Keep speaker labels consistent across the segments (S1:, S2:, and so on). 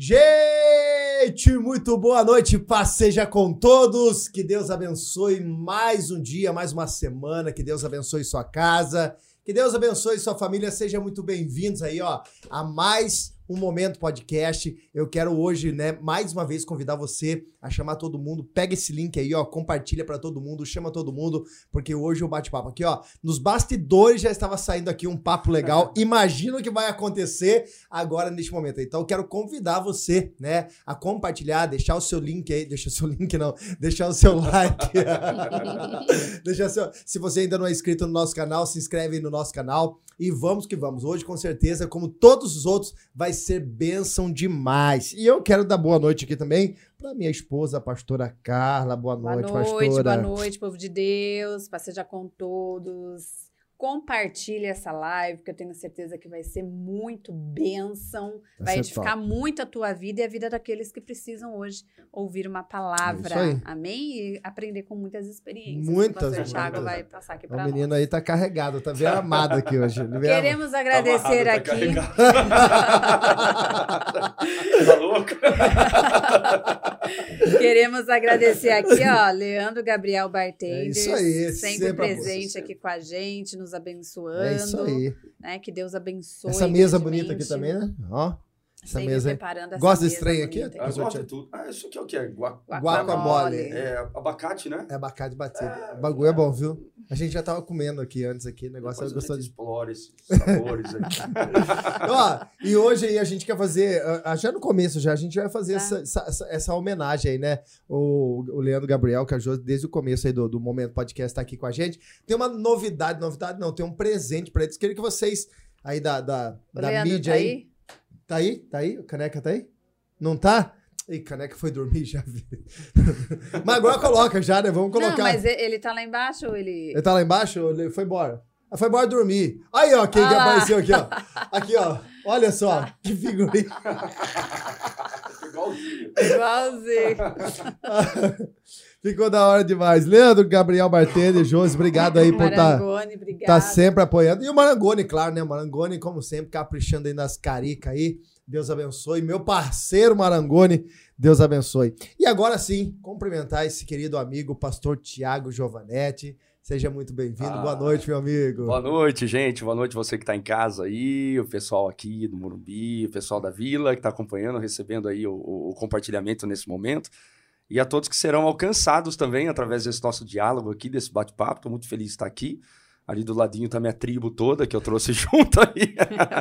S1: Gente, muito boa noite, paz seja com todos. Que Deus abençoe mais um dia, mais uma semana. Que Deus abençoe sua casa. Que Deus abençoe sua família. Sejam muito bem-vindos aí, ó, a mais um Momento Podcast. Eu quero hoje, né, mais uma vez convidar você a chamar todo mundo. Pega esse link aí, ó, compartilha para todo mundo, chama todo mundo, porque hoje o bate-papo aqui, ó, nos bastidores já estava saindo aqui um papo legal. Imagina o que vai acontecer agora neste momento. Então eu quero convidar você, né, a compartilhar, deixar o seu link aí, deixa o seu link não, deixar o seu like. deixar seu, se você ainda não é inscrito no nosso canal, se inscreve no nosso canal e vamos que vamos. Hoje com certeza, como todos os outros, vai ser bênção demais. E eu quero dar boa noite aqui também para minha esposa, a pastora Carla. Boa noite,
S2: boa noite
S1: pastora.
S2: Boa noite, povo de Deus. Passeja com todos. Compartilhe essa live, que eu tenho certeza que vai ser muito bênção, vai, vai edificar top. muito a tua vida e a vida daqueles que precisam hoje ouvir uma palavra. É Amém? E aprender com muitas experiências.
S1: Muitas.
S2: O Thiago vai passar aqui para nós.
S1: O menino aí tá carregado, tá bem amado aqui hoje.
S2: Queremos agradecer tá aqui.
S3: tá louco?
S2: Queremos agradecer aqui, ó, Leandro Gabriel Bartender. É
S1: isso aí.
S2: Sempre, sempre presente aqui com a gente, nos abençoando. É isso aí. Né? Que Deus abençoe.
S1: Essa mesa bonita aqui também, né? Ó. Essa
S2: Sempre
S1: mesa.
S2: Preparando essa
S1: Gosta desse trem aqui?
S3: Ah, gosto de tudo. Ah, isso aqui é o que? É
S1: Gua... Guacamole.
S3: É abacate, né?
S1: É abacate batido. É... O bagulho é bom, viu? A gente já tava comendo aqui antes aqui, o negócio é gostoso.
S3: De... Explore esses sabores aqui.
S1: Ó, e hoje aí a gente quer fazer, ah, já no começo já, a gente vai fazer tá. essa, essa, essa, homenagem aí, né? O, o Leandro Gabriel, que ajudou desde o começo aí do, do Momento Podcast, tá aqui com a gente. Tem uma novidade, novidade não, tem um presente pra eles. Queria que vocês aí da, da, da mídia
S2: tá
S1: aí,
S2: aí
S1: Tá aí? Tá aí? O caneca tá aí? Não tá? Ih, caneca foi dormir já. mas agora coloca já, né? Vamos colocar. Não,
S2: mas ele tá lá embaixo ou ele.
S1: Ele tá lá embaixo ou ele foi embora? Ah, foi embora dormir. Aí, ó, quem ah que apareceu aqui, ó. Aqui, ó. Olha só, que figurinha.
S3: Igualzinho.
S2: Igualzinho.
S1: Ficou da hora demais. Leandro, Gabriel Bartelli, Josi, obrigado aí por estar tá, tá sempre apoiando. E o Marangoni, claro, né? O Marangoni, como sempre, caprichando aí nas caricas aí. Deus abençoe. Meu parceiro Marangoni, Deus abençoe. E agora sim, cumprimentar esse querido amigo, pastor Tiago Giovanetti. Seja muito bem-vindo. Ah, boa noite, meu amigo.
S3: Boa noite, gente. Boa noite você que está em casa aí, o pessoal aqui do Morumbi, o pessoal da Vila que está acompanhando, recebendo aí o, o compartilhamento nesse momento e a todos que serão alcançados também através desse nosso diálogo aqui, desse bate-papo. Estou muito feliz de estar aqui. Ali do ladinho está minha tribo toda que eu trouxe junto aí.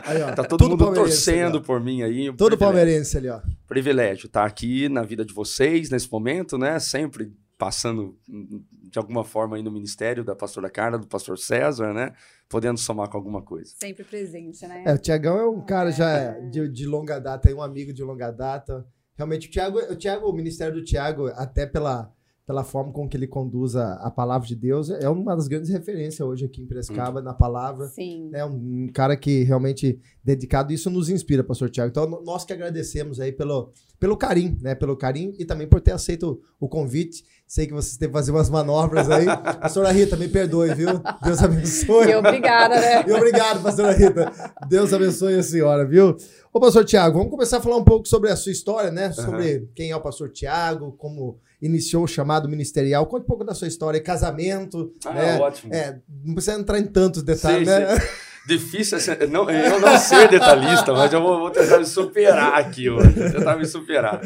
S3: aí ó, tá todo mundo torcendo ali, por mim aí.
S1: Um todo palmeirense ali, ó.
S3: Privilégio estar aqui na vida de vocês nesse momento, né? Sempre passando de alguma forma aí no ministério da pastora Carla, do pastor César, né? Podendo somar com alguma coisa.
S2: Sempre presente, né?
S1: É, o Tiagão é um cara já é. de, de longa data, é um amigo de longa data. Realmente, o Tiago, o Tiago, o ministério do Tiago, até pela, pela forma com que ele conduz a, a palavra de Deus, é uma das grandes referências hoje aqui em Prescaba, hum. na palavra.
S2: Sim.
S1: É um, um, cara que realmente dedicado, isso nos inspira, pastor Tiago. Então, nós que agradecemos aí pelo, pelo carinho, né? Pelo carinho e também por ter aceito o convite. Sei que vocês têm que fazer umas manobras aí. pastora Rita, me perdoe, viu? Deus abençoe.
S2: E obrigada, né?
S1: E obrigado, pastora Rita. Deus abençoe a senhora, viu? Ô, pastor Tiago, vamos começar a falar um pouco sobre a sua história, né? Sobre uhum. quem é o pastor Tiago, como iniciou o chamado ministerial. Conte um pouco da sua história, casamento.
S3: Ah,
S1: né?
S3: ótimo.
S1: É, não precisa entrar em tantos detalhes, sim, né? Sim.
S3: Difícil assim, não, eu não ser detalhista, mas eu vou, vou, tentar me superar aqui hoje. Vou tentar me superar.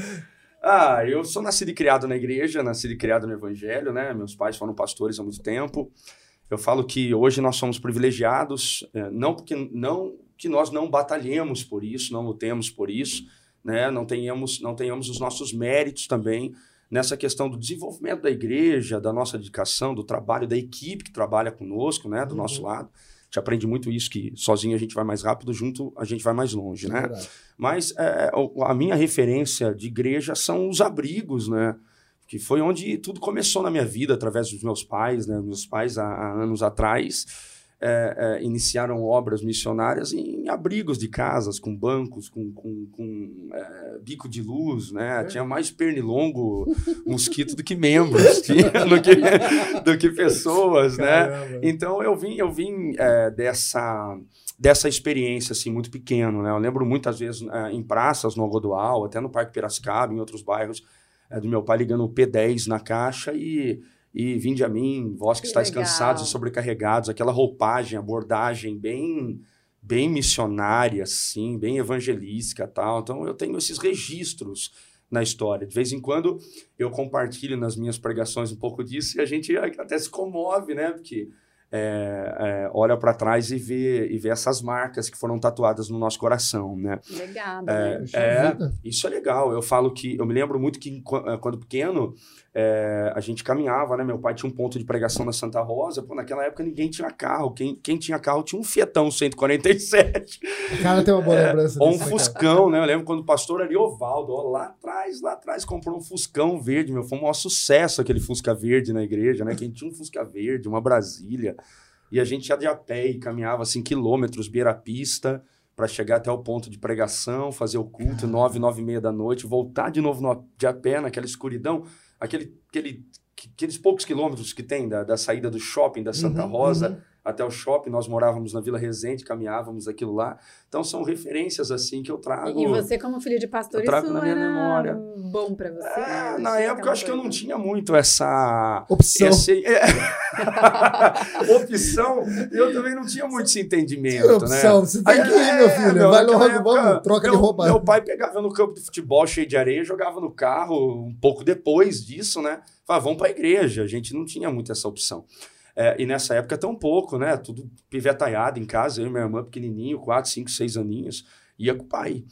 S3: Ah, eu sou nascido e criado na igreja, nascido e criado no evangelho, né? Meus pais foram pastores há muito tempo. Eu falo que hoje nós somos privilegiados, é, não porque não que nós não batalhemos por isso, não lutemos por isso, né? não, tenhamos, não tenhamos os nossos méritos também nessa questão do desenvolvimento da igreja, da nossa dedicação, do trabalho da equipe que trabalha conosco, né? do uhum. nosso lado. A gente aprende muito isso, que sozinho a gente vai mais rápido, junto a gente vai mais longe, né? É Mas é, a minha referência de igreja são os abrigos, né? Que foi onde tudo começou na minha vida, através dos meus pais, né? Meus pais, há, há anos atrás, é, é, iniciaram obras missionárias em abrigos de casas, com bancos, com, com, com é, bico de luz, né? É. Tinha mais pernilongo, mosquito do que membros, tinha, do, que, do que pessoas, né? Caramba. né? Então eu vim, eu vim é, dessa dessa experiência, assim, muito pequeno, né? Eu lembro muitas vezes é, em praças, no Algodual, até no Parque Piracicaba, em outros bairros, do meu pai ligando o P10 na caixa e, e vinde a mim, vós que, que estáis legal. cansados e sobrecarregados, aquela roupagem, abordagem bem bem missionária, assim, bem evangelística tal. Então, eu tenho esses registros na história. De vez em quando eu compartilho nas minhas pregações um pouco disso e a gente até se comove, né? Porque é, é, olha para trás e vê, e vê essas marcas que foram tatuadas no nosso coração, né?
S2: Legal.
S3: É, né? é, isso é legal. Eu falo que eu me lembro muito que é, quando pequeno é, a gente caminhava, né? Meu pai tinha um ponto de pregação na Santa Rosa. Pô, naquela época ninguém tinha carro. Quem, quem tinha carro tinha um Fietão 147.
S1: O cara tem uma boa lembrança
S3: Ou um né, Fuscão, né? Eu lembro quando o pastor Ariovaldo, ó, lá atrás, lá atrás, comprou um Fuscão verde, meu. Foi um maior sucesso aquele Fusca verde na igreja, né? Quem tinha um Fusca verde, uma Brasília. E a gente ia de a pé e caminhava assim quilômetros, beira pista, para chegar até o ponto de pregação, fazer o culto, nove, nove e meia da noite, voltar de novo no, de a pé naquela escuridão, aquele, aquele, aqueles poucos quilômetros que tem da, da saída do shopping da Santa uhum, Rosa. Até o shopping, nós morávamos na Vila Resende, caminhávamos aquilo lá. Então são referências assim que eu trago.
S2: E você como filho de pastor, eu trago isso na minha memória. bom para você?
S3: É, na época eu acho que eu não tinha muito essa
S1: opção.
S3: Esse, é... opção. Eu também não tinha muito esse entendimento,
S1: Sim, opção, né? Você tem que ir, meu filho. Meu, Vai logo, época, vamos, troca
S3: meu,
S1: de roupa.
S3: Meu pai pegava no campo de futebol cheio de areia, jogava no carro um pouco depois disso, né? Falava, vamos para a igreja. A gente não tinha muito essa opção. É, e nessa época tão pouco, né? Tudo pivetaiado em casa, eu e minha irmã pequenininho, 4, 5, 6 aninhos, ia com o pai.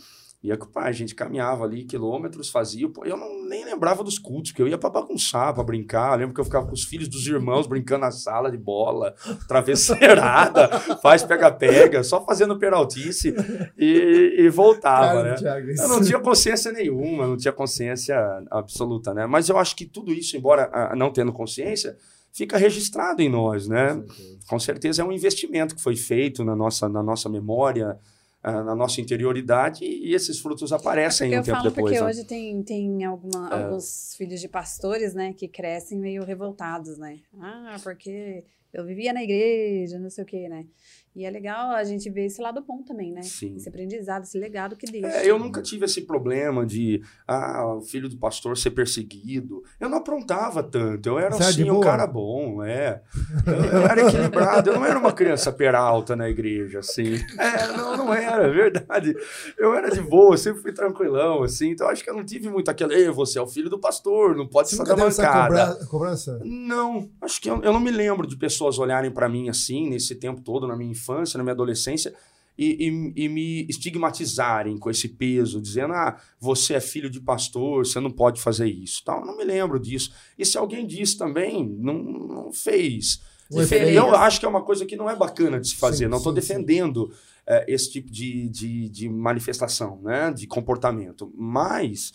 S3: Ia com o pai, a gente caminhava ali quilômetros, fazia. Eu não, nem lembrava dos cultos, porque eu ia para bagunçar, para brincar. Eu lembro que eu ficava com os filhos dos irmãos brincando na sala de bola, travesseirada, faz pega-pega, só fazendo peraltice e, e voltava, Cara, né? Thiago, eu não tinha consciência nenhuma, não tinha consciência absoluta, né? Mas eu acho que tudo isso, embora não tendo consciência, fica registrado em nós, né? Com certeza. Com certeza é um investimento que foi feito na nossa, na nossa memória, uh, na nossa interioridade e esses frutos aparecem
S2: é
S3: um tempo
S2: depois.
S3: Porque
S2: né? hoje tem, tem alguma, é. alguns filhos de pastores, né, que crescem meio revoltados, né? Ah, porque eu vivia na igreja, não sei o quê, né? E é legal a gente ver esse lado bom também, né?
S3: Sim.
S2: Esse aprendizado, esse legado que deixa.
S3: É, eu nunca tive esse problema de, ah, o filho do pastor ser perseguido. Eu não aprontava tanto. Eu era, Você assim, um cara bom, é. Eu, eu, era equilibrado. Eu não era uma criança peralta na igreja, assim. É, não, não era, é verdade. Eu era de boa, sempre fui tranquilão, assim. Então, acho que eu não tive muito aquele, ei, você é o filho do pastor, não pode ser da mancada.
S1: cobrança?
S3: Não, acho que eu, eu não me lembro de pessoas olharem para mim assim, nesse tempo todo, na minha infância, na minha adolescência, e, e, e, me estigmatizarem com esse peso, dizendo: ah, você é filho de pastor, você não pode fazer isso. Tal. Não me lembro disso. E se alguém disse também, não, não fez. Eu acho que é uma coisa que não é bacana de se fazer. Sim, não estou defendendo é, esse tipo de, de, de, manifestação, né? de comportamento. Mas,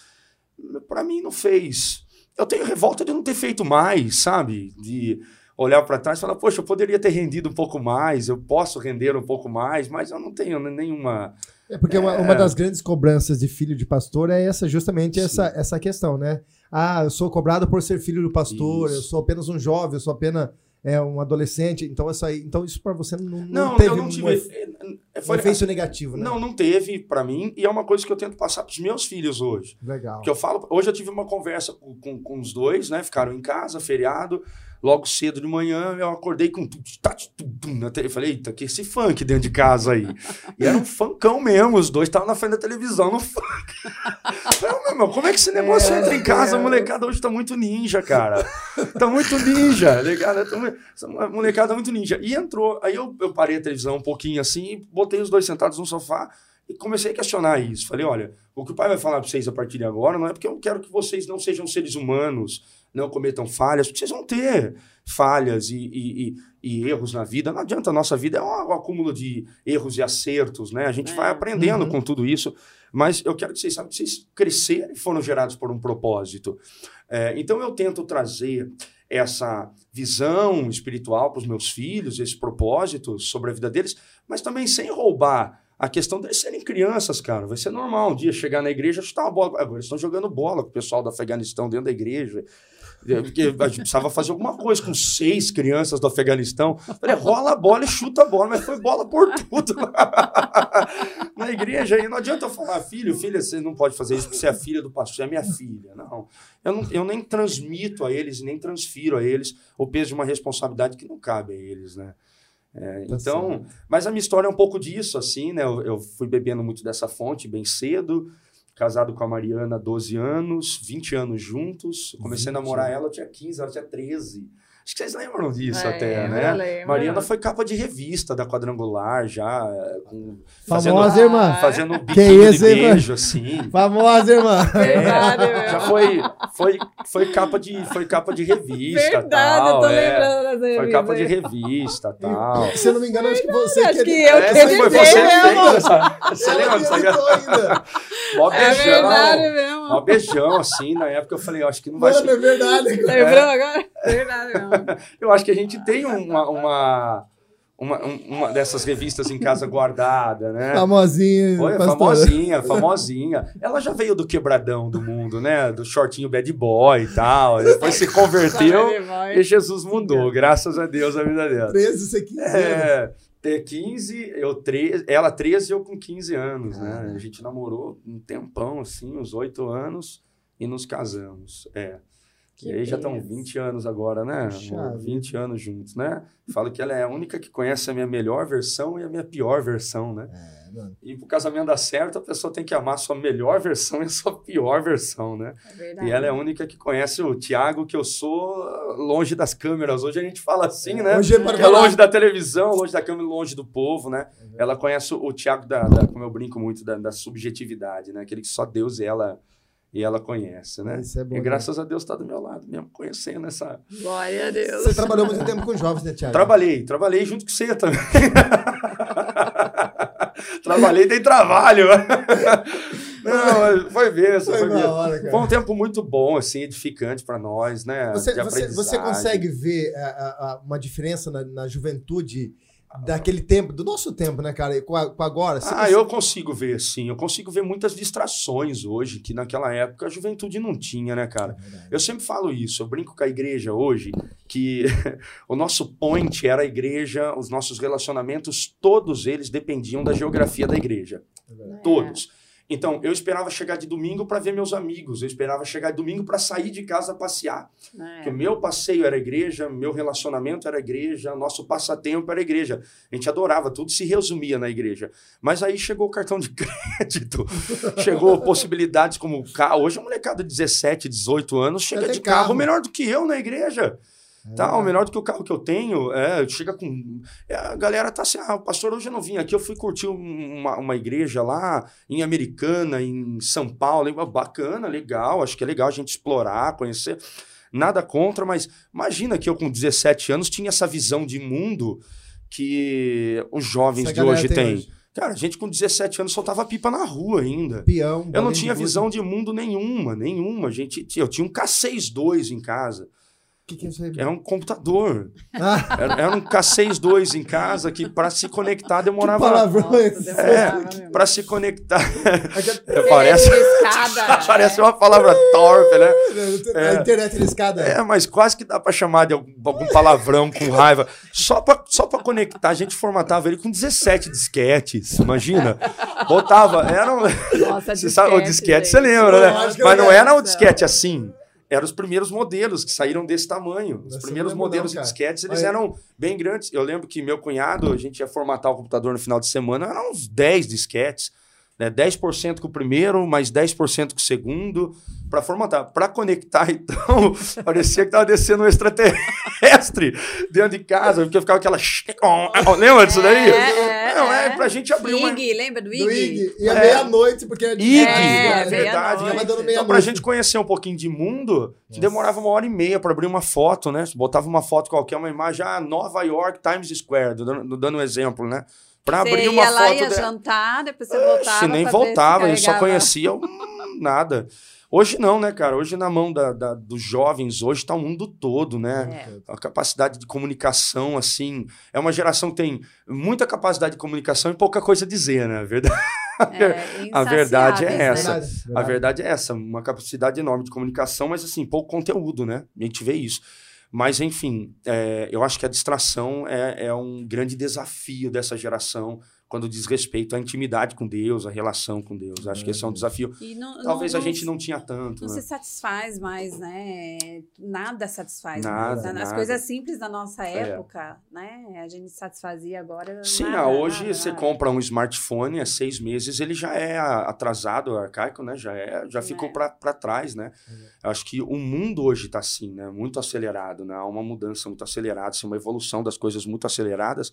S3: para mim, não fez. Eu tenho revolta de não ter feito mais, sabe? De olhar para trás e falar, poxa, eu poderia ter rendido um pouco mais, eu posso render um pouco mais, mas eu não tenho nenhuma.
S1: É porque é... Uma, uma, das grandes cobranças de filho de pastor é essa justamente essa, essa questão, né? Ah, eu sou cobrado por ser filho do pastor, Isso. eu sou apenas um jovem, eu sou apenas é, um adolescente. Então, essa então isso para você não, não, não teve eu não tive, um, foi, um efeito negativo, né?
S3: Não, não teve para mim. E é uma coisa que eu tento passar para os meus filhos hoje.
S1: Legal.
S3: Que eu falo, hoje eu tive uma conversa com, com, com os dois, né? Ficaram em casa, feriado logo cedo de manhã, eu acordei com. Eu falei, eita, que esse funk dentro de casa aí. E era um funkão mesmo, os dois estavam na frente da televisão no funk. Eu, meu, como é que esse negócio é, entra em casa? É. A molecada hoje tá muito ninja, cara. Tá muito ninja. Molecada, tá, molecada tá muito ninja. E entrou, aí eu, eu parei a televisão um pouquinho assim e botei os dois sentados no sofá. E comecei a questionar isso. Falei, olha, o que o pai vai falar para vocês a partir de agora não é porque eu quero que vocês não sejam seres humanos, não cometam falhas, porque vocês vão ter falhas e, e, e, erros na vida. Não adianta, a nossa vida é um, um acúmulo de erros e acertos, né? A gente é. vai aprendendo uhum. com tudo isso, mas eu quero que vocês saibam que vocês cresceram e foram gerados por um propósito. É, então eu tento trazer essa visão espiritual para os meus filhos, esse propósito sobre a vida deles, mas também sem roubar a questão deles serem crianças, cara. Vai ser normal um dia chegar na igreja chutar uma bola. Agora eles estão jogando bola com o pessoal do Afeganistão dentro da igreja. Porque a gente precisava fazer alguma coisa com seis crianças do Afeganistão. Falei, rola a bola e chuta a bola, mas foi bola por tudo. Na igreja, e não adianta eu falar, filho, filha, você não pode fazer isso porque você é filha do pastor, você é minha filha. Não. Eu, não, eu nem transmito a eles, nem transfiro a eles o peso de uma responsabilidade que não cabe a eles, né? É, tá então, certo. mas a minha história é um pouco disso, assim, né? Eu, eu, fui bebendo muito dessa fonte bem cedo, casado com a Mariana há 12 anos, 20 anos juntos. Comecei a namorar ela, eu tinha 15, ela tinha 13. Acho que vocês lembram disso é, até, né? Lembro. Mariana foi capa de revista da Quadrangular já. Com,
S1: Famosa fazendo, irmã.
S3: Fazendo um biquinho de beijo, assim.
S1: Famosa irmã.
S3: É, já foi, foi, foi, capa de, foi capa de revista. Verdade, tal, eu tô é. lembrando das revistas. Foi capa de revista tal.
S1: Se eu não me engano, acho que você.
S2: Acho que, que eu é, que foi você mesmo.
S3: Você lembra disso? Mó beijão. É verdade mesmo. Mó beijão, assim. Na época eu falei, acho que não vai
S1: Mano, ser. É verdade.
S2: Lembrou agora? É verdade mesmo.
S3: Eu acho que a gente tem uma, uma, uma, uma dessas revistas em casa guardada, né?
S1: Famosinha.
S3: Foi, famosinha, famosinha. Ela já veio do quebradão do mundo, né? Do shortinho bad boy e tal. Depois se converteu e Jesus mudou, graças a Deus, a vida dela.
S1: 13, você 15
S3: é, ter 15, eu 13, ela 13 eu com 15 anos, né? A gente namorou um tempão, assim, uns 8 anos e nos casamos. É. Que e aí já estão 20 anos agora, né? Chave. 20 anos juntos, né? Falo que ela é a única que conhece a minha melhor versão e a minha pior versão, né? É. E pro casamento dar certo, a pessoa tem que amar a sua melhor versão e a sua pior versão, né? É verdade. E ela é a única que conhece o Tiago, que eu sou longe das câmeras. Hoje a gente fala assim, é. né? Hoje é, é longe da televisão, longe da câmera, longe do povo, né? É ela conhece o, o Tiago, da, da, como eu brinco muito, da, da subjetividade, né? Aquele que só Deus e ela e ela conhece, né? Isso é bom, e graças né? a Deus está do meu lado, mesmo conhecendo essa.
S2: Glória a Deus.
S1: Você trabalhou muito tempo com jovens, né, Tiago?
S3: Trabalhei, trabalhei junto com você também. trabalhei, dei trabalho. Não, foi mesmo. Foi, foi, hora, foi, um tempo muito bom, assim, edificante para nós, né?
S1: Você, você, você, consegue ver a, a, uma diferença na, na juventude daquele tempo, do nosso tempo, né, cara? Com, a, com agora.
S3: Ah, eu consigo ver, sim. Eu consigo ver muitas distrações hoje, que naquela época a juventude não tinha, né, cara? É eu sempre falo isso. Eu brinco com a igreja hoje, que o nosso point era a igreja, os nossos relacionamentos, todos eles dependiam da geografia da igreja. É todos. Então, eu esperava chegar de domingo para ver meus amigos, eu esperava chegar de domingo para sair de casa passear. É. Porque o meu passeio era a igreja, meu relacionamento era a igreja, nosso passatempo era a igreja. A gente adorava, tudo se resumia na igreja. Mas aí chegou o cartão de crédito, chegou possibilidades como carro. Hoje a molecada de 17, 18 anos chega de carro. carro melhor do que eu na igreja. É. Tá, o melhor do que o carro que eu tenho, é, chega com. É, a galera tá assim, ah, pastor, hoje eu não vim aqui, eu fui curtir uma, uma igreja lá em Americana, em São Paulo. Bacana, legal, acho que é legal a gente explorar, conhecer. Nada contra, mas imagina que eu com 17 anos tinha essa visão de mundo que os jovens essa de hoje têm. Cara, a gente com 17 anos soltava pipa na rua ainda.
S1: Peão.
S3: Eu não tinha visão de mundo nenhuma, nenhuma. Gente, eu tinha um K62 em casa.
S1: O que, que é isso aí?
S3: Era um computador. Ah. Era, era, um K62 em casa que para se conectar demorava. Que
S1: palavrão é,
S3: é para se conectar. É, parece, parece uma palavra torpe, né?
S1: É, a internet de escada.
S3: É, mas quase que dá para chamar de algum, algum, palavrão com raiva. Só para só pra conectar, a gente formatava ele com 17 disquetes. Imagina? Botava. Era um... Nossa, você disquete, sabe, o disquete, gente. você lembra, né? Mas não era o disquete assim eram os primeiros modelos que saíram desse tamanho. Os primeiros modelos não, de disquetes, eles Aí. eram bem grandes. Eu lembro que meu cunhado, a gente ia formatar o computador no final de semana, eram uns 10 disquetes. Né? 10% com o primeiro, mais 10% com o segundo, para formatar. Para conectar, então, parecia que estava descendo um extraterrestre dentro de casa, porque ficava aquela. Lembra disso daí? É, é, Não, é, é pra gente abrir
S2: uma. IG, lembra do IG? Do IG.
S1: E a é. meia-noite, porque é
S3: IG, é, é verdade. Então, pra gente conhecer um pouquinho de mundo, que demorava uma hora e meia para abrir uma foto, né? Botava uma foto qualquer, uma imagem, ah, Nova York Times Square, dando, dando um exemplo, né? Pra você abrir uma
S2: ia
S3: foto.
S2: Ia de... jantar, depois você voltava.
S3: Se nem voltava, gente só conhecia nada. Hoje não, né, cara? Hoje na mão da, da dos jovens, hoje está o mundo todo, né? É. A capacidade de comunicação, assim, é uma geração que tem muita capacidade de comunicação e pouca coisa a dizer, né? Verdade. É, a verdade é né? essa. Né? A verdade é essa, uma capacidade enorme de comunicação, mas assim, pouco conteúdo, né? A gente vê isso. Mas, enfim, é, eu acho que a distração é, é um grande desafio dessa geração quando diz respeito à intimidade com Deus, à relação com Deus. Acho que esse é um desafio. Não, Talvez não, a gente não tinha tanto.
S2: Não
S3: né?
S2: se satisfaz mais, né? Nada satisfaz nada, mais. Né? As coisas simples da nossa é. época, é. né? A gente satisfazia agora.
S3: Sim, nada, hoje nada, você nada. compra um smartphone há seis meses, ele já é atrasado, arcaico, né? Já, é, já ficou é. para trás, né? É. Acho que o mundo hoje está assim, né? Muito acelerado, né? Há uma mudança muito acelerada, assim, uma evolução das coisas muito aceleradas.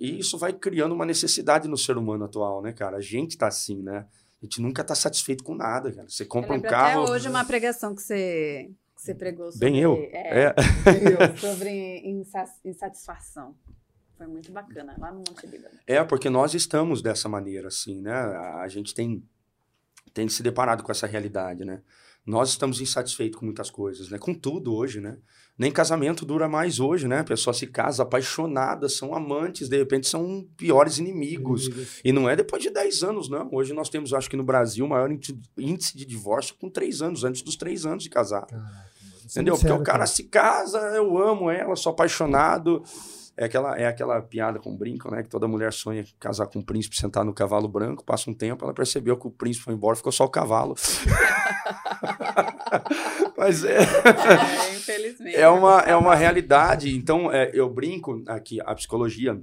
S3: E isso vai criando uma necessidade no ser humano atual, né, cara? A gente tá assim, né? A gente nunca tá satisfeito com nada, cara. Você compra um carro.
S2: Até hoje uma pregação que você, que você pregou sobre.
S3: Bem eu?
S2: É, é. Eu, sobre insatisfação. Foi muito bacana, lá no Monte Líbano.
S3: É, porque nós estamos dessa maneira, assim, né? A gente tem, tem se deparado com essa realidade, né? Nós estamos insatisfeitos com muitas coisas, né? Com tudo hoje, né? Nem casamento dura mais hoje, né? A pessoa se casa apaixonada, são amantes, de repente são piores inimigos. E não é depois de 10 anos, não. Hoje nós temos, acho que no Brasil, o maior índice de divórcio com 3 anos, antes dos 3 anos de casar. Caraca, Entendeu? Porque o cara, cara se casa, eu amo ela, sou apaixonado. É aquela, é aquela piada com brinco, né? Que toda mulher sonha casar com um príncipe sentar no cavalo branco, passa um tempo, ela percebeu que o príncipe foi embora, ficou só o cavalo. Mas é. é infelizmente. É uma, é uma realidade. Então, é, eu brinco aqui, a psicologia.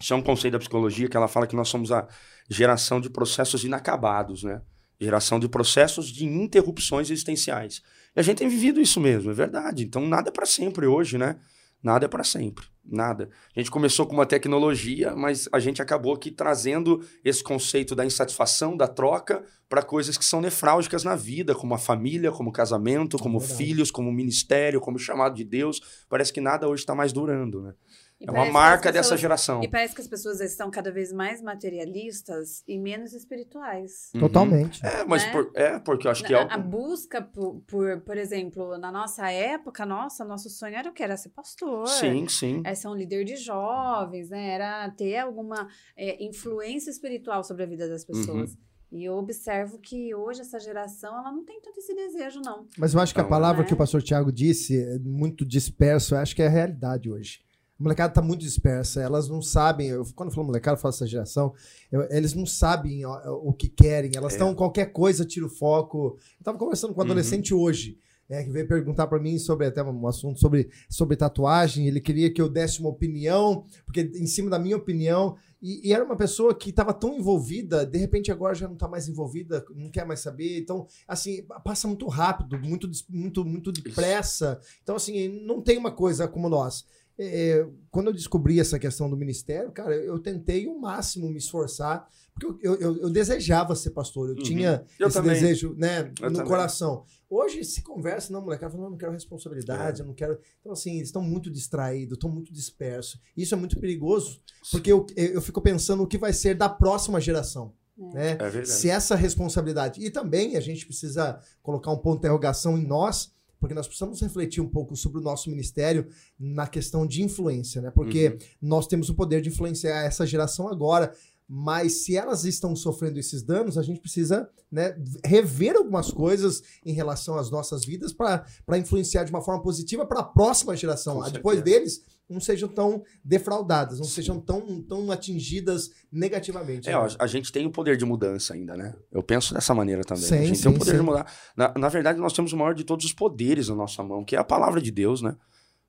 S3: Isso é um conceito da psicologia que ela fala que nós somos a geração de processos inacabados, né? Geração de processos de interrupções existenciais. E a gente tem vivido isso mesmo, é verdade. Então, nada é para sempre hoje, né? Nada é para sempre, nada. A gente começou com uma tecnologia, mas a gente acabou aqui trazendo esse conceito da insatisfação, da troca, para coisas que são nefrálgicas na vida, como a família, como o casamento, como é filhos, como o ministério, como o chamado de Deus. Parece que nada hoje está mais durando, né? E é uma marca pessoas, dessa geração.
S2: E parece que as pessoas estão cada vez mais materialistas e menos espirituais.
S1: Uhum. Totalmente.
S3: É, mas né? por, é, porque eu acho que
S2: é
S3: a,
S2: a busca por, por, por exemplo, na nossa época, nossa, nosso sonho era o que? Era ser pastor.
S3: Sim, sim.
S2: Era ser um líder de jovens, né? Era ter alguma é, influência espiritual sobre a vida das pessoas. Uhum. E eu observo que hoje essa geração ela não tem tanto esse desejo, não.
S1: Mas eu acho que a palavra que o pastor Tiago disse, é muito disperso, eu acho que é a realidade hoje. A molecada tá muito dispersa, elas não sabem. Eu, quando eu falo molecada, eu falo essa geração, eu, eles não sabem o, o que querem, elas estão é. qualquer coisa, tira o foco. Eu tava conversando com um uhum. adolescente uhum. hoje, é, que veio perguntar para mim sobre até um assunto sobre, sobre tatuagem. Ele queria que eu desse uma opinião, porque em cima da minha opinião. E, e era uma pessoa que estava tão envolvida, de repente agora já não está mais envolvida, não quer mais saber. Então, assim, passa muito rápido, muito, muito, muito depressa. Então, assim, não tem uma coisa como nós. É, quando eu descobri essa questão do ministério, cara, eu tentei o máximo me esforçar, porque eu, eu, eu desejava ser pastor, eu uhum. tinha eu esse também. desejo né, no também. coração. Hoje se conversa, não, moleque, fala, não, eu não quero responsabilidade, é. eu não quero. Então, assim, eles estão muito distraídos, estão muito dispersos. Isso é muito perigoso, porque eu, eu fico pensando o que vai ser da próxima geração. É. Né? É se essa responsabilidade. E também a gente precisa colocar um ponto de interrogação em nós porque nós precisamos refletir um pouco sobre o nosso ministério na questão de influência, né? Porque uhum. nós temos o poder de influenciar essa geração agora, mas se elas estão sofrendo esses danos, a gente precisa né, rever algumas coisas em relação às nossas vidas para influenciar de uma forma positiva para a próxima geração. Depois deles, não sejam tão defraudadas, não Sim. sejam tão, tão atingidas negativamente.
S3: É, né? a gente tem o poder de mudança ainda, né? Eu penso dessa maneira também. Sim, a gente sim, tem o poder sim. de mudar. Na, na verdade, nós temos o maior de todos os poderes na nossa mão, que é a palavra de Deus, né?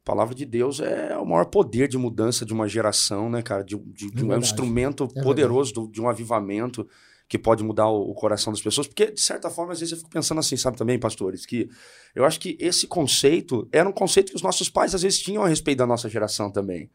S3: A palavra de Deus é o maior poder de mudança de uma geração, né, cara? De, de, de é um instrumento é poderoso do, de um avivamento que pode mudar o, o, coração das pessoas, porque, de certa forma, às vezes eu fico pensando assim, sabe também, pastores, que eu acho que esse conceito era um conceito que os nossos pais às vezes tinham a respeito da nossa geração também.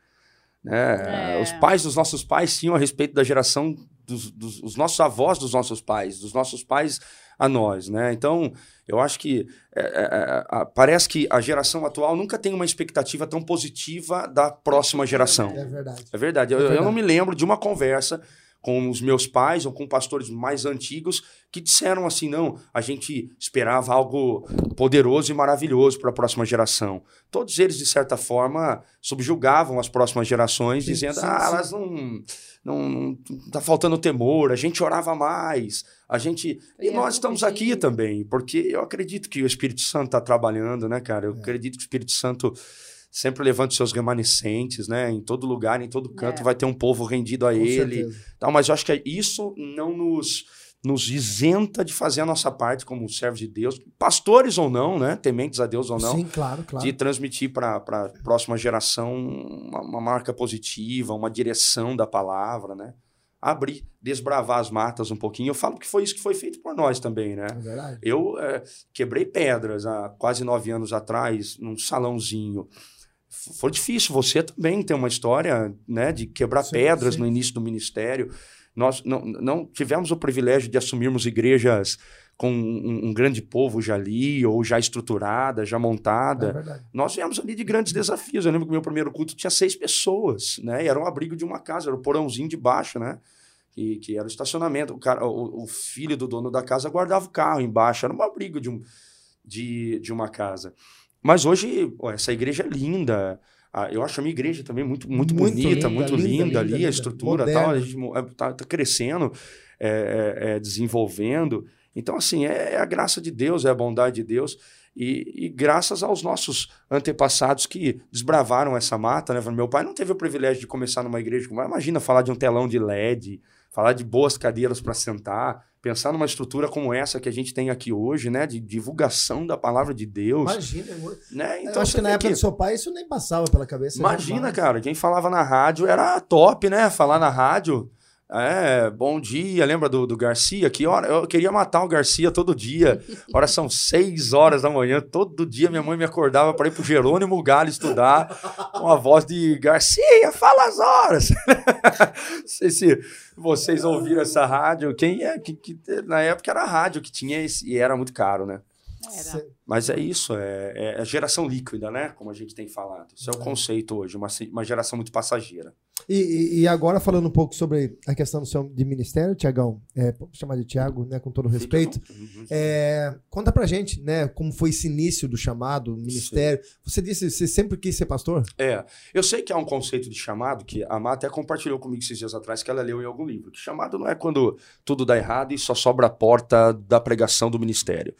S3: Né? É. Os pais dos nossos pais tinham a respeito da geração dos, dos os nossos avós dos nossos pais, dos nossos pais a nós, né? Então, eu acho que é, é, é parece que a geração atual nunca tem uma expectativa tão positiva da próxima geração.
S1: É verdade.
S3: É verdade. Eu, é verdade. eu não me lembro de uma conversa com os meus pais ou com pastores mais antigos que disseram assim: não, a gente esperava algo poderoso e maravilhoso para a próxima geração. Todos eles, de certa forma, subjugavam as próximas gerações, sim, dizendo: sim, ah, sim. elas não, não, não. Tá faltando temor, a gente orava mais, a gente. E, e nós estamos aqui também, porque eu acredito que o Espírito Santo está trabalhando, né, cara? Eu é. acredito que o Espírito Santo sempre levanta seus remanescentes, né? Em todo lugar, em todo canto, é. vai ter um povo rendido a Com ele. Tal, mas eu acho que isso não nos, nos isenta de fazer a nossa parte como servos de Deus, pastores ou não, né? Tementes a Deus ou não.
S1: Sim, claro, claro.
S3: De transmitir para a próxima geração uma, uma, marca positiva, uma direção da palavra, né? Abrir, desbravar as matas um pouquinho. Eu falo que foi isso que foi feito por nós também, né? É verdade. Eu é, quebrei pedras há quase nove anos atrás, num salãozinho foi difícil. Você também tem uma história né, de quebrar sim, pedras sim. no início do ministério. Nós não, não tivemos o privilégio de assumirmos igrejas com um, um, grande povo já ali, ou já estruturada, já montada. É Nós viemos ali de grandes desafios. Eu lembro que o meu primeiro culto tinha seis pessoas, né? E era um abrigo de uma casa, era o porãozinho de baixo, né? Que, que era o estacionamento. O, cara, o, o filho do dono da casa guardava o carro embaixo, era um abrigo de, um, de, de uma casa. Mas hoje, ó, essa igreja é linda. Ah, eu acho a minha igreja também muito, muito, muito bonita, linda, muito linda, linda, linda ali, a estrutura tal. A gente está tá crescendo, é, é, é, desenvolvendo. Então, assim, é, é, a graça de Deus, é a bondade de Deus. E, e, graças aos nossos antepassados que desbravaram essa mata, né? Meu pai não teve o privilégio de começar numa igreja. Imagina falar de um telão de LED, falar de boas cadeiras para sentar pensar numa estrutura como essa que a gente tem aqui hoje, né, de divulgação da palavra de Deus.
S1: Imagina, né? Então, eu acho que na época que... do seu pai isso nem passava pela cabeça.
S3: Imagina, cara, quem falava na rádio era top, né? Falar na rádio. É, bom dia. Lembra do, do Garcia? Que hora? Eu queria matar o Garcia todo dia. Hora são seis horas da manhã. Todo dia minha mãe me acordava para ir pro Jerônimo Galho estudar com a voz de Garcia, fala as horas. Não sei se vocês ouviram essa rádio. Quem é? Que, que, na época era a rádio que tinha esse, e era muito caro, né? Era. Mas é isso, é, é geração líquida, né? Como a gente tem falado. Isso é o é. conceito hoje, uma, uma geração muito passageira.
S1: E, e, agora falando um pouco sobre a questão do seu de ministério, Tiagão, é, chamar de Tiago, né, com todo respeito. É, conta pra gente, né, como foi esse início do chamado, ministério. Sim. Você disse, você sempre quis ser pastor?
S3: É, eu sei que há um conceito de chamado que a Má até compartilhou comigo esses dias atrás, que ela leu em algum livro. Que chamado não é quando tudo dá errado e só sobra a porta da pregação do ministério.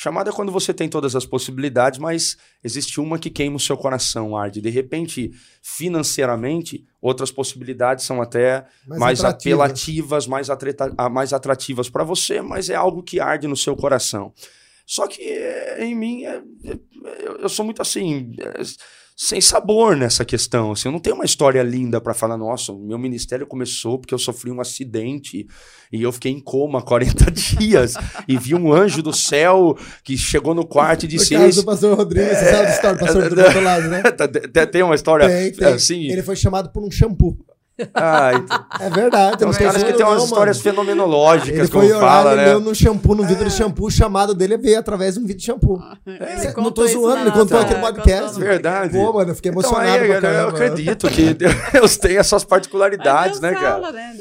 S3: Chamada é quando você tem todas as possibilidades, mas existe uma que queima o seu coração, arde. De repente, financeiramente, outras possibilidades são até mais, mais apelativas, mais, atreta, mais atrativas para você, mas é algo que arde no seu coração. Só que eh, em mim, é, é, eu sou muito assim. Sem sabor nessa questão. Assim, eu não tenho uma história linda para falar, nossa, meu ministério começou porque eu sofri um acidente e eu fiquei em coma 40 dias e vi um anjo do céu que chegou no quarto e disse...
S1: O caso do pastor Rodrigues, é... você sabe a história do pastor Rodrigues do lado, né?
S3: Tem uma história
S1: tem, tem. assim... Ele foi chamado por um shampoo.
S3: Ah, então...
S1: É verdade.
S3: Tem uns caras que têm umas histórias mano. fenomenológicas, ele
S1: como
S3: fala,
S1: né? Ele no shampoo, no vidro é. de shampoo, o chamado dele veio através de um vídeo de shampoo. É. Não tô zoando, ele contou aqui no podcast.
S3: Verdade.
S1: Pô, mano, eu fiquei emocionado.
S3: Então, aí, eu acredito que Deus tem as suas particularidades, né, cara? Fala, né?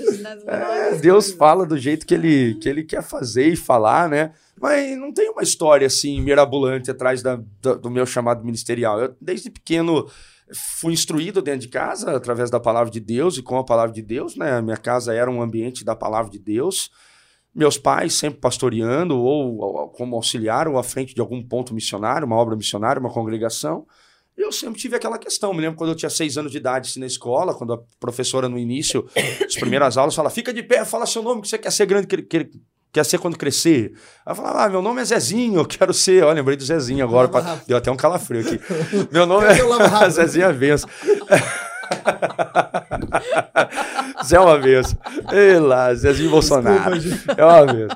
S3: É, Deus fala do jeito que ele, que ele quer fazer e falar, né? Mas não tem uma história assim mirabolante atrás da, do, do meu chamado ministerial. Eu, desde pequeno fui instruído dentro de casa através da palavra de Deus e com a palavra de Deus, né? Minha casa era um ambiente da palavra de Deus. Meus pais sempre pastoreando ou, ou como auxiliar ou à frente de algum ponto missionário, uma obra missionária, uma congregação. Eu sempre tive aquela questão. Me lembro quando eu tinha seis anos de idade assim, na escola, quando a professora no início, as primeiras aulas, fala: fica de pé, fala seu nome, que você quer ser grande, quer ser quando crescer? Aí eu falava, ah, meu nome é Zezinho, eu quero ser. Olha, lembrei do Zezinho agora, pra... deu até um calafrio aqui. Meu nome é Zezinho Avenço. Zé é uma vez. Ei lá, Zezinho Bolsonaro. É uma vez.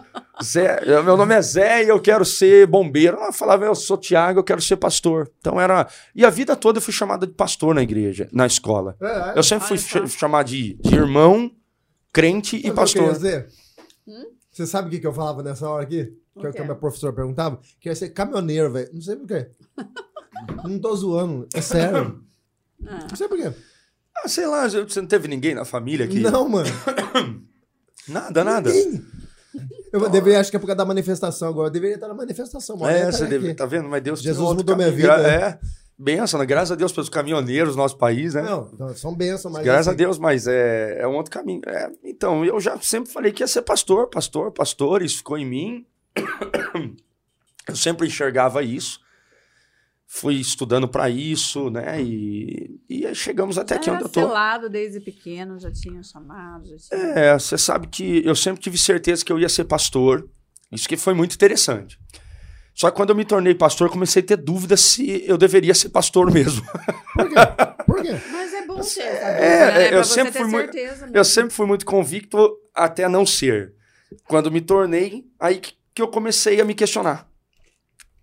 S3: Zé, meu nome é Zé e eu quero ser bombeiro. Eu falava, eu sou Tiago, eu quero ser pastor. Então era. E a vida toda eu fui chamada de pastor na igreja, na escola. É, é. Eu sempre fui ah, chamado de, de irmão, crente e pastor.
S1: Hum? Você sabe o que, que eu falava nessa hora aqui? Que, é que a minha professora perguntava? Queria ser caminhoneiro, velho. Não sei por quê. não tô zoando. É sério. Ah. Não sei por quê.
S3: Ah, sei lá, você não teve ninguém na família aqui?
S1: Não, mano.
S3: Nada, nada.
S1: Ninguém. Eu deveria, acho que é por causa da manifestação agora. Eu deveria estar na manifestação.
S3: É, você deve, tá vendo? Mas Deus
S1: Jesus mudou minha vida.
S3: É. Benção, né? Graças a Deus pelos caminhoneiros do nosso país, né?
S1: Não, são bênçãos, mas.
S3: Graças assim... a Deus, mas é, é um outro caminho. É, então, eu já sempre falei que ia ser pastor, pastor, pastor, isso ficou em mim. Eu sempre enxergava isso. Fui estudando para isso, né? E, e chegamos até aqui onde eu tô.
S2: lado desde pequeno, já tinha chamado. Já tinha...
S3: É, você sabe que eu sempre tive certeza que eu ia ser pastor. Isso que foi muito interessante. Só que quando eu me tornei pastor, comecei a ter dúvidas se eu deveria ser pastor mesmo.
S1: Por quê? Por quê?
S2: Mas é bom ter essa dúvida, é, né? eu, sempre fui muito,
S3: eu sempre fui muito convicto até não ser. Quando me tornei, aí que eu comecei a me questionar.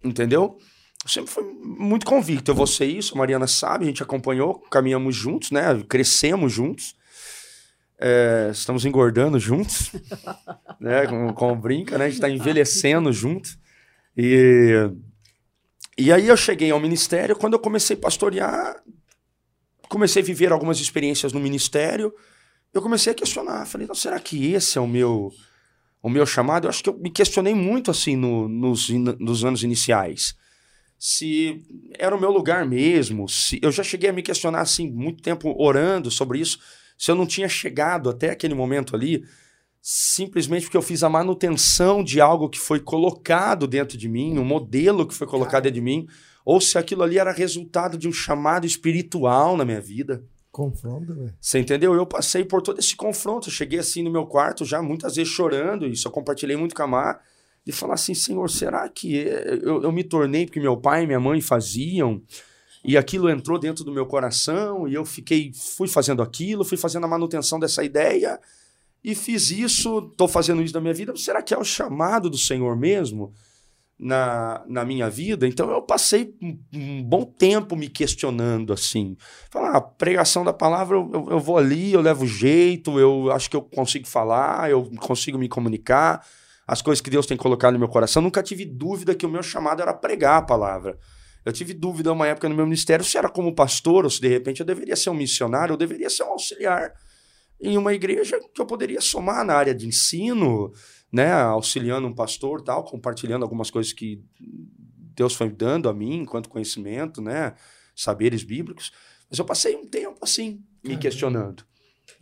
S3: Entendeu? Eu sempre fui muito convicto. Eu vou ser isso, a Mariana sabe, a gente acompanhou, caminhamos juntos, né? Crescemos juntos. É, estamos engordando juntos, né? Como, como brinca, né? A gente está envelhecendo junto. E, e aí eu cheguei ao ministério, quando eu comecei a pastorear, comecei a viver algumas experiências no ministério, eu comecei a questionar. Falei, não, será que esse é o meu o meu chamado? Eu acho que eu me questionei muito assim no, nos, nos anos iniciais. Se era o meu lugar mesmo, se eu já cheguei a me questionar assim muito tempo orando sobre isso, se eu não tinha chegado até aquele momento ali, simplesmente porque eu fiz a manutenção de algo que foi colocado dentro de mim, um modelo que foi colocado dentro de mim, ou se aquilo ali era resultado de um chamado espiritual na minha vida.
S1: Confronto, velho.
S3: Você entendeu? Eu passei por todo esse confronto. Eu cheguei assim no meu quarto já muitas vezes chorando, isso eu compartilhei muito com a Mar, de falar assim, Senhor, será que eu, eu me tornei porque meu pai e minha mãe faziam? E aquilo entrou dentro do meu coração e eu fiquei, fui fazendo aquilo, fui fazendo a manutenção dessa ideia e fiz isso, estou fazendo isso na minha vida. Será que é o chamado do Senhor mesmo na, na minha vida? Então eu passei um, um bom tempo me questionando assim. Falar, a pregação da palavra, eu, eu, vou ali, eu levo jeito, eu acho que eu consigo falar, eu consigo me comunicar, as coisas que Deus tem colocado no meu coração. nunca tive dúvida que o meu chamado era pregar a palavra. Eu tive dúvida uma época no meu ministério se era como pastor ou se de repente eu deveria ser um missionário ou deveria ser um auxiliar em uma igreja que eu poderia somar na área de ensino, né, auxiliando um pastor, tal, compartilhando algumas coisas que Deus foi dando a mim enquanto conhecimento, né, saberes bíblicos. Mas eu passei um tempo assim me questionando.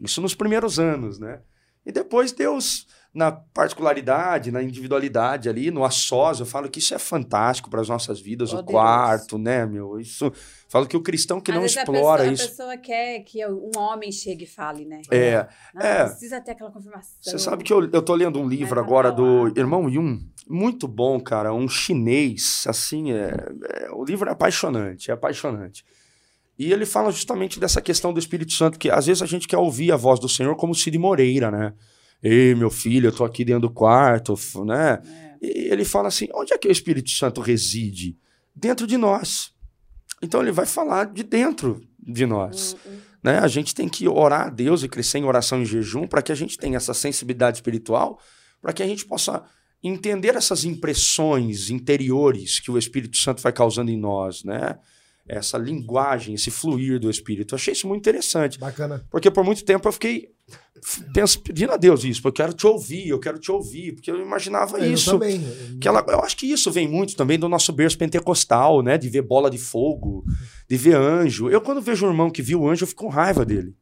S3: Isso nos primeiros anos, né? E depois Deus na particularidade, na individualidade ali, no a sós, eu falo que isso é fantástico para as nossas vidas, oh, o Deus. quarto, né, meu? Isso, falo que o cristão que Às não explora
S2: a
S3: pessoa,
S2: isso. A pessoa quer que um homem chegue e fale, né?
S3: É.
S2: Não,
S3: é.
S2: Precisa ter aquela confirmação.
S3: Você sabe que eu, eu tô lendo um livro agora do irmão Yun, muito bom, cara, um chinês, assim, é, é, o livro é apaixonante, é apaixonante. E ele fala justamente dessa questão do Espírito Santo, que às vezes a gente quer ouvir a voz do Senhor como Cid Moreira, né? Ei, meu filho, eu tô aqui dentro do quarto, né? É. E ele fala assim: onde é que o Espírito Santo reside? Dentro de nós. Então ele vai falar de dentro de nós. Uhum. Né? A gente tem que orar a Deus e crescer em oração e jejum para que a gente tenha essa sensibilidade espiritual, para que a gente possa entender essas impressões interiores que o Espírito Santo vai causando em nós, né? Essa linguagem, esse fluir do Espírito. Eu achei isso muito interessante.
S1: Bacana.
S3: Porque por muito tempo eu fiquei penso, pedindo a Deus isso, porque eu quero te ouvir, eu quero te ouvir, porque eu imaginava eu isso.
S1: Também.
S3: Que ela, eu acho que isso vem muito também do nosso berço pentecostal, né? De ver bola de fogo, de ver anjo. Eu, quando vejo um irmão que viu anjo, eu fico com raiva dele.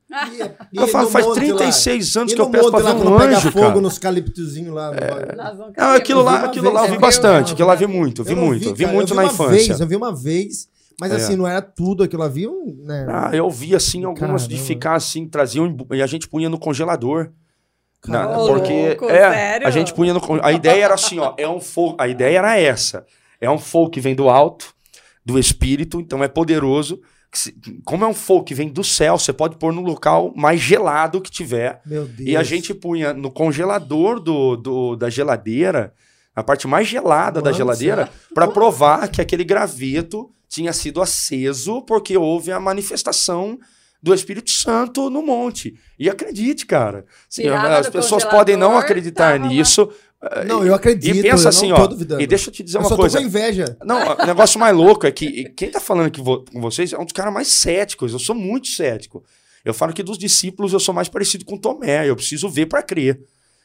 S3: E, e eu falo, faz 36 lá? anos que eu peço pra ver um anjo, pega
S1: fogo nos caliptozinhos lá.
S3: É... Não, aquilo lá, aquilo lá eu vi bastante, aquilo lá vi muito, vi muito, vi, muito na infância.
S1: eu vi uma vez mas é. assim, não era tudo aquilo havia, né?
S3: Ah, eu vi assim algumas Caramba. de ficar assim, traziam e a gente punha no congelador. Na, porque louco, é, sério? a gente punha no a ideia era assim, ó, é um fogo, a ideia era essa. É um fogo que vem do alto, do espírito, então é poderoso. Como é um fogo que vem do céu, você pode pôr no local mais gelado que tiver.
S1: Meu Deus.
S3: E a gente punha no congelador do, do da geladeira, a parte mais gelada Nossa. da geladeira, para provar que aquele graveto tinha sido aceso porque houve a manifestação do Espírito Santo no monte. E acredite, cara. Sim, as pessoas podem não acreditar nisso.
S1: Não, eu acredito.
S3: E pensa assim, ó. E deixa eu te dizer
S1: eu
S3: uma
S1: só
S3: coisa.
S1: Tô com inveja.
S3: Não, o negócio mais louco é que quem tá falando aqui com vocês é um dos caras mais céticos. Eu sou muito cético. Eu falo que dos discípulos eu sou mais parecido com Tomé. Eu preciso ver para crer.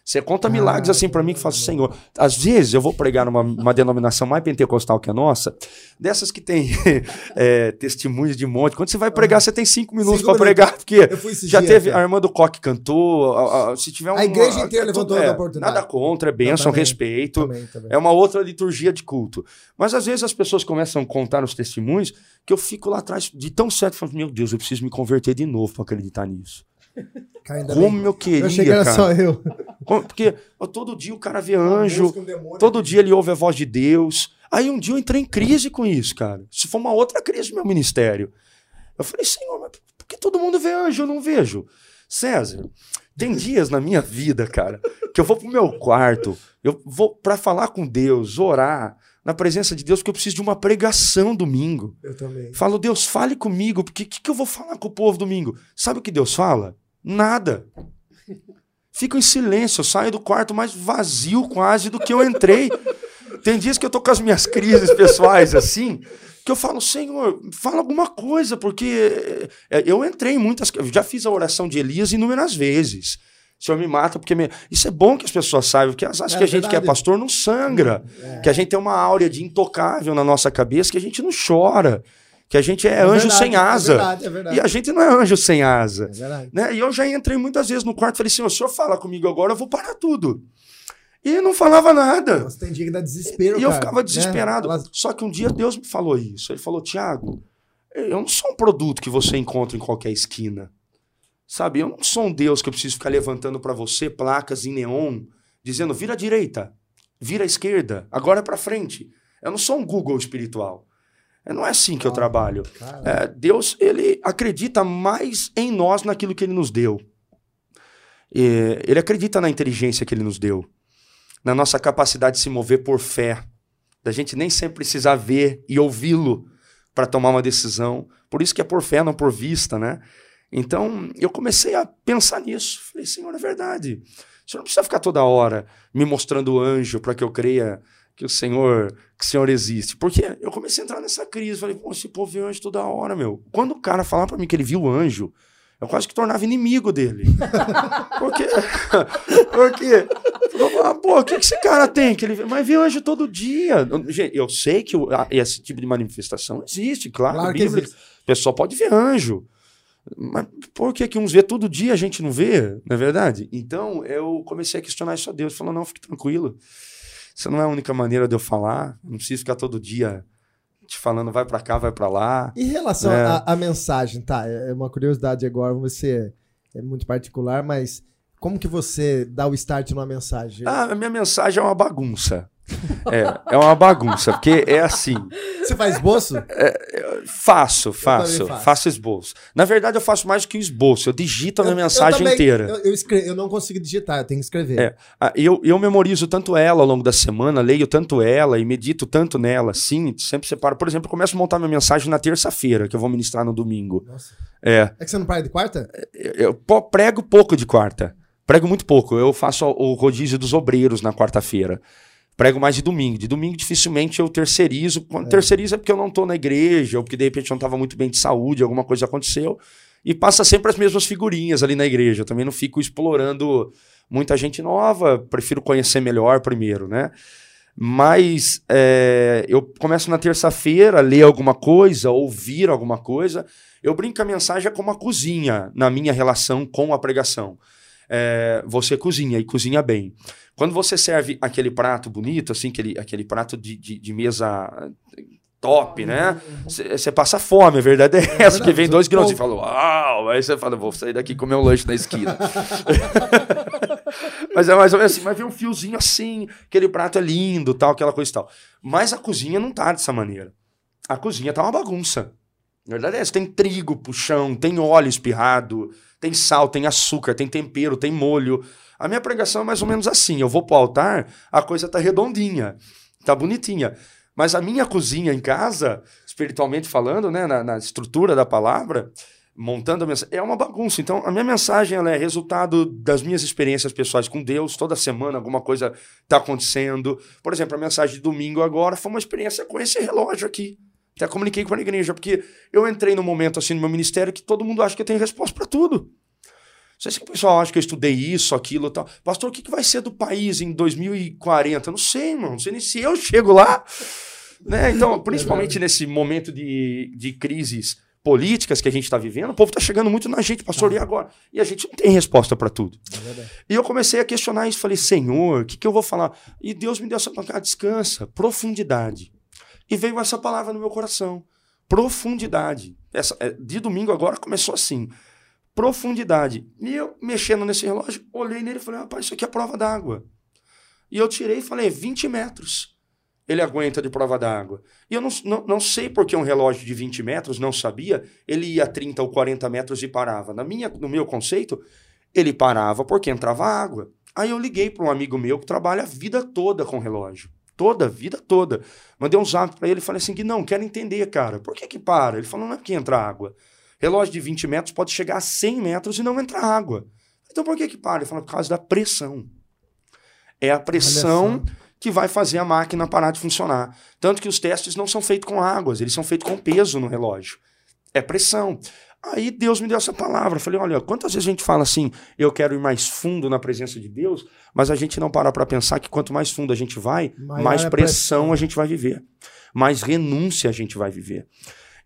S3: Você conta milagres assim para mim que fala, Senhor. Às vezes eu vou pregar numa uma denominação mais pentecostal que a nossa, dessas que tem é, testemunhos de monte. Quando você vai pregar, você tem cinco minutos para pregar, porque já teve. A irmã do Coque cantou. A, a, se tiver
S1: a igreja inteira levantou é, a oportunidade.
S3: Nada contra, é bênção, também, respeito. Também, também. É uma outra liturgia de culto. Mas às vezes as pessoas começam a contar os testemunhos que eu fico lá atrás de tão certo, falando, meu Deus, eu preciso me converter de novo para acreditar nisso. Como bem. eu queria, eu cheguei, cara. só eu. Porque ó, todo dia o cara vê anjo, todo dia ele ouve a voz de Deus. Aí um dia eu entrei em crise com isso, cara. Isso foi uma outra crise do meu ministério. Eu falei, Senhor, mas por que todo mundo vê anjo? Eu não vejo. César, tem dias na minha vida, cara, que eu vou pro meu quarto, eu vou para falar com Deus, orar na presença de Deus, porque eu preciso de uma pregação domingo.
S1: Eu também.
S3: Falo, Deus, fale comigo, porque o que, que eu vou falar com o povo domingo? Sabe o que Deus fala? Nada. Fico em silêncio, eu saio do quarto mais vazio quase do que eu entrei. Tem dias que eu tô com as minhas crises pessoais assim, que eu falo, Senhor, fala alguma coisa, porque é, eu entrei em muitas. Já fiz a oração de Elias inúmeras vezes. O Senhor me mata, porque me... isso é bom que as pessoas saibam, porque elas acham é, que a gente verdade. que é pastor não sangra, é. que a gente tem uma áurea de intocável na nossa cabeça, que a gente não chora que a gente é, é anjo verdade, sem é asa. É verdade, é verdade. E a gente não é anjo sem asa. É né? E eu já entrei muitas vezes no quarto e falei assim: o senhor fala comigo agora, eu vou parar tudo. E não falava nada.
S1: Nossa, tem dia que dá desespero.
S3: E, eu ficava né? desesperado. Só que um dia Deus me falou isso. Ele falou: Tiago, eu não sou um produto que você encontra em qualquer esquina. Sabe, eu não sou um Deus que eu preciso ficar levantando para você placas em neon, dizendo vira à direita, vira à esquerda, agora é para frente. Eu não sou um Google espiritual. Não é assim que eu trabalho. É, Deus, ele acredita mais em nós naquilo que ele nos deu. E ele acredita na inteligência que ele nos deu, na nossa capacidade de se mover por fé, da gente nem sempre precisar ver e ouvi-lo para tomar uma decisão. Por isso que é por fé, não por vista, né? Então, eu comecei a pensar nisso. Falei, Senhor, é verdade. O senhor não precisa ficar toda hora me mostrando anjo para que eu creia que o Senhor, que o Senhor existe. Porque eu comecei a entrar nessa crise, falei, pô, esse povo vê anjo toda hora, meu. Quando o cara falava para mim que ele viu anjo, eu quase que tornava inimigo dele. porque, porque, ah, pô, o que, que esse cara tem? Que ele, mas vê anjo todo dia. Gente, eu sei que esse tipo de manifestação existe, claro. claro que existe. O pessoal pode ver anjo. Mas por que, que uns vê todo dia a gente não vê? Não é verdade? Então eu comecei a questionar isso a Deus. Falou, não, fique tranquilo. Isso não é a única maneira de eu falar. Não preciso ficar todo dia te falando vai para cá, vai para lá.
S1: Em relação é. à mensagem, tá? É, é uma curiosidade agora, é, é muito particular, mas como que você dá o start numa mensagem?
S3: Ah, a minha mensagem é uma bagunça. É, é uma bagunça, porque é assim.
S1: Você faz esboço?
S3: É, faço, faço, faço, faço. esboço. Na verdade, eu faço mais do que o esboço, eu digito a minha eu, mensagem eu também, inteira.
S1: Eu, eu, escrevo, eu, não consigo digitar, eu tenho que escrever.
S3: É, eu, eu memorizo tanto ela ao longo da semana, leio tanto ela e medito tanto nela, assim, sempre separo. Por exemplo, eu começo a montar minha mensagem na terça-feira, que eu vou ministrar no domingo. Nossa.
S1: É. É que você não para de quarta?
S3: Eu, eu prego pouco de quarta. Prego muito pouco. Eu faço o rodízio dos obreiros na quarta-feira prego mais de domingo. De domingo, dificilmente eu terceirizo. Quando é. terceirizo é porque eu não estou na igreja, ou porque de repente eu não estava muito bem de saúde, alguma coisa aconteceu. E passa sempre as mesmas figurinhas ali na igreja. Eu também não fico explorando muita gente nova, prefiro conhecer melhor primeiro, né? Mas é, eu começo na terça-feira a ler alguma coisa, ouvir alguma coisa. Eu brinco a mensagem é como a cozinha na minha relação com a pregação. É, você cozinha e cozinha bem. Quando você serve aquele prato bonito, assim, aquele, aquele prato de, de, de mesa top, né? Você passa fome, a verdade é, é essa, que vem dois grãos e fala, uau! Aí você fala, vou sair daqui e comer um lanche na esquina. mas é mais ou menos assim, mas vem um fiozinho assim, aquele prato é lindo, tal, aquela coisa e tal. Mas a cozinha não tá dessa maneira. A cozinha tá uma bagunça. Na verdade é essa, tem trigo puxão, tem óleo espirrado, tem sal, tem açúcar, tem tempero, tem molho. A minha pregação é mais ou menos assim. Eu vou pro altar, a coisa tá redondinha, tá bonitinha. Mas a minha cozinha em casa, espiritualmente falando, né, na, na estrutura da palavra, montando a mensagem, é uma bagunça. Então, a minha mensagem ela é resultado das minhas experiências pessoais com Deus. Toda semana alguma coisa está acontecendo. Por exemplo, a mensagem de domingo agora foi uma experiência com esse relógio aqui. Até comuniquei com a igreja, porque eu entrei num momento assim no meu ministério que todo mundo acha que eu tenho resposta para tudo. Sei se o pessoal acha que eu estudei isso, aquilo e tal. Pastor, o que, que vai ser do país em 2040? Eu não sei, irmão. Não sei nem se eu chego lá. Né? Então, principalmente nesse momento de, de crises políticas que a gente está vivendo, o povo está chegando muito na gente, pastor, e agora? E a gente não tem resposta para tudo. É e eu comecei a questionar isso, falei, Senhor, o que, que eu vou falar? E Deus me deu essa palavra, descansa, profundidade. E veio essa palavra no meu coração, profundidade. Essa, é, de domingo agora começou assim, profundidade. E eu, mexendo nesse relógio, olhei nele e falei, rapaz, isso aqui é prova d'água. E eu tirei e falei, 20 metros ele aguenta de prova d'água. E eu não, não, não sei porque um relógio de 20 metros, não sabia, ele ia a 30 ou 40 metros e parava. Na minha, no meu conceito, ele parava porque entrava água. Aí eu liguei para um amigo meu que trabalha a vida toda com relógio. Toda, a vida toda. Mandei um zap para ele e falei assim: que não, quero entender, cara. Por que que para? Ele falou: não é porque entra água. Relógio de 20 metros pode chegar a 100 metros e não entrar água. Então por que que para? Ele falou: por causa da pressão. É a pressão que vai fazer a máquina parar de funcionar. Tanto que os testes não são feitos com águas, eles são feitos com peso no relógio. É pressão. Aí Deus me deu essa palavra. Eu falei: olha, quantas vezes a gente fala assim, eu quero ir mais fundo na presença de Deus, mas a gente não para para pensar que quanto mais fundo a gente vai, Maior mais é pressão, pressão a gente vai viver, mais renúncia a gente vai viver.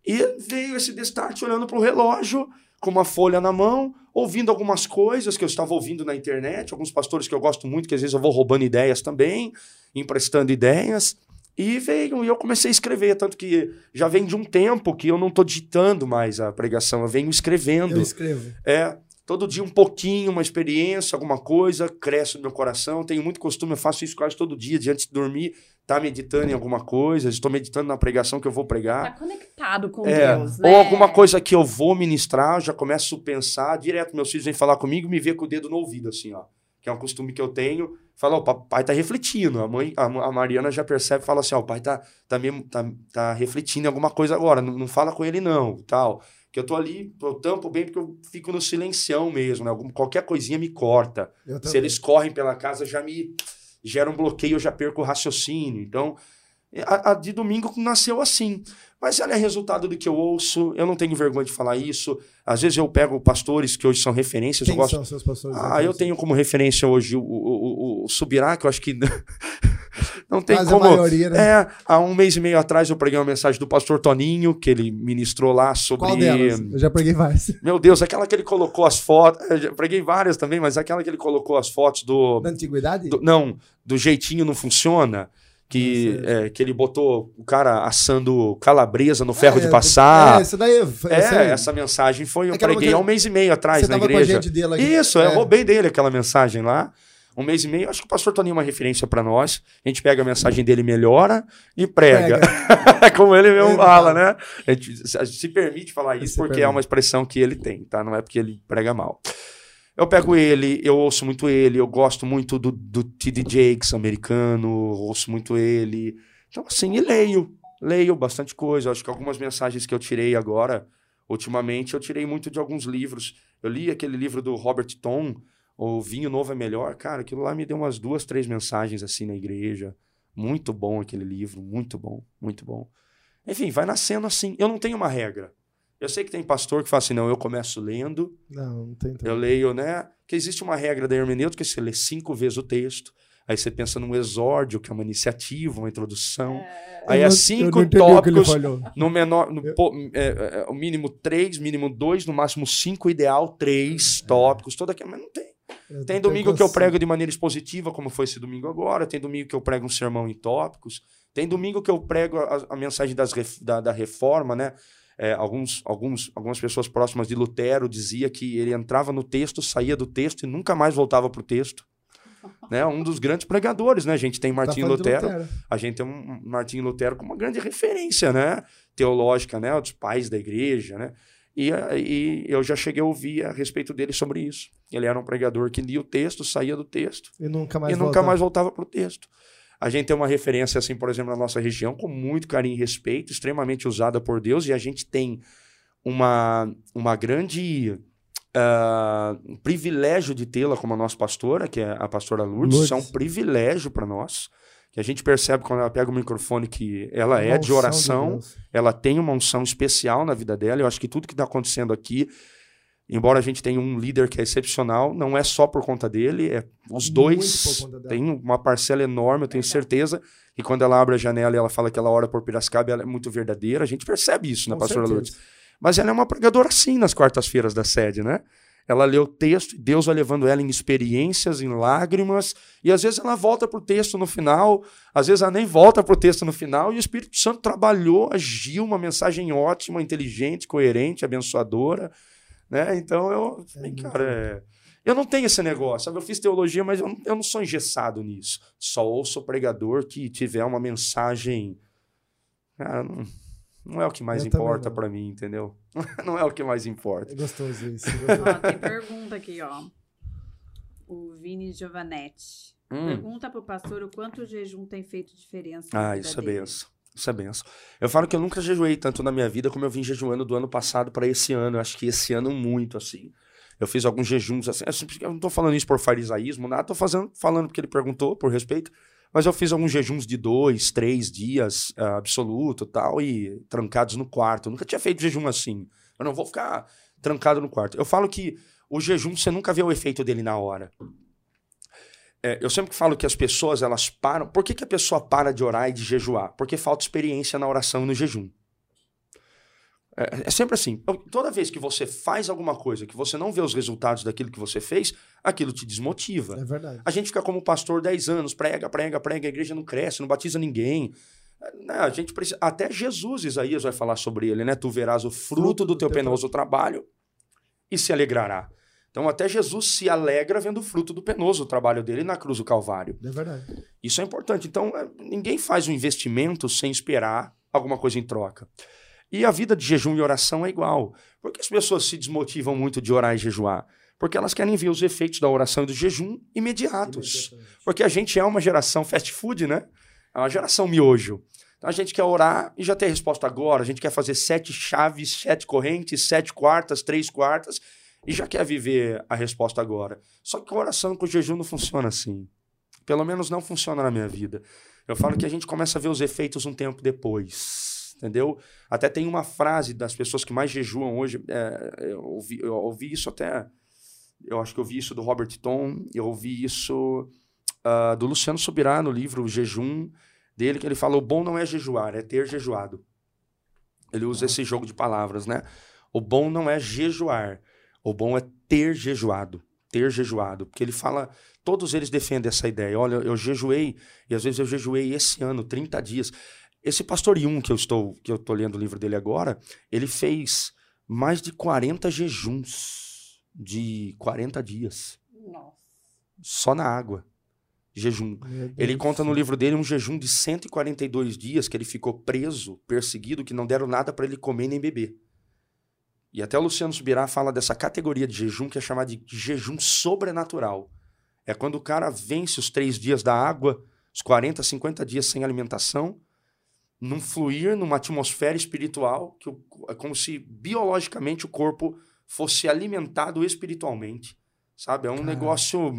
S3: E veio esse destaque olhando para o relógio, com uma folha na mão, ouvindo algumas coisas que eu estava ouvindo na internet, alguns pastores que eu gosto muito, que às vezes eu vou roubando ideias também, emprestando ideias. E veio, e eu comecei a escrever, tanto que já vem de um tempo que eu não estou digitando mais a pregação, eu venho escrevendo.
S1: Eu escrevo.
S3: É, todo dia um pouquinho, uma experiência, alguma coisa, cresce no meu coração. Tenho muito costume, eu faço isso quase todo dia, antes de dormir, tá meditando em alguma coisa, estou meditando na pregação que eu vou pregar.
S2: Tá conectado com é, Deus,
S3: né? Ou alguma coisa que eu vou ministrar, eu já começo a pensar, direto meus filhos vêm falar comigo, me vê com o dedo no ouvido, assim, ó. Que é um costume que eu tenho. Fala, o pai tá refletindo. A mãe, a, a Mariana já percebe, fala assim, ó, o pai tá, tá, mesmo, tá, tá refletindo em alguma coisa agora, não, não fala com ele não, tal que eu tô ali, eu tampo bem porque eu fico no silencião mesmo, né? Algum, qualquer coisinha me corta. Se eles correm pela casa, já me gera um bloqueio, eu já perco o raciocínio. Então, a, a, de domingo nasceu assim. Mas ela é resultado do que eu ouço, eu não tenho vergonha de falar isso. Às vezes eu pego pastores que hoje são referências.
S1: Quem
S3: eu gosto...
S1: são seus pastores?
S3: Ah, eu tenho como referência hoje o, o, o, o Subirá, que eu acho que Não tem Mas como.
S1: Maioria, né?
S3: É, há um mês e meio atrás eu preguei uma mensagem do pastor Toninho, que ele ministrou lá sobre.
S1: Qual delas? Eu já preguei várias.
S3: Meu Deus, aquela que ele colocou as fotos. Eu já preguei várias também, mas aquela que ele colocou as fotos do.
S1: Da antiguidade?
S3: Do, não, do jeitinho não funciona que, é, que ele botou o cara assando calabresa no ferro é, de passar.
S1: É, essa daí.
S3: Essa, é, essa mensagem foi. Eu preguei há um mês e meio atrás na igreja. Isso, é. eu roubei dele aquela mensagem lá um mês e meio. Acho que o pastor Toninho é uma referência para nós. A gente pega a mensagem dele, melhora e prega. prega. Como ele mesmo fala, né? A gente, se permite falar isso porque permite. é uma expressão que ele tem, tá? Não é porque ele prega mal. Eu pego ele, eu ouço muito ele, eu gosto muito do, do T.D. Jakes americano, ouço muito ele. Então, assim, e leio. Leio bastante coisa. Acho que algumas mensagens que eu tirei agora, ultimamente, eu tirei muito de alguns livros. Eu li aquele livro do Robert Tom, o vinho novo é melhor. Cara, aquilo lá me deu umas duas, três mensagens assim na igreja. Muito bom aquele livro, muito bom, muito bom. Enfim, vai nascendo assim. Eu não tenho uma regra. Eu sei que tem pastor que fala assim, não, eu começo lendo.
S1: Não, não tem.
S3: Eu leio, né? Que existe uma regra da hermenêutica, você lê cinco vezes o texto. Aí você pensa num exórdio, que é uma iniciativa, uma introdução. É... Aí é cinco tópicos, no menor, no, eu... é, é, é, o mínimo três, mínimo dois, no máximo cinco, ideal três é. tópicos, toda aquela, mas não tem. Tem domingo que eu prego de maneira expositiva, como foi esse domingo agora. Tem domingo que eu prego um sermão em tópicos. Tem domingo que eu prego a, a mensagem das, da, da reforma, né? É, alguns, alguns, algumas pessoas próximas de Lutero dizia que ele entrava no texto, saía do texto e nunca mais voltava para o texto. né? Um dos grandes pregadores, né? A gente tem tá Martinho tá Lutero, Lutero, a gente tem um Martinho Lutero como uma grande referência, né? Teológica, né? Dos pais da igreja, né? E, e eu já cheguei a ouvir a respeito dele sobre isso. Ele era um pregador que lia o texto, saía do texto
S1: e nunca mais,
S3: e nunca mais voltava para o texto. A gente tem uma referência, assim, por exemplo, na nossa região, com muito carinho e respeito, extremamente usada por Deus, e a gente tem uma, uma grande uh, privilégio de tê-la como a nossa pastora, que é a pastora Lourdes. Lourdes. Isso é um privilégio para nós que a gente percebe quando ela pega o microfone que ela é de oração, de ela tem uma unção especial na vida dela. Eu acho que tudo que está acontecendo aqui Embora a gente tenha um líder que é excepcional, não é só por conta dele, é os Muito dois. Tem uma parcela enorme, eu tenho certeza. E quando ela abre a janela e ela fala que ela ora por Piracicaba, ela é muito verdadeira. A gente percebe isso, né, pastora Lourdes? Mas ela é uma pregadora assim nas quartas-feiras da sede, né? Ela lê o texto e Deus vai levando ela em experiências, em lágrimas, e às vezes ela volta para o texto no final, às vezes ela nem volta para o texto no final, e o Espírito Santo trabalhou, agiu, uma mensagem ótima, inteligente, coerente, abençoadora. Né? Então eu falei, é cara, é... eu não tenho esse negócio. Sabe? Eu fiz teologia, mas eu não, eu não sou engessado nisso. Só ouço pregador que tiver uma mensagem. Cara, não não é o que mais eu importa para mim, entendeu? não é o que mais importa.
S1: É gostoso isso.
S2: ó, tem pergunta aqui, ó. O Vini Giovanetti. Hum. Pergunta pro pastor o quanto o jejum tem feito diferença.
S3: Ah, isso é benção. Isso é benção. Eu falo que eu nunca jejuei tanto na minha vida como eu vim jejuando do ano passado para esse ano. Eu acho que esse ano muito, assim. Eu fiz alguns jejuns, assim. Eu não tô falando isso por farisaísmo, nada. Tô fazendo, falando porque ele perguntou, por respeito. Mas eu fiz alguns jejuns de dois, três dias uh, absoluto tal, e trancados no quarto. Nunca tinha feito jejum assim. Eu não vou ficar trancado no quarto. Eu falo que o jejum você nunca vê o efeito dele na hora. É, eu sempre falo que as pessoas elas param. Por que, que a pessoa para de orar e de jejuar? Porque falta experiência na oração e no jejum. É, é, sempre assim. Então, toda vez que você faz alguma coisa que você não vê os resultados daquilo que você fez, aquilo te desmotiva.
S1: É verdade.
S3: A gente fica como pastor 10 anos, prega, prega, prega, a igreja não cresce, não batiza ninguém. Né, a gente precisa, até Jesus, Isaías vai falar sobre ele, né? Tu verás o fruto, fruto do, do teu penoso trabalho e se alegrará. Então, até Jesus se alegra vendo o fruto do penoso trabalho dele na cruz do Calvário.
S1: É verdade.
S3: Isso é importante. Então, é, ninguém faz um investimento sem esperar alguma coisa em troca. E a vida de jejum e oração é igual. Por que as pessoas se desmotivam muito de orar e jejuar? Porque elas querem ver os efeitos da oração e do jejum imediatos. Porque a gente é uma geração fast food, né? É uma geração miojo. Então a gente quer orar e já ter a resposta agora. A gente quer fazer sete chaves, sete correntes, sete quartas, três quartas e já quer viver a resposta agora. Só que a oração com o jejum não funciona assim. Pelo menos não funciona na minha vida. Eu falo que a gente começa a ver os efeitos um tempo depois entendeu? Até tem uma frase das pessoas que mais jejuam hoje, é, eu, ouvi, eu ouvi isso até, eu acho que eu ouvi isso do Robert Tom, eu ouvi isso uh, do Luciano Subirá no livro Jejum dele, que ele fala, o bom não é jejuar, é ter jejuado. Ele usa esse jogo de palavras, né? O bom não é jejuar, o bom é ter jejuado, ter jejuado, porque ele fala, todos eles defendem essa ideia. Olha, eu jejuei, e às vezes eu jejuei esse ano, 30 dias. Esse pastor Yun, que eu estou que eu estou lendo o livro dele agora, ele fez mais de 40 jejuns de 40 dias.
S2: Nossa.
S3: Só na água. Jejum. Ele conta no livro dele um jejum de 142 dias que ele ficou preso, perseguido, que não deram nada para ele comer nem beber. E até o Luciano Subirá fala dessa categoria de jejum que é chamada de jejum sobrenatural. É quando o cara vence os três dias da água, os 40, 50 dias sem alimentação, num fluir, numa atmosfera espiritual, que é como se biologicamente o corpo fosse alimentado espiritualmente, sabe? É um negócio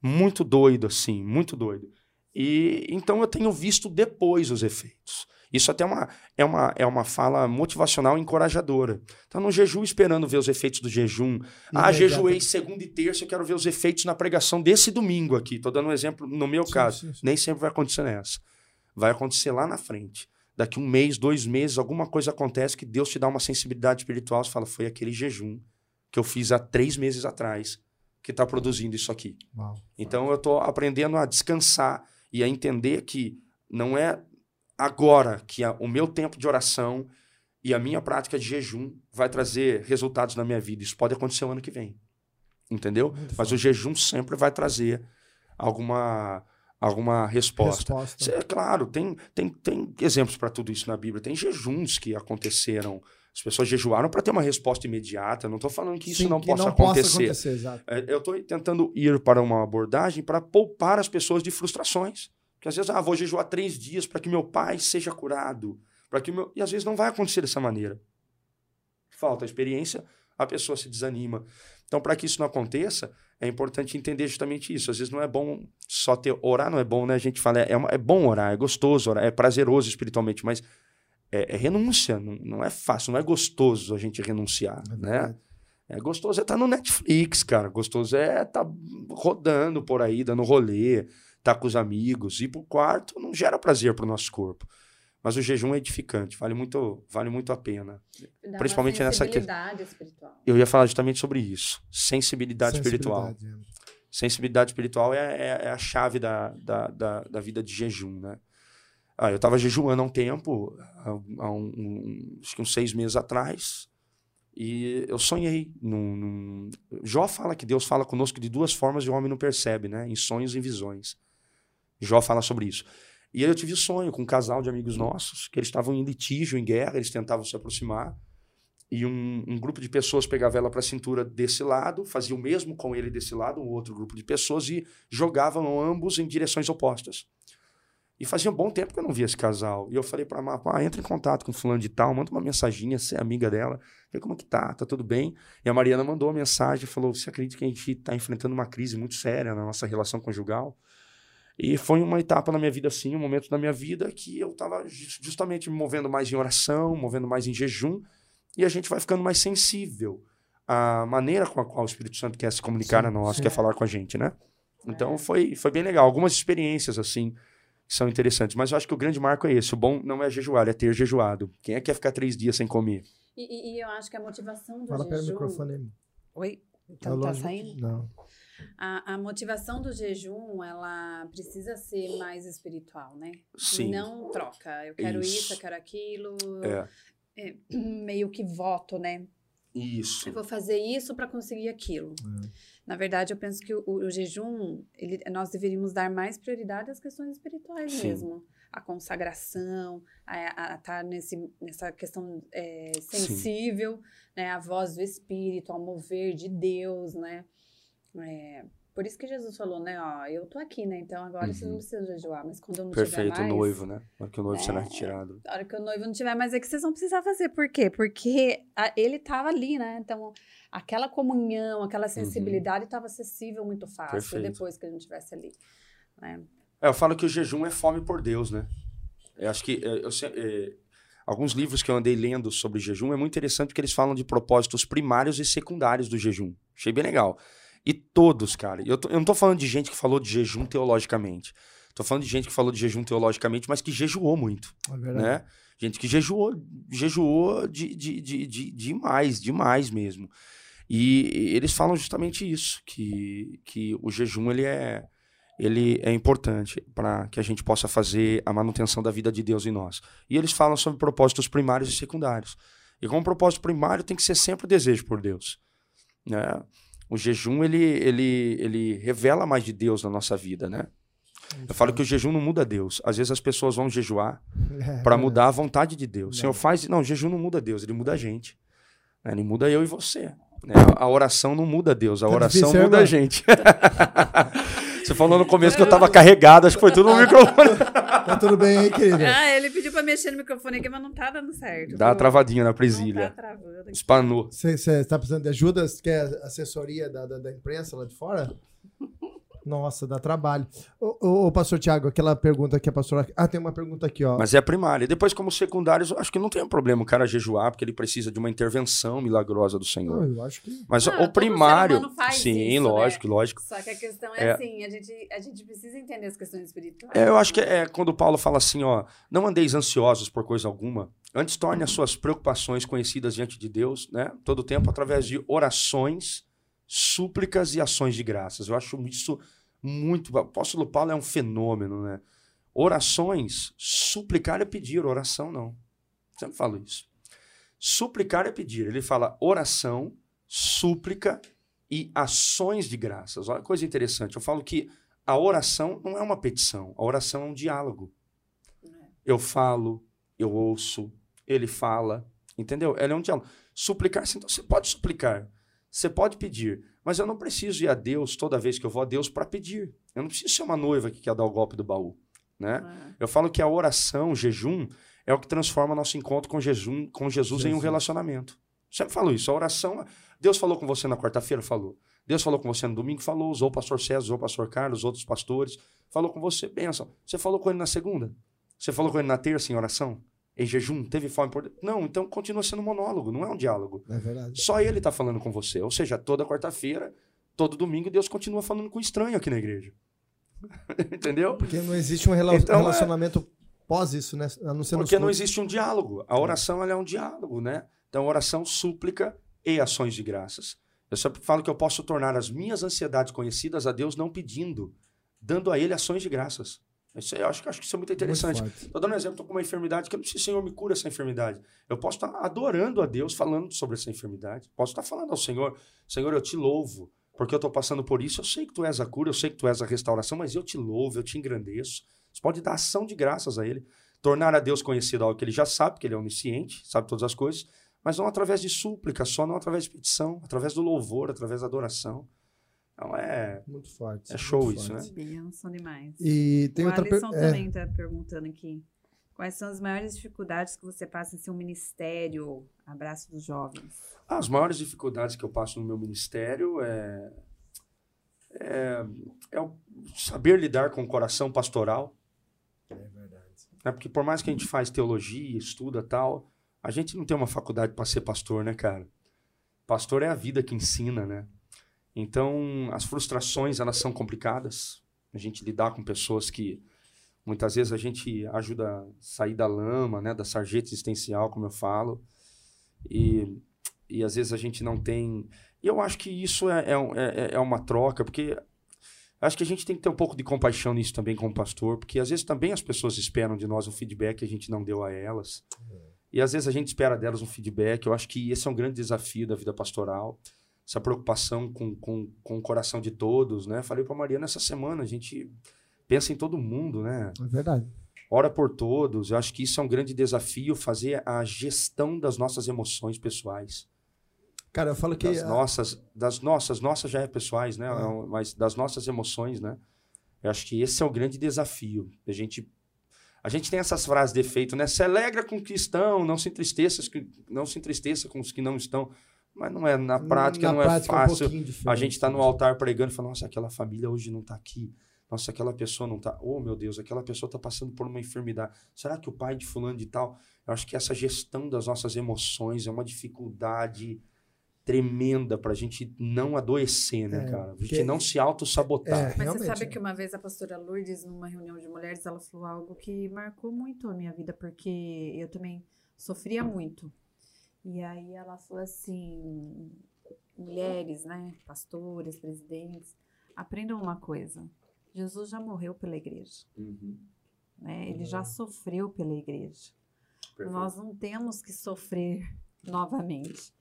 S3: muito doido, assim, muito doido. E então eu tenho visto depois os efeitos. Isso até é uma, é uma, é uma fala motivacional encorajadora. Então, no jejum, esperando ver os efeitos do jejum. ah, jejuei segunda e terça, eu quero ver os efeitos na pregação desse domingo aqui. Estou dando um exemplo no meu sim, caso. Sim, sim. Nem sempre vai acontecer nessa vai acontecer lá na frente. Daqui um mês, dois meses, alguma coisa acontece que Deus te dá uma sensibilidade espiritual. Você fala, foi aquele jejum que eu fiz há três meses atrás que está produzindo isso aqui. Uau. Então eu estou aprendendo a descansar e a entender que não é agora que a, o meu tempo de oração e a minha prática de jejum vai trazer resultados na minha vida. Isso pode acontecer o ano que vem. Entendeu? Muito Mas o jejum sempre vai trazer alguma alguma resposta. resposta. É claro, tem, tem, tem exemplos para tudo isso na Bíblia. Tem jejuns que aconteceram. As pessoas jejuaram para ter uma resposta imediata. Não estou falando que isso Sim, não, que possa, não acontecer. possa acontecer. É, eu estou tentando ir para uma abordagem para poupar as pessoas de frustrações. Porque às vezes, ah, vou jejuar três dias para que meu pai seja curado. para que meu... E às vezes não vai acontecer dessa maneira. Falta experiência, a pessoa se desanima. Então, para que isso não aconteça, é importante entender justamente isso. Às vezes não é bom só ter. Orar não é bom, né? A gente fala, é, uma, é bom orar, é gostoso orar, é prazeroso espiritualmente, mas é, é renúncia, não, não, é fácil, não é gostoso a gente renunciar, é né? É gostoso é estar tá no Netflix, cara. Gostoso é estar tá rodando por aí, dando rolê, estar tá com os amigos. Ir pro quarto não gera prazer pro nosso corpo. Mas o jejum é edificante, vale muito, vale muito a pena. Dá Principalmente nessa questão. espiritual. Eu ia falar justamente sobre isso. Sensibilidade, Sensibilidade espiritual. É. Sensibilidade espiritual é, é, é, a chave da, da, da, da, vida de jejum, né? Ah, eu estava jejuando há um tempo, há, um, um, acho que uns seis meses atrás, e eu sonhei. Num, num... Jó fala que Deus fala conosco de duas formas e o homem não percebe, né? Em sonhos e visões. Jó fala sobre isso. E aí eu tive sonho com um casal de amigos nossos, que eles estavam em litígio, em guerra, eles tentavam se aproximar. E um, um grupo de pessoas pegava ela para a cintura desse lado, fazia o mesmo com ele desse lado, um outro grupo de pessoas, e jogavam ambos em direções opostas. E fazia um bom tempo que eu não via esse casal. E eu falei pra Mar, ah, entra em contato com fulano de tal, manda uma mensaginha, você é amiga dela, vê como é que tá, tá tudo bem. E a Mariana mandou uma mensagem, falou, você acredita que a gente tá enfrentando uma crise muito séria na nossa relação conjugal? E foi uma etapa na minha vida, assim, um momento da minha vida que eu tava justamente me movendo mais em oração, movendo mais em jejum, e a gente vai ficando mais sensível à maneira com a qual o Espírito Santo quer se comunicar sim, a nós, sim. quer falar com a gente, né? Então é. foi, foi bem legal. Algumas experiências, assim, são interessantes. Mas eu acho que o grande marco é esse. O bom não é jejuar, é ter jejuado. Quem é que quer ficar três dias sem comer?
S2: E, e, e eu acho que a motivação do
S1: Fala
S2: jejum... Fala
S1: pelo microfone.
S2: Oi? Então tá, tá saindo?
S1: Não.
S2: A, a, motivação do jejum, ela precisa ser mais espiritual, né?
S3: Sim.
S2: Não troca. Eu quero isso, isso eu quero aquilo. É. É, meio que voto, né?
S3: Isso.
S2: Eu vou fazer isso para conseguir aquilo. É. Na verdade, eu penso que o, o jejum, ele, nós deveríamos dar mais prioridade às questões espirituais Sim. mesmo. A consagração, a estar tá nesse, nessa questão é, sensível, né? A voz do Espírito, ao mover de Deus, né? É, por isso que Jesus falou, né? Ó, eu tô aqui, né? Então agora uhum. vocês não uhum. precisam jejuar, mas quando eu não
S3: Perfeito,
S2: tiver mais...
S3: o noivo, né? Na hora que o noivo é, será retirado.
S2: Na hora que o noivo não tiver mais, é que vocês vão precisar fazer. Por quê? Porque a, ele tava ali, né? Então, aquela comunhão, aquela uhum. sensibilidade estava uhum. acessível muito fácil Perfeito. depois que a gente estivesse ali. Né?
S3: É, eu falo que o jejum é fome por Deus, né? Eu acho que... É, eu, eu, é, alguns livros que eu andei lendo sobre jejum é muito interessante porque eles falam de propósitos primários e secundários do jejum. Achei bem legal. E todos, cara. Eu, tô, eu não tô falando de gente que falou de jejum teologicamente. Tô falando de gente que falou de jejum teologicamente, mas que jejuou muito. É verdade. Né? Gente que jejuou, jejuou de, de, de, de, demais, demais mesmo. E eles falam justamente isso, que, que o jejum ele é, ele é importante para que a gente possa fazer a manutenção da vida de Deus em nós. E eles falam sobre propósitos primários e secundários. E como propósito primário tem que ser sempre o desejo por Deus. Né? o jejum ele, ele, ele revela mais de Deus na nossa vida, né? Eu falo que o jejum não muda Deus. Às vezes as pessoas vão jejuar para mudar a vontade de Deus. O Senhor faz. Não, o jejum não muda Deus, ele muda a gente. Né? Ele muda eu e você. Né? A oração não muda Deus, a tá oração muda a gente. Você falou no começo que eu tava carregado, acho que foi tudo no microfone.
S1: tá tudo bem aí, querida?
S2: Ah, ele pediu pra mexer no microfone aqui, mas não tá dando certo.
S3: Dá uma travadinha na presilha. Não tá travando. Espanou.
S1: Você tá precisando de ajuda? Você quer assessoria da, da, da imprensa lá de fora? Nossa, dá trabalho. Ô, ô, pastor Tiago, aquela pergunta que a pastora. Ah, tem uma pergunta aqui, ó.
S3: Mas é a primária. Depois, como secundários, acho que não tem problema o cara jejuar, porque ele precisa de uma intervenção milagrosa do Senhor.
S1: eu acho que.
S3: Mas ah, o primário. sim, isso, lógico, né? lógico.
S2: Só que a questão é, é, assim: a gente, a gente precisa entender as questões espirituais.
S3: É, eu acho que é quando Paulo fala assim, ó, não andeis ansiosos por coisa alguma. Antes torne as suas preocupações conhecidas diante de Deus, né? Todo o tempo, através de orações, súplicas e ações de graças. Eu acho isso muito. O apóstolo Paulo é um fenômeno, né? Orações, suplicar é pedir, oração não. Sempre falo isso. Suplicar é pedir. Ele fala oração, súplica e ações de graças. Olha que coisa interessante. Eu falo que a oração não é uma petição, a oração é um diálogo. Eu falo, eu ouço, ele fala, entendeu? Ela é um diálogo. Suplicar, então você pode suplicar, você pode pedir, mas eu não preciso ir a Deus toda vez que eu vou a Deus para pedir. Eu não preciso ser uma noiva que quer dar o golpe do baú. Né? É. Eu falo que a oração, o jejum, é o que transforma nosso encontro com, jejum, com Jesus, Jesus. em um relacionamento. Sempre falo isso. A oração. Deus falou com você na quarta-feira? Falou. Deus falou com você no domingo? Falou. Usou o pastor César, usou o pastor Carlos, outros pastores. Falou com você. Benção. Você falou com ele na segunda? Você falou com ele na terça em oração? Em jejum, teve fome por. Não, então continua sendo monólogo, não é um diálogo.
S1: É verdade.
S3: Só ele está falando com você. Ou seja, toda quarta-feira, todo domingo, Deus continua falando com estranho aqui na igreja. Entendeu?
S1: Porque não existe um rela então, é relacionamento é... pós isso, né?
S3: A não ser Porque não existe um diálogo. A oração é um diálogo, né? Então, oração, súplica e ações de graças. Eu sempre falo que eu posso tornar as minhas ansiedades conhecidas a Deus não pedindo, dando a Ele ações de graças. Isso eu acho, acho que isso é muito interessante. Estou dando um exemplo, estou com uma enfermidade que eu não sei se o Senhor me cura essa enfermidade. Eu posso estar adorando a Deus falando sobre essa enfermidade. Posso estar falando ao Senhor, Senhor, eu te louvo, porque eu estou passando por isso. Eu sei que tu és a cura, eu sei que tu és a restauração, mas eu te louvo, eu te engrandeço. Você pode dar ação de graças a Ele. Tornar a Deus conhecido algo que Ele já sabe, que Ele é onisciente, sabe todas as coisas, mas não através de súplica, só não através de petição, através do louvor, através da adoração. Então é.
S1: Muito forte.
S3: É show isso,
S2: forte. né? Benção demais.
S1: E tem
S2: o
S1: outra
S2: Alisson per... É. também está perguntando aqui. Quais são as maiores dificuldades que você passa em seu ministério? Abraço dos jovens.
S3: As maiores dificuldades que eu passo no meu ministério é, é, é o saber lidar com o coração pastoral.
S1: É verdade.
S3: É porque por mais que a gente faz teologia, estuda tal, a gente não tem uma faculdade para ser pastor, né, cara? Pastor é a vida que ensina, né? Então, as frustrações, elas são complicadas. A gente lidar com pessoas que muitas vezes a gente ajuda a sair da lama, né, da sarjeta existencial, como eu falo. E, e às vezes a gente não tem. E eu acho que isso é, é, é, é uma troca, porque acho que a gente tem que ter um pouco de compaixão nisso também como pastor, porque às vezes também as pessoas esperam de nós um feedback que a gente não deu a elas. E às vezes a gente espera delas um feedback. Eu acho que esse é um grande desafio da vida pastoral essa preocupação com, com, com o coração de todos, né? Falei para Mariana essa semana, a gente pensa em todo mundo, né?
S1: É verdade.
S3: Ora por todos. Eu acho que isso é um grande desafio, fazer a gestão das nossas emoções pessoais.
S1: Cara, eu falo que...
S3: Das a... nossas, das nossas, nossas já é pessoais, né? É. Mas das nossas emoções, né? Eu acho que esse é o grande desafio. A gente a gente tem essas frases de efeito, né? Se alegra com os que estão, não se entristeça, não se entristeça com os que não estão. Mas não é, na prática na não é prática é fácil. Um a gente está no altar pregando e fala, nossa, aquela família hoje não está aqui. Nossa, aquela pessoa não está. Oh, meu Deus, aquela pessoa está passando por uma enfermidade. Será que o pai de fulano de tal? Eu acho que essa gestão das nossas emoções é uma dificuldade tremenda para a gente não adoecer, né, é, cara? A gente não se auto-sabotar.
S2: É, Mas você sabe que uma vez a pastora Lourdes, numa reunião de mulheres, ela falou algo que marcou muito a minha vida, porque eu também sofria muito. E aí ela falou assim: mulheres, né, pastores, presidentes, aprendam uma coisa. Jesus já morreu pela igreja. Uhum. Né? Ele uhum. já sofreu pela igreja. Perfeito. Nós não temos que sofrer novamente.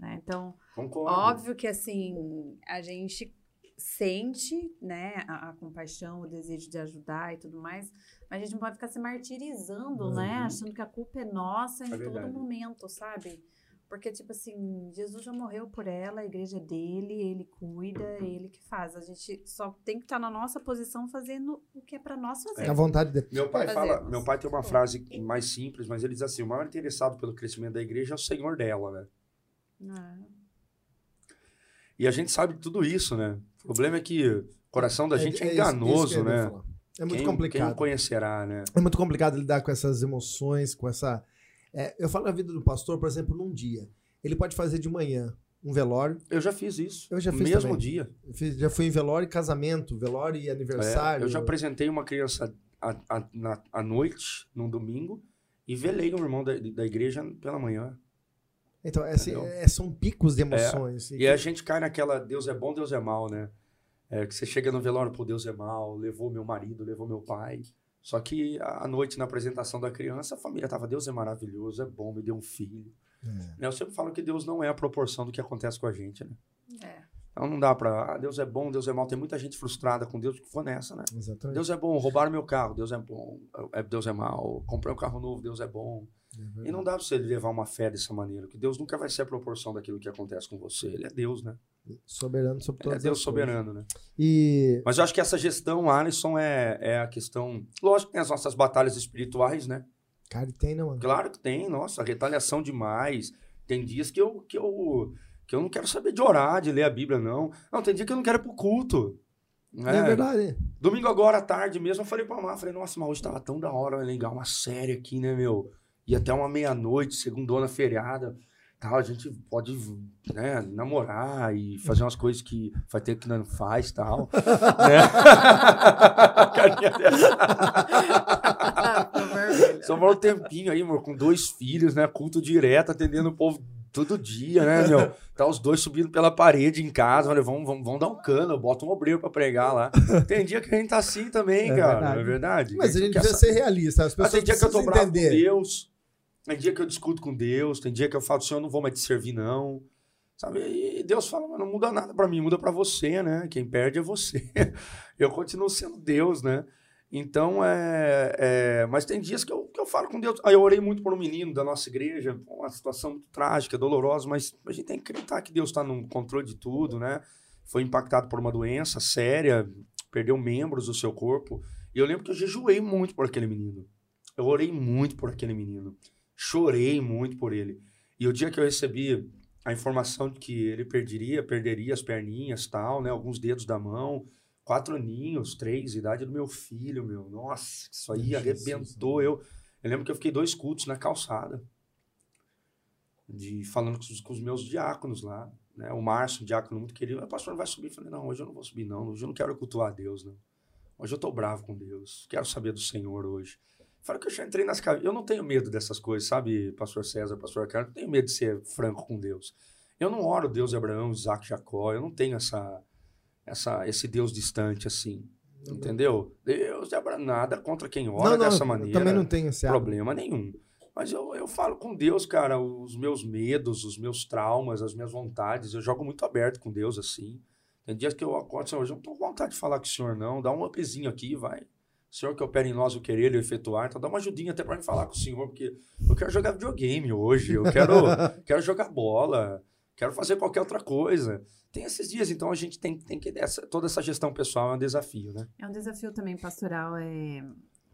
S2: Né? Então, Concordo. óbvio que assim, a gente sente né, a, a, compaixão, o desejo de ajudar e tudo mais, mas a gente não pode ficar se martirizando, né, uhum. né? Achando que a culpa é nossa em é todo momento, sabe? Porque, tipo assim, Jesus já morreu por ela, a igreja é dele, ele cuida, é ele que faz. A gente só tem que estar tá na nossa posição fazendo o que é para nós fazer.
S1: É a vontade
S3: de Meu pai fala, meu pai tem uma frase mais simples, mas ele diz assim: o maior interessado pelo crescimento da igreja é o Senhor dela, né? Ah. E a gente sabe tudo isso, né? O problema é que o coração da é, gente é, é enganoso, isso, né?
S1: É muito quem, complicado.
S3: Quem conhecerá, né?
S1: É muito complicado lidar com essas emoções, com essa. É, eu falo na vida do pastor, por exemplo, num dia. Ele pode fazer de manhã um velório.
S3: Eu já fiz isso.
S1: Eu já fiz
S3: mesmo
S1: também.
S3: dia.
S1: Fiz, já fui em velório e casamento, velório e aniversário.
S3: É, eu já apresentei uma criança à noite, num domingo, e velei um irmão da, da igreja pela manhã.
S1: Então, é assim, é, são picos de é. emoções.
S3: É. E, a gente cai naquela Deus é bom, Deus é mal, né? É, que você chega no velório, pô, Deus é mal, levou meu marido, levou meu pai. Só que à noite, na apresentação da criança, a família tava, Deus é maravilhoso, é bom, me deu um filho. É. Eu sempre falo que Deus não é a proporção do que acontece com a gente, né? É. Então não dá pra, ah, Deus é bom, Deus é mal. Tem muita gente frustrada com Deus que for nessa, né?
S1: Exatamente.
S3: Deus é bom, roubaram meu carro, Deus é bom, é, Deus é mal. Comprei um carro novo, Deus é bom. É e não dá pra você levar uma fé dessa maneira, que Deus nunca vai ser a proporção daquilo que acontece com você. Ele é Deus, né?
S1: Soberano sobre todas
S3: Ele é Deus soberano, né?
S1: E...
S3: Mas eu acho que essa gestão, Alisson, é, é a questão. Lógico que tem as nossas batalhas espirituais, né?
S1: Cara, tem, não,
S3: mano? Claro que tem, nossa, retaliação demais. Tem dias que eu, que eu, que eu não quero saber de orar, de ler a Bíblia, não. Não, tem dia que eu não quero ir pro culto.
S1: É, é verdade.
S3: Domingo agora, à tarde mesmo, eu falei pra Mar, falei, nossa, mas hoje tava tão da hora, legal, uma série aqui, né, meu? E até uma meia-noite, segundona feriada, tal, a gente pode né, namorar e fazer umas coisas que faz tempo que não faz tal. né? Só um tempinho aí, amor, com dois filhos, né? Culto direto, atendendo o povo todo dia, né, meu? Tá os dois subindo pela parede em casa, olha, vamos, vamos, vamos dar um cano, bota um obreiro pra pregar lá. Tem dia que a gente tá assim também, é cara, verdade. não é verdade?
S1: Mas a gente, a gente precisa ser realista, as pessoas
S3: tem dia que eu tô bravo com Deus, tem dia que eu discuto com Deus, tem dia que eu falo, Senhor, eu não vou mais te servir, não. Sabe? E Deus fala, mas não muda nada para mim, muda para você, né? Quem perde é você. eu continuo sendo Deus, né? Então, é, é, mas tem dias que eu, que eu falo com Deus. Aí eu orei muito por um menino da nossa igreja, uma situação muito trágica, dolorosa, mas a gente tem que acreditar que Deus está no controle de tudo, né? Foi impactado por uma doença séria, perdeu membros do seu corpo. E eu lembro que eu jejuei muito por aquele menino. Eu orei muito por aquele menino. Chorei muito por ele. E o dia que eu recebi a informação de que ele perderia, perderia as perninhas, tal, né, alguns dedos da mão, quatro aninhos, três, idade do meu filho, meu. Nossa, isso aí Jesus, arrebentou. Eu, eu lembro que eu fiquei dois cultos na calçada, de falando com os, com os meus diáconos lá. Né? O Márcio, um diácono muito querido, o pastor não vai subir. Eu falei, não, hoje eu não vou subir, não. Hoje eu não quero cultuar a Deus, não. Hoje eu tô bravo com Deus. Quero saber do Senhor hoje. Falei que eu já entrei nas casas. Eu não tenho medo dessas coisas, sabe, pastor César, pastor Carlos? Não tenho medo de ser franco com Deus. Eu não oro Deus de Abraão, Isaac, Jacó. Eu não tenho essa essa, esse Deus distante assim. Não entendeu? Deus é nada contra quem ora não, não, dessa maneira.
S1: Também não tem esse
S3: problema nenhum. Mas eu, eu falo com Deus, cara, os meus medos, os meus traumas, as minhas vontades. Eu jogo muito aberto com Deus assim. Tem dias que eu acordo, hoje eu não tô com vontade de falar com o Senhor, não. Dá um upzinho aqui, vai. Senhor que opera em nós o querer e o efetuar. Então dá uma ajudinha até para me falar com o Senhor, porque eu quero jogar videogame hoje, eu quero, quero jogar bola, quero fazer qualquer outra coisa tem esses dias, então a gente tem, tem que. Essa, toda essa gestão pessoal é um desafio, né?
S2: É um desafio também pastoral, é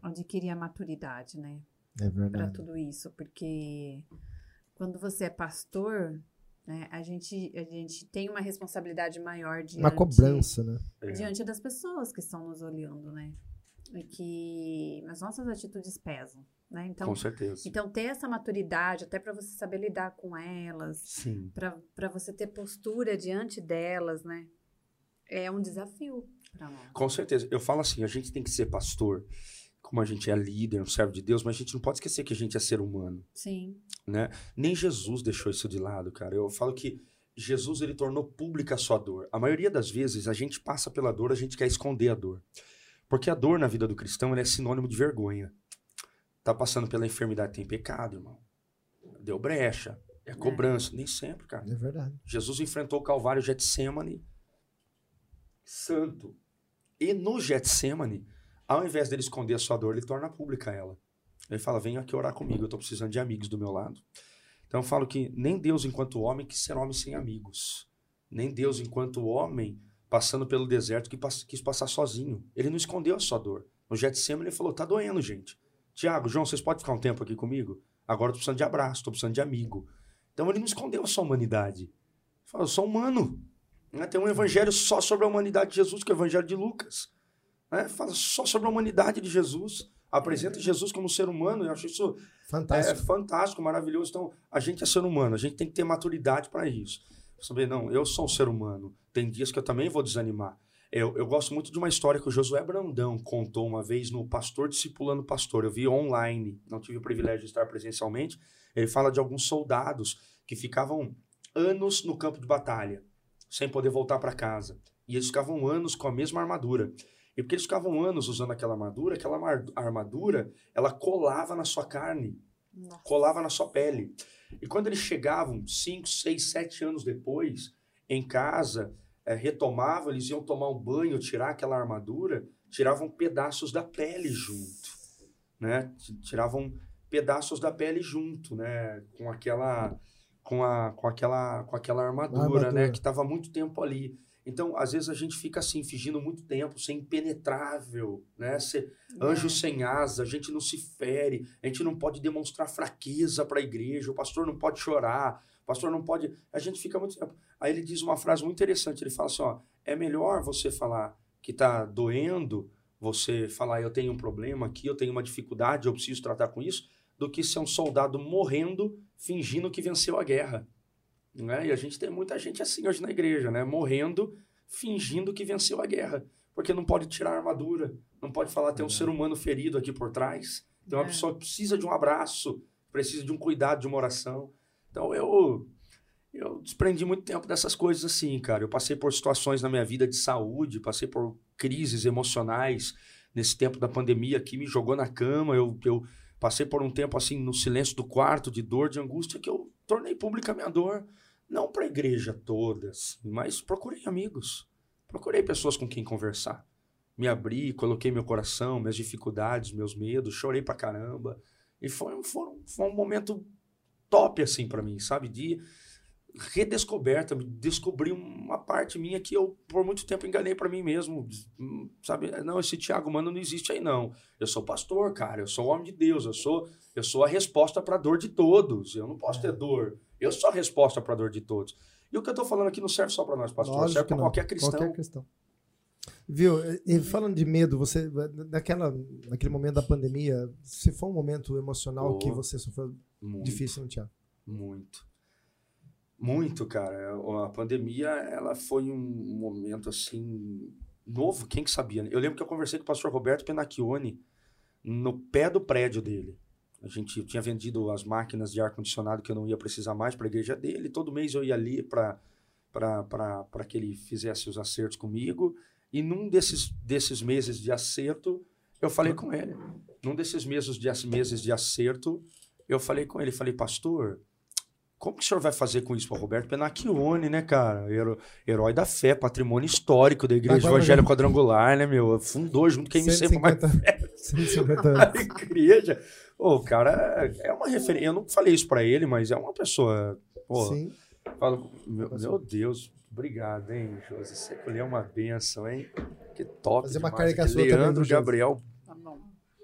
S2: adquirir a maturidade, né?
S1: É verdade.
S2: Para tudo isso, porque quando você é pastor, né, a, gente, a gente tem uma responsabilidade maior diante,
S1: uma cobrança, né?
S2: É. Diante das pessoas que estão nos olhando, né? Que as nossas atitudes pesam. Né? Então,
S3: com certeza.
S2: Então, ter essa maturidade, até para você saber lidar com elas, para você ter postura diante delas, né? É um desafio para nós.
S3: Com certeza. Eu falo assim: a gente tem que ser pastor, como a gente é líder, um servo de Deus, mas a gente não pode esquecer que a gente é ser humano.
S2: Sim.
S3: Né? Nem Jesus deixou isso de lado, cara. Eu falo que Jesus ele tornou pública a sua dor. A maioria das vezes a gente passa pela dor, a gente quer esconder a dor. Porque a dor na vida do cristão é sinônimo de vergonha tá passando pela enfermidade tem pecado, irmão. Deu brecha. É cobrança. É. Nem sempre, cara.
S1: É verdade.
S3: Jesus enfrentou o Calvário Getsemane santo. E no Getsemane, ao invés dele esconder a sua dor, ele torna pública ela. Ele fala: Vem aqui orar comigo, eu estou precisando de amigos do meu lado. Então eu falo que nem Deus, enquanto homem, quis ser homem sem amigos. Nem Deus, enquanto homem, passando pelo deserto, quis passar sozinho. Ele não escondeu a sua dor. No Getsemane, ele falou: Tá doendo, gente. Tiago, João, vocês podem ficar um tempo aqui comigo? Agora eu tô precisando de abraço, tô precisando de amigo. Então ele não escondeu a sua humanidade. Ele falou, eu sou humano. Né? Tem um evangelho só sobre a humanidade de Jesus, que é o evangelho de Lucas. Né? Fala só sobre a humanidade de Jesus. Apresenta Jesus como ser humano. Eu acho isso fantástico, é, fantástico maravilhoso. Então, a gente é ser humano, a gente tem que ter maturidade para isso. Saber, não, eu sou um ser humano. Tem dias que eu também vou desanimar. Eu, eu gosto muito de uma história que o Josué Brandão contou uma vez no Pastor Discipulando Pastor. Eu vi online, não tive o privilégio de estar presencialmente. Ele fala de alguns soldados que ficavam anos no campo de batalha, sem poder voltar para casa. E eles ficavam anos com a mesma armadura. E porque eles ficavam anos usando aquela armadura, aquela armadura, ela colava na sua carne, Nossa. colava na sua pele. E quando eles chegavam, 5, 6, 7 anos depois, em casa, é, retomavam, eles iam tomar um banho, tirar aquela armadura, tiravam pedaços da pele junto, né? Tiravam pedaços da pele junto, né? Com aquela, com a, com aquela, com aquela armadura, armadura. né? Que estava muito tempo ali. Então, às vezes a gente fica assim, fingindo muito tempo, ser impenetrável, né? Ser anjo é. sem asa, a gente não se fere, a gente não pode demonstrar fraqueza para a igreja, o pastor não pode chorar, o pastor não pode. A gente fica muito tempo. Aí ele diz uma frase muito interessante. Ele fala assim: ó, é melhor você falar que está doendo, você falar eu tenho um problema aqui, eu tenho uma dificuldade, eu preciso tratar com isso, do que ser um soldado morrendo fingindo que venceu a guerra. Né? E a gente tem muita gente assim hoje na igreja, né? morrendo fingindo que venceu a guerra. Porque não pode tirar a armadura, não pode falar, tem um ser humano ferido aqui por trás, tem uma é. pessoa que precisa de um abraço, precisa de um cuidado, de uma oração. Então eu eu desprendi muito tempo dessas coisas assim, cara. Eu passei por situações na minha vida de saúde, passei por crises emocionais nesse tempo da pandemia que me jogou na cama. Eu, eu passei por um tempo assim no silêncio do quarto, de dor, de angústia, que eu tornei pública a minha dor. Não para a igreja toda, assim, mas procurei amigos. Procurei pessoas com quem conversar. Me abri, coloquei meu coração, minhas dificuldades, meus medos, chorei pra caramba. E foi, foi, foi um momento top, assim, para mim, sabe? De redescoberta, descobri uma parte minha que eu por muito tempo enganei para mim mesmo, sabe? Não, esse Tiago Mano não existe aí não. Eu sou pastor, cara, eu sou homem de Deus, eu sou eu sou a resposta para a dor de todos. Eu não posso ter é. dor. Eu sou a resposta para a dor de todos. E o que eu estou falando aqui não serve só para nós, pastor, Lógico serve para qualquer cristão.
S1: Qualquer questão. Viu? E falando de medo, você naquela naquele momento da pandemia, se foi um momento emocional oh, que você sofreu muito, difícil, não Tiago?
S3: Muito muito, cara. A pandemia, ela foi um momento assim novo, quem que sabia? Né? Eu lembro que eu conversei com o pastor Roberto Penacchione no pé do prédio dele. A gente tinha vendido as máquinas de ar condicionado que eu não ia precisar mais para a igreja dele. Todo mês eu ia ali para para que ele fizesse os acertos comigo. E num desses, desses meses de acerto, eu falei com ele. Num desses meses de, meses de acerto, eu falei com ele. Falei, pastor, como que o senhor vai fazer com isso, para Roberto Penacchione, né, cara? Herói da fé, patrimônio histórico da Igreja Evangelho Quadrangular, né, meu? Fundou junto quem me sempre mais fé. 150 anos. A igreja. O cara é uma referência. Eu não falei isso para ele, mas é uma pessoa. Pô, Sim. Falo, meu, meu Deus, obrigado, hein, José? Você colheu uma benção, hein? Que top.
S1: Fazer demais. uma caricatura Leandro
S3: Gabriel. Tá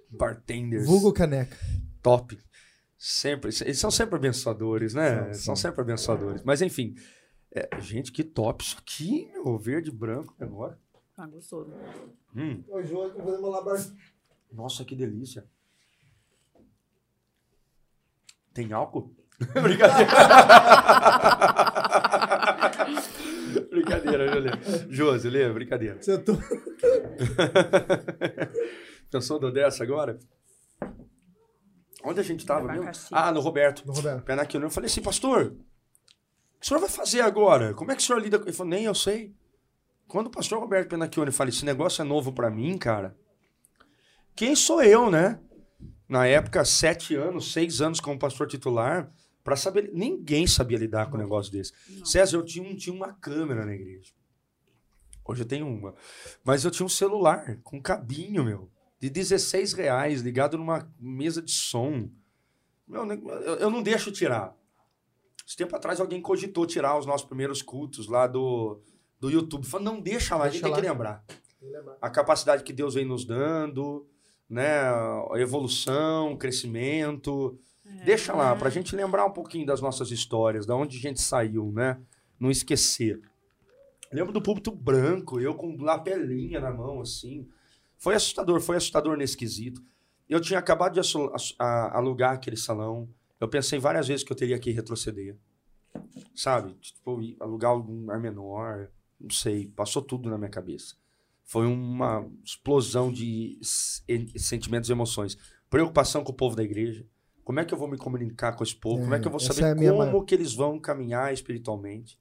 S3: Bartenders.
S1: Vulgo Caneca.
S3: Top. Sempre, eles são sempre abençoadores, né? São, são sempre abençoadores. Mas enfim, é, gente, que top isso aqui, meu, verde branco agora.
S2: Ah, gostoso.
S3: Hum.
S1: Fazendo malabar.
S3: Nossa, que delícia. Tem álcool? brincadeira. brincadeira, Jolê. Josi, lê, brincadeira.
S1: Você tô...
S3: Pensou do dessa agora? Onde a gente estava mesmo? Ah, no Roberto.
S1: No Roberto.
S3: Pé naquilo. Eu falei assim, pastor, o que o senhor vai fazer agora? Como é que o senhor lida com Ele falou, nem eu sei. Quando o pastor Roberto Penacchione fala, esse negócio é novo para mim, cara, quem sou eu, né? Na época, sete anos, seis anos como pastor titular, para saber. Ninguém sabia lidar com um negócio desse. Não. César, eu tinha, um, tinha uma câmera na igreja. Hoje eu tenho uma. Mas eu tinha um celular com cabinho, meu de 16 reais ligado numa mesa de som. Meu, eu, eu não deixo tirar. Esse tempo atrás alguém cogitou tirar os nossos primeiros cultos lá do, do YouTube. Falou, não deixa lá, deixa a gente lá. tem que lembrar. A capacidade que Deus vem nos dando, né? A evolução, crescimento. É. Deixa lá, pra gente lembrar um pouquinho das nossas histórias, da onde a gente saiu, né? Não esquecer. Lembro do púlpito branco, eu com lapelinha na mão, assim. Foi assustador, foi assustador nesse quesito. Eu tinha acabado de alugar aquele salão. Eu pensei várias vezes que eu teria que retroceder. Sabe? Tipo, alugar um lugar menor. Não sei. Passou tudo na minha cabeça. Foi uma explosão de sentimentos e emoções. Preocupação com o povo da igreja. Como é que eu vou me comunicar com esse povo? É, como é que eu vou saber é como que eles vão caminhar espiritualmente?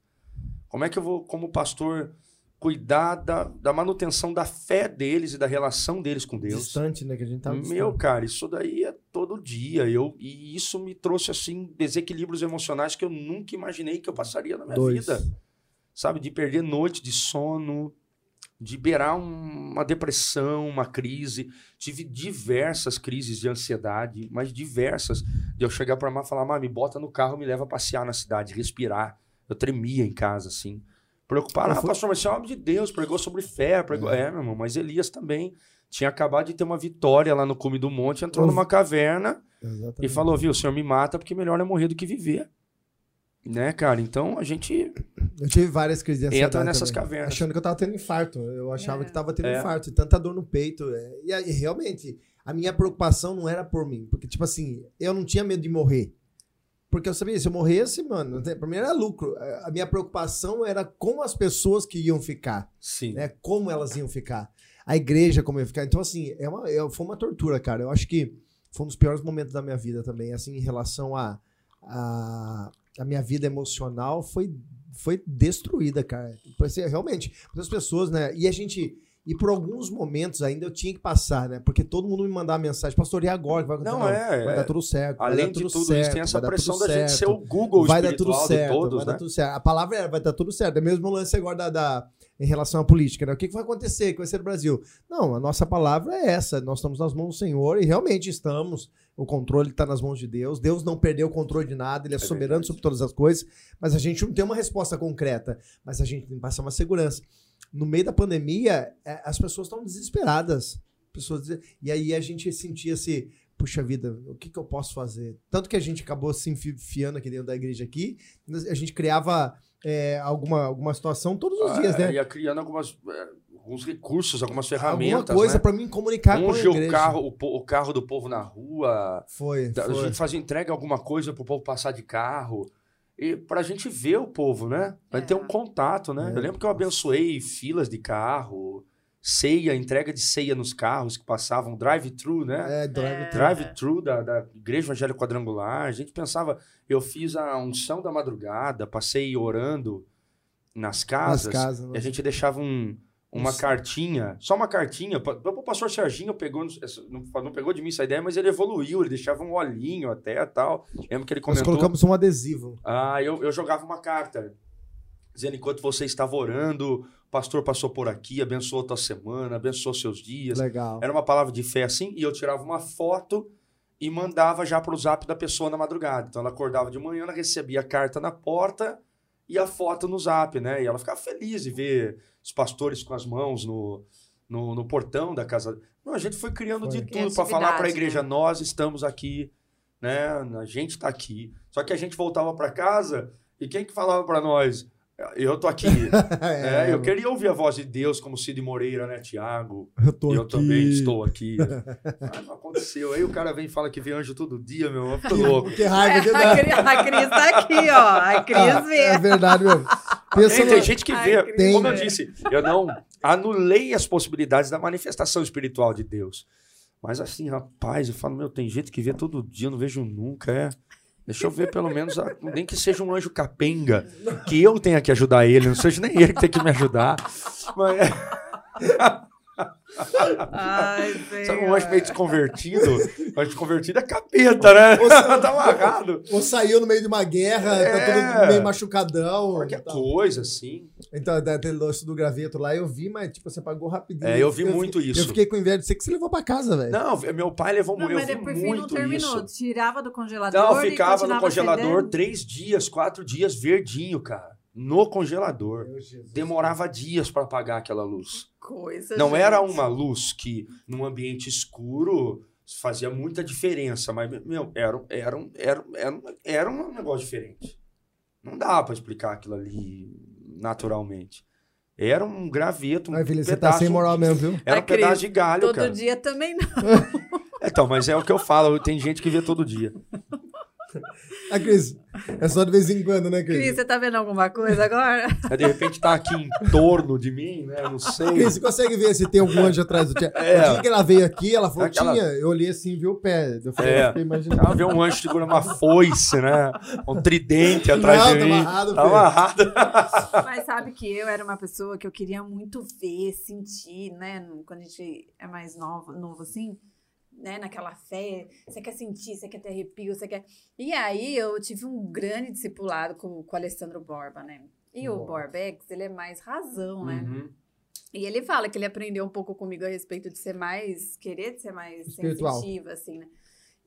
S3: Como é que eu vou, como pastor, cuidar da, da manutenção da fé deles e da relação deles com Deus.
S1: Distante, né? Que a gente tá
S3: Meu, cara, isso daí é todo dia. Eu, e isso me trouxe, assim, desequilíbrios emocionais que eu nunca imaginei que eu passaria na minha Dois. vida. Sabe? De perder noite de sono, de beirar um, uma depressão, uma crise. Tive diversas crises de ansiedade, mas diversas. De eu chegar pra Má e falar, Má, me bota no carro, me leva a passear na cidade, respirar. Eu tremia em casa, assim. Preocupar, ah, pastor, mas você é homem de Deus, pregou sobre fé. Pregou... É. é, meu irmão, mas Elias também tinha acabado de ter uma vitória lá no cume do monte, entrou numa caverna Exatamente. e falou, viu, o senhor me mata porque melhor é morrer do que viver. Né, cara? Então a gente.
S1: Eu tive várias crises de
S3: Entra nessas também, cavernas.
S1: Achando que eu tava tendo infarto. Eu achava é. que tava tendo é. infarto. E tanta dor no peito. É, e, e realmente, a minha preocupação não era por mim. Porque, tipo assim, eu não tinha medo de morrer. Porque eu sabia, se eu morresse, mano, pra mim era lucro. A minha preocupação era com as pessoas que iam ficar.
S3: Sim.
S1: Né? Como elas iam ficar. A igreja, como ia ficar. Então, assim, é uma, é, foi uma tortura, cara. Eu acho que foi um dos piores momentos da minha vida também, assim, em relação a. a, a minha vida emocional foi, foi destruída, cara. Realmente, muitas pessoas, né? E a gente e por alguns momentos ainda eu tinha que passar, né? Porque todo mundo me mandava mensagem, pastor, e agora que vai acontecer?
S3: Não, é,
S1: vai
S3: é.
S1: dar tudo certo.
S3: Além
S1: de
S3: tudo
S1: certo,
S3: isso, tem essa pressão da gente ser o Google
S1: vai dar tudo certo,
S3: todos,
S1: vai
S3: né?
S1: dar tudo certo. A palavra é vai dar tudo certo. É mesmo o lance agora da, da, em relação à política, né? O que, que vai acontecer? O que vai ser no Brasil? Não, a nossa palavra é essa. Nós estamos nas mãos do Senhor e realmente estamos. O controle está nas mãos de Deus. Deus não perdeu o controle de nada, ele é, é soberano verdade. sobre todas as coisas, mas a gente não tem uma resposta concreta. Mas a gente tem que passar uma segurança no meio da pandemia, é, as pessoas estão desesperadas. Pessoas, e aí a gente sentia assim, puxa vida, o que, que eu posso fazer? Tanto que a gente acabou se enfiando aqui dentro da igreja aqui, a gente criava é, alguma, alguma situação todos os ah, dias, né?
S3: Ia criando algumas, é, alguns recursos, algumas ferramentas.
S1: Alguma coisa
S3: né?
S1: para me comunicar com a igreja.
S3: o carro, o, o, carro do povo na rua.
S1: Foi,
S3: A
S1: foi.
S3: gente fazia entrega alguma coisa pro povo passar de carro e pra gente ver o povo, né? Pra é. ter um contato, né? É. Eu lembro que eu abençoei filas de carro, ceia, entrega de ceia nos carros que passavam, drive-thru, né?
S1: É, drive-thru.
S3: Drive-thru da, da Igreja Evangélica Quadrangular. A gente pensava, eu fiz a unção da madrugada, passei orando nas casas,
S1: nas casas
S3: e a né? gente deixava um, uma Isso. cartinha, só uma cartinha. O pastor Serginho pegou, não, pegou de mim essa ideia, mas ele evoluiu, ele deixava um olhinho até tal. Lembro que ele comentou.
S1: Nós colocamos um adesivo.
S3: Ah, eu, eu jogava uma carta, dizendo: enquanto você estava orando, o pastor passou por aqui, abençoou a tua semana, abençoou seus dias.
S1: Legal.
S3: Era uma palavra de fé assim, e eu tirava uma foto e mandava já para o zap da pessoa na madrugada. Então ela acordava de manhã, ela recebia a carta na porta e a foto no zap, né? E ela ficava feliz de ver os pastores com as mãos no, no, no portão da casa. Não, a gente foi criando foi. de tudo para falar para a igreja: né? nós estamos aqui, né? A gente está aqui. Só que a gente voltava para casa e quem que falava para nós? Eu tô aqui. é, é, eu queria ouvir a voz de Deus, como Cid Moreira, né, Tiago?
S1: Eu tô
S3: eu
S1: aqui.
S3: também estou aqui. Mas não aconteceu. Aí o cara vem e fala que vê anjo todo dia, meu. Eu fico louco.
S1: Que raiva.
S2: É, a, Cris, a Cris tá aqui, ó. A Cris ah, vê.
S1: É verdade mesmo.
S3: Tem, tem, gente que vê. Ai, como eu disse, eu não anulei as possibilidades da manifestação espiritual de Deus. Mas assim, rapaz, eu falo, meu, tem gente que vê todo dia, eu não vejo nunca, é. Deixa eu ver pelo menos, nem que seja um anjo capenga, que eu tenha que ajudar ele, não seja nem ele que tem que me ajudar. Mas... É.
S2: Ai,
S3: Sabe um anjo meio desconvertido? Um anjo desconvertido é capeta, né? Ou, tá amarrado.
S1: Ou saiu no meio de uma guerra, é, tá todo é. meio machucadão.
S3: Qualquer coisa, assim.
S1: Então, aquele lance do graveto lá, eu vi, mas tipo, você pagou rapidinho.
S3: É, eu vi eu, muito isso.
S1: Eu fiquei com inveja de você que você levou pra casa, velho.
S3: Não, meu pai levou muito. Mas
S2: eu
S3: vi
S2: muito não terminou.
S3: isso.
S2: Tirava do congelador.
S3: Não, ficava no congelador três dias, quatro dias, verdinho, cara no congelador. Demorava dias para apagar aquela luz.
S2: Coisa,
S3: Não
S2: gente.
S3: era uma luz que, num ambiente escuro, fazia muita diferença, mas, meu, era, era, era, era, era um negócio diferente. Não dá para explicar aquilo ali naturalmente. Era um graveto, um
S1: Ai, filha,
S3: pedaço...
S1: Você tá sem moral mesmo, viu?
S3: Era um Cris, pedaço de galho,
S2: todo
S3: cara.
S2: Todo dia também não.
S3: então, mas é o que eu falo, tem gente que vê todo dia.
S1: A Cris, é só de vez em quando, né, Cris?
S2: Cris, você tá vendo alguma coisa agora?
S3: É, de repente tá aqui em torno de mim, né? Não sei.
S1: Cris, você consegue ver se tem algum anjo atrás do tia? É. O dia que ela veio aqui, ela falou, Aquela... tinha. Eu olhei assim, vi o pé. Eu falei,
S3: é. imaginando. Ela viu um anjo segurando uma foice, né? Um tridente atrás Não, de
S1: tá
S3: mim.
S1: Amarrado,
S3: tá amarrado.
S2: Mas sabe que eu era uma pessoa que eu queria muito ver, sentir, né? Quando a gente é mais novo, novo assim né, naquela fé, você quer sentir, você quer ter arrepio, você quer. E aí eu tive um grande discipulado com, com o Alessandro Borba, né? E Boa. o Borbex, ele é mais razão, né?
S3: Uhum.
S2: E ele fala que ele aprendeu um pouco comigo a respeito de ser mais, querer de ser mais
S1: Espiritual.
S2: sensitiva, assim, né?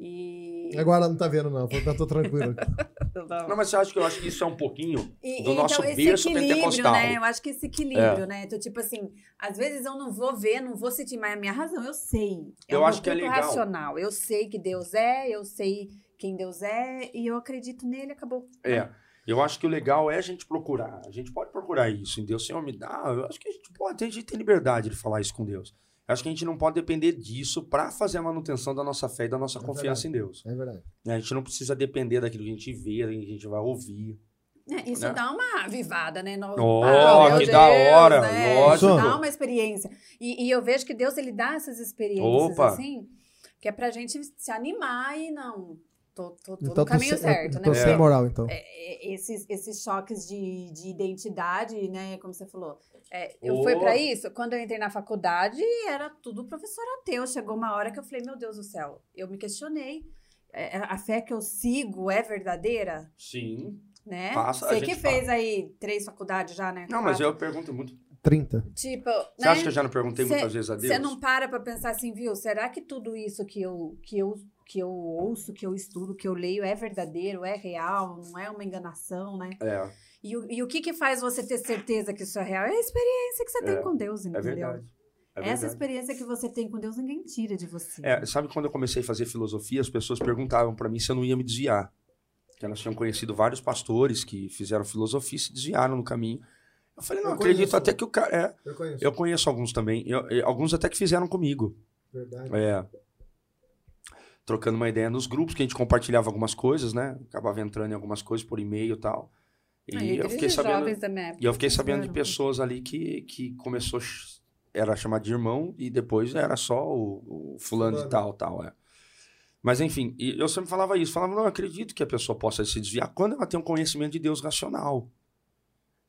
S2: E...
S1: Agora não tá vendo, não. Tá, tô tranquilo.
S3: não, mas você acha que eu acho que isso é um pouquinho
S2: e,
S3: do nosso
S2: então,
S3: berço pentecostal.
S2: Né? Eu acho que esse equilíbrio, é. né? Então, tipo assim, às vezes eu não vou ver, não vou sentir mais a minha razão. Eu sei. É
S3: eu
S2: um
S3: acho que é legal.
S2: racional. Eu sei que Deus é, eu sei quem Deus é, e eu acredito nele, acabou.
S3: É. Eu acho que o legal é a gente procurar. A gente pode procurar isso em Deus. Senhor, me dá. Eu acho que a gente pode, a gente tem liberdade de falar isso com Deus. Acho que a gente não pode depender disso para fazer a manutenção da nossa fé e da nossa
S1: É
S3: confiança
S1: verdade.
S3: em Deus.
S1: É verdade.
S3: A gente não precisa depender daquilo que a gente vê, daquilo que a gente vai ouvir.
S2: É, isso
S3: Né?
S2: dá uma avivada, né? No...
S3: Oh,
S2: Ah,
S3: que da hora,
S2: né?
S3: lógico.
S2: Dá uma experiência. E, e eu vejo que Deus, ele dá essas experiências,
S3: Opa.
S2: assim, que é pra gente se animar e não... Tô, tô, tô
S1: Então,
S2: no caminho certo,
S1: eu tô
S2: né?
S1: sem
S2: Porque,
S1: moral, então.
S2: é, esses, esses choques de, de identidade, né? Como você falou. É, eu
S3: Oh.
S2: fui pra isso, quando eu entrei na faculdade, era tudo professor ateu. Chegou uma hora que eu falei, meu Deus do céu, eu me questionei. É, a fé que eu sigo é verdadeira?
S3: Sim.
S2: né?
S3: Passa,
S2: Você que fez aí três faculdades já, né?
S3: Não, mas eu pergunto muito.
S1: 30.
S2: Tipo,
S3: Você
S2: né?
S3: acha que eu já não perguntei
S2: Cê-
S3: muitas vezes a Deus?
S2: Você não para pra pensar assim, viu? Será que tudo isso que eu, que eu, que eu ouço, que eu estudo, que eu leio é verdadeiro, é real, não é uma enganação, né?
S3: É,
S2: E, o- e o que que faz você ter certeza que isso é real? É a experiência que você tem
S3: É,
S2: com Deus,
S3: é
S2: entendeu?
S3: verdade. É
S2: Essa experiência que você tem com Deus, ninguém tira de você.
S3: É, sabe quando eu comecei a fazer filosofia, as pessoas perguntavam pra mim se eu não ia me desviar. Que elas tinham conhecido vários pastores que fizeram filosofia e se desviaram no caminho. Eu falei, não,
S1: Eu
S3: acredito
S1: conheço.
S3: até que o cara. É,
S1: Eu conheço.
S3: eu conheço alguns também. Eu- eu- alguns até que fizeram comigo.
S1: Verdade.
S3: É. Trocando uma ideia nos grupos, que a gente compartilhava algumas coisas, né? Acabava entrando em algumas coisas por e-mail e tal. E
S2: Ah,
S3: eu fiquei sabendo.
S2: época
S3: E eu fiquei sabendo de
S2: fizeram.
S3: pessoas ali que, que começou, era chamado de irmão, e depois era só o, o fulano de tal, tal, é. Mas enfim, e eu sempre falava isso, falava, não, eu acredito que a pessoa possa se desviar quando ela tem um conhecimento de Deus racional.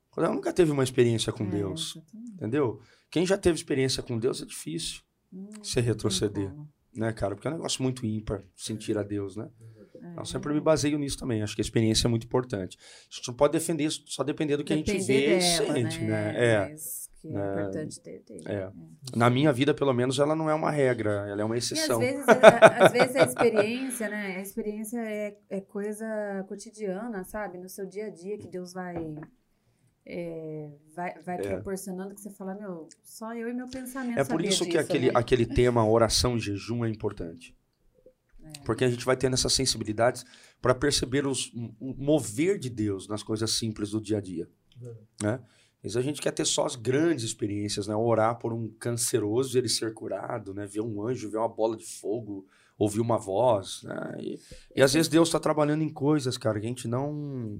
S3: Quando ela nunca teve uma experiência com
S2: É,
S3: Deus, entendeu? Quem já teve experiência com Deus é difícil
S2: Hum,
S3: você retroceder,
S2: como.
S3: Né, cara? Porque é um negócio muito ímpar, sentir a Deus, né?
S2: É.
S3: Eu sempre me baseio nisso também. Acho que a experiência é muito importante. A gente não pode defender isso, só depender do que a gente
S2: Depender
S3: vê e sente, né? É.
S2: Mas que é,
S3: É.
S2: importante ter. ter.
S3: É. Na minha vida, pelo menos, ela não é uma regra, ela é uma
S2: E às
S3: exceção.
S2: vezes, a, às vezes a experiência, né? A experiência é, é coisa cotidiana, sabe? No seu dia a dia que Deus vai. É, vai, vai
S3: É.
S2: proporcionando que você fala, meu, só eu e meu pensamento.
S3: É por isso que
S2: disso,
S3: aquele,
S2: né?
S3: aquele tema oração e jejum é importante.
S2: É.
S3: Porque a gente vai tendo essas sensibilidades para perceber os, o mover de Deus nas coisas simples do dia a dia. Né? Às vezes a gente quer ter só as grandes experiências, né? Orar por um canceroso e ele ser curado, né? Ver um anjo, ver uma bola de fogo, ouvir uma voz, né? E, e às vezes Deus está trabalhando em coisas, cara, que a gente não,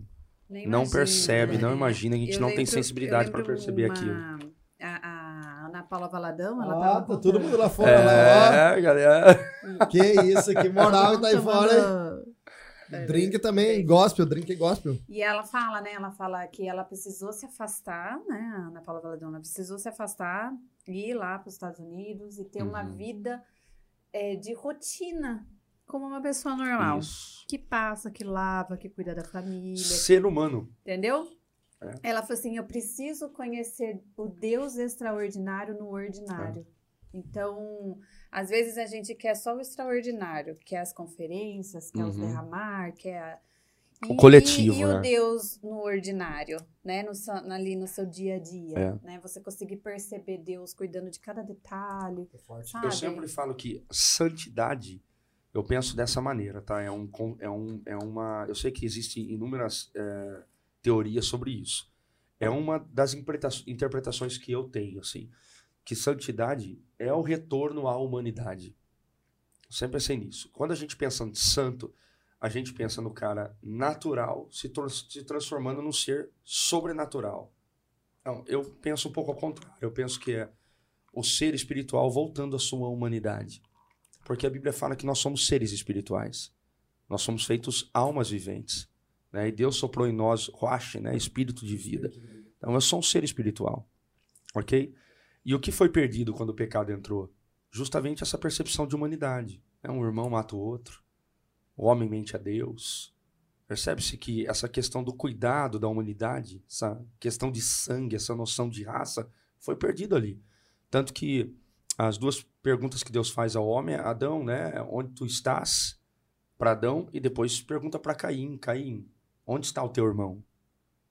S2: Nem
S3: não
S2: imagina,
S3: percebe,
S2: né?
S3: não imagina, a gente
S2: Eu
S3: não tem
S2: lembro-
S3: sensibilidade
S2: eu
S3: para perceber
S2: uma-
S3: aquilo.
S2: A, a Ana Paula Valadão, ela
S1: Ah,
S2: tava
S1: tá todo mundo lá fora,
S3: É,
S1: lá,
S3: galera.
S1: ó. Que isso, que moral tá aí fora, hein? Drink também, gospel, drink e gospel.
S2: E ela fala, né? Ela fala que ela precisou se afastar, né? A Ana Paula Valadão, ela precisou se afastar, ir lá para os Estados Unidos e ter uma
S3: Uhum.
S2: vida é, de rotina, como uma pessoa normal.
S3: Isso.
S2: Que passa, que lava, que cuida da família,
S3: Ser humano.
S2: entendeu?
S3: É.
S2: Ela falou assim: eu preciso conhecer o Deus extraordinário no ordinário.
S3: É.
S2: Então, às vezes a gente quer só o extraordinário, quer as conferências, quer os
S3: Uhum.
S2: derramar, quer.
S3: O coletivo,
S2: e,
S3: né?
S2: o Deus no ordinário, né? No, ali no seu dia a dia,
S3: É.
S2: né? Você conseguir perceber Deus cuidando de cada detalhe, sabe?
S3: Eu sempre falo que santidade, eu penso dessa maneira, tá? É, um, é, um, é uma. Eu sei que existem inúmeras é, teorias sobre isso. É uma das interpreta- interpretações que eu tenho, assim. Que santidade é o retorno à humanidade. Eu sempre pensei nisso. Quando a gente pensa em santo, a gente pensa no cara natural se, se transformando num ser sobrenatural. Não, eu penso um pouco ao contrário. Eu penso que é o ser espiritual voltando à sua humanidade. Porque a Bíblia fala que nós somos seres espirituais. Nós somos feitos almas viventes. Né? E Deus soprou em nós, roche, né? espírito de vida. Então eu sou um ser espiritual. Ok? E o que foi perdido quando o pecado entrou? Justamente essa percepção de humanidade. né? Um irmão mata o outro. O homem mente a Deus. Percebe-se que essa questão do cuidado da humanidade, essa questão de sangue, essa noção de raça, foi perdido ali. Tanto que as duas perguntas que Deus faz ao homem, é, Adão, né? Onde tu estás? Para Adão, e depois pergunta para Caim: Caim, onde está o teu irmão?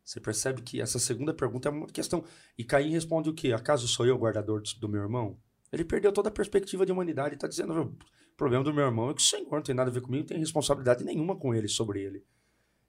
S3: Você percebe que essa segunda pergunta é uma questão. E Caim responde o quê? Acaso sou eu o guardador do meu irmão? Ele perdeu toda a perspectiva de humanidade e está dizendo: o problema do meu irmão é que o Senhor não tem nada a ver comigo, não tem responsabilidade nenhuma com ele, sobre ele.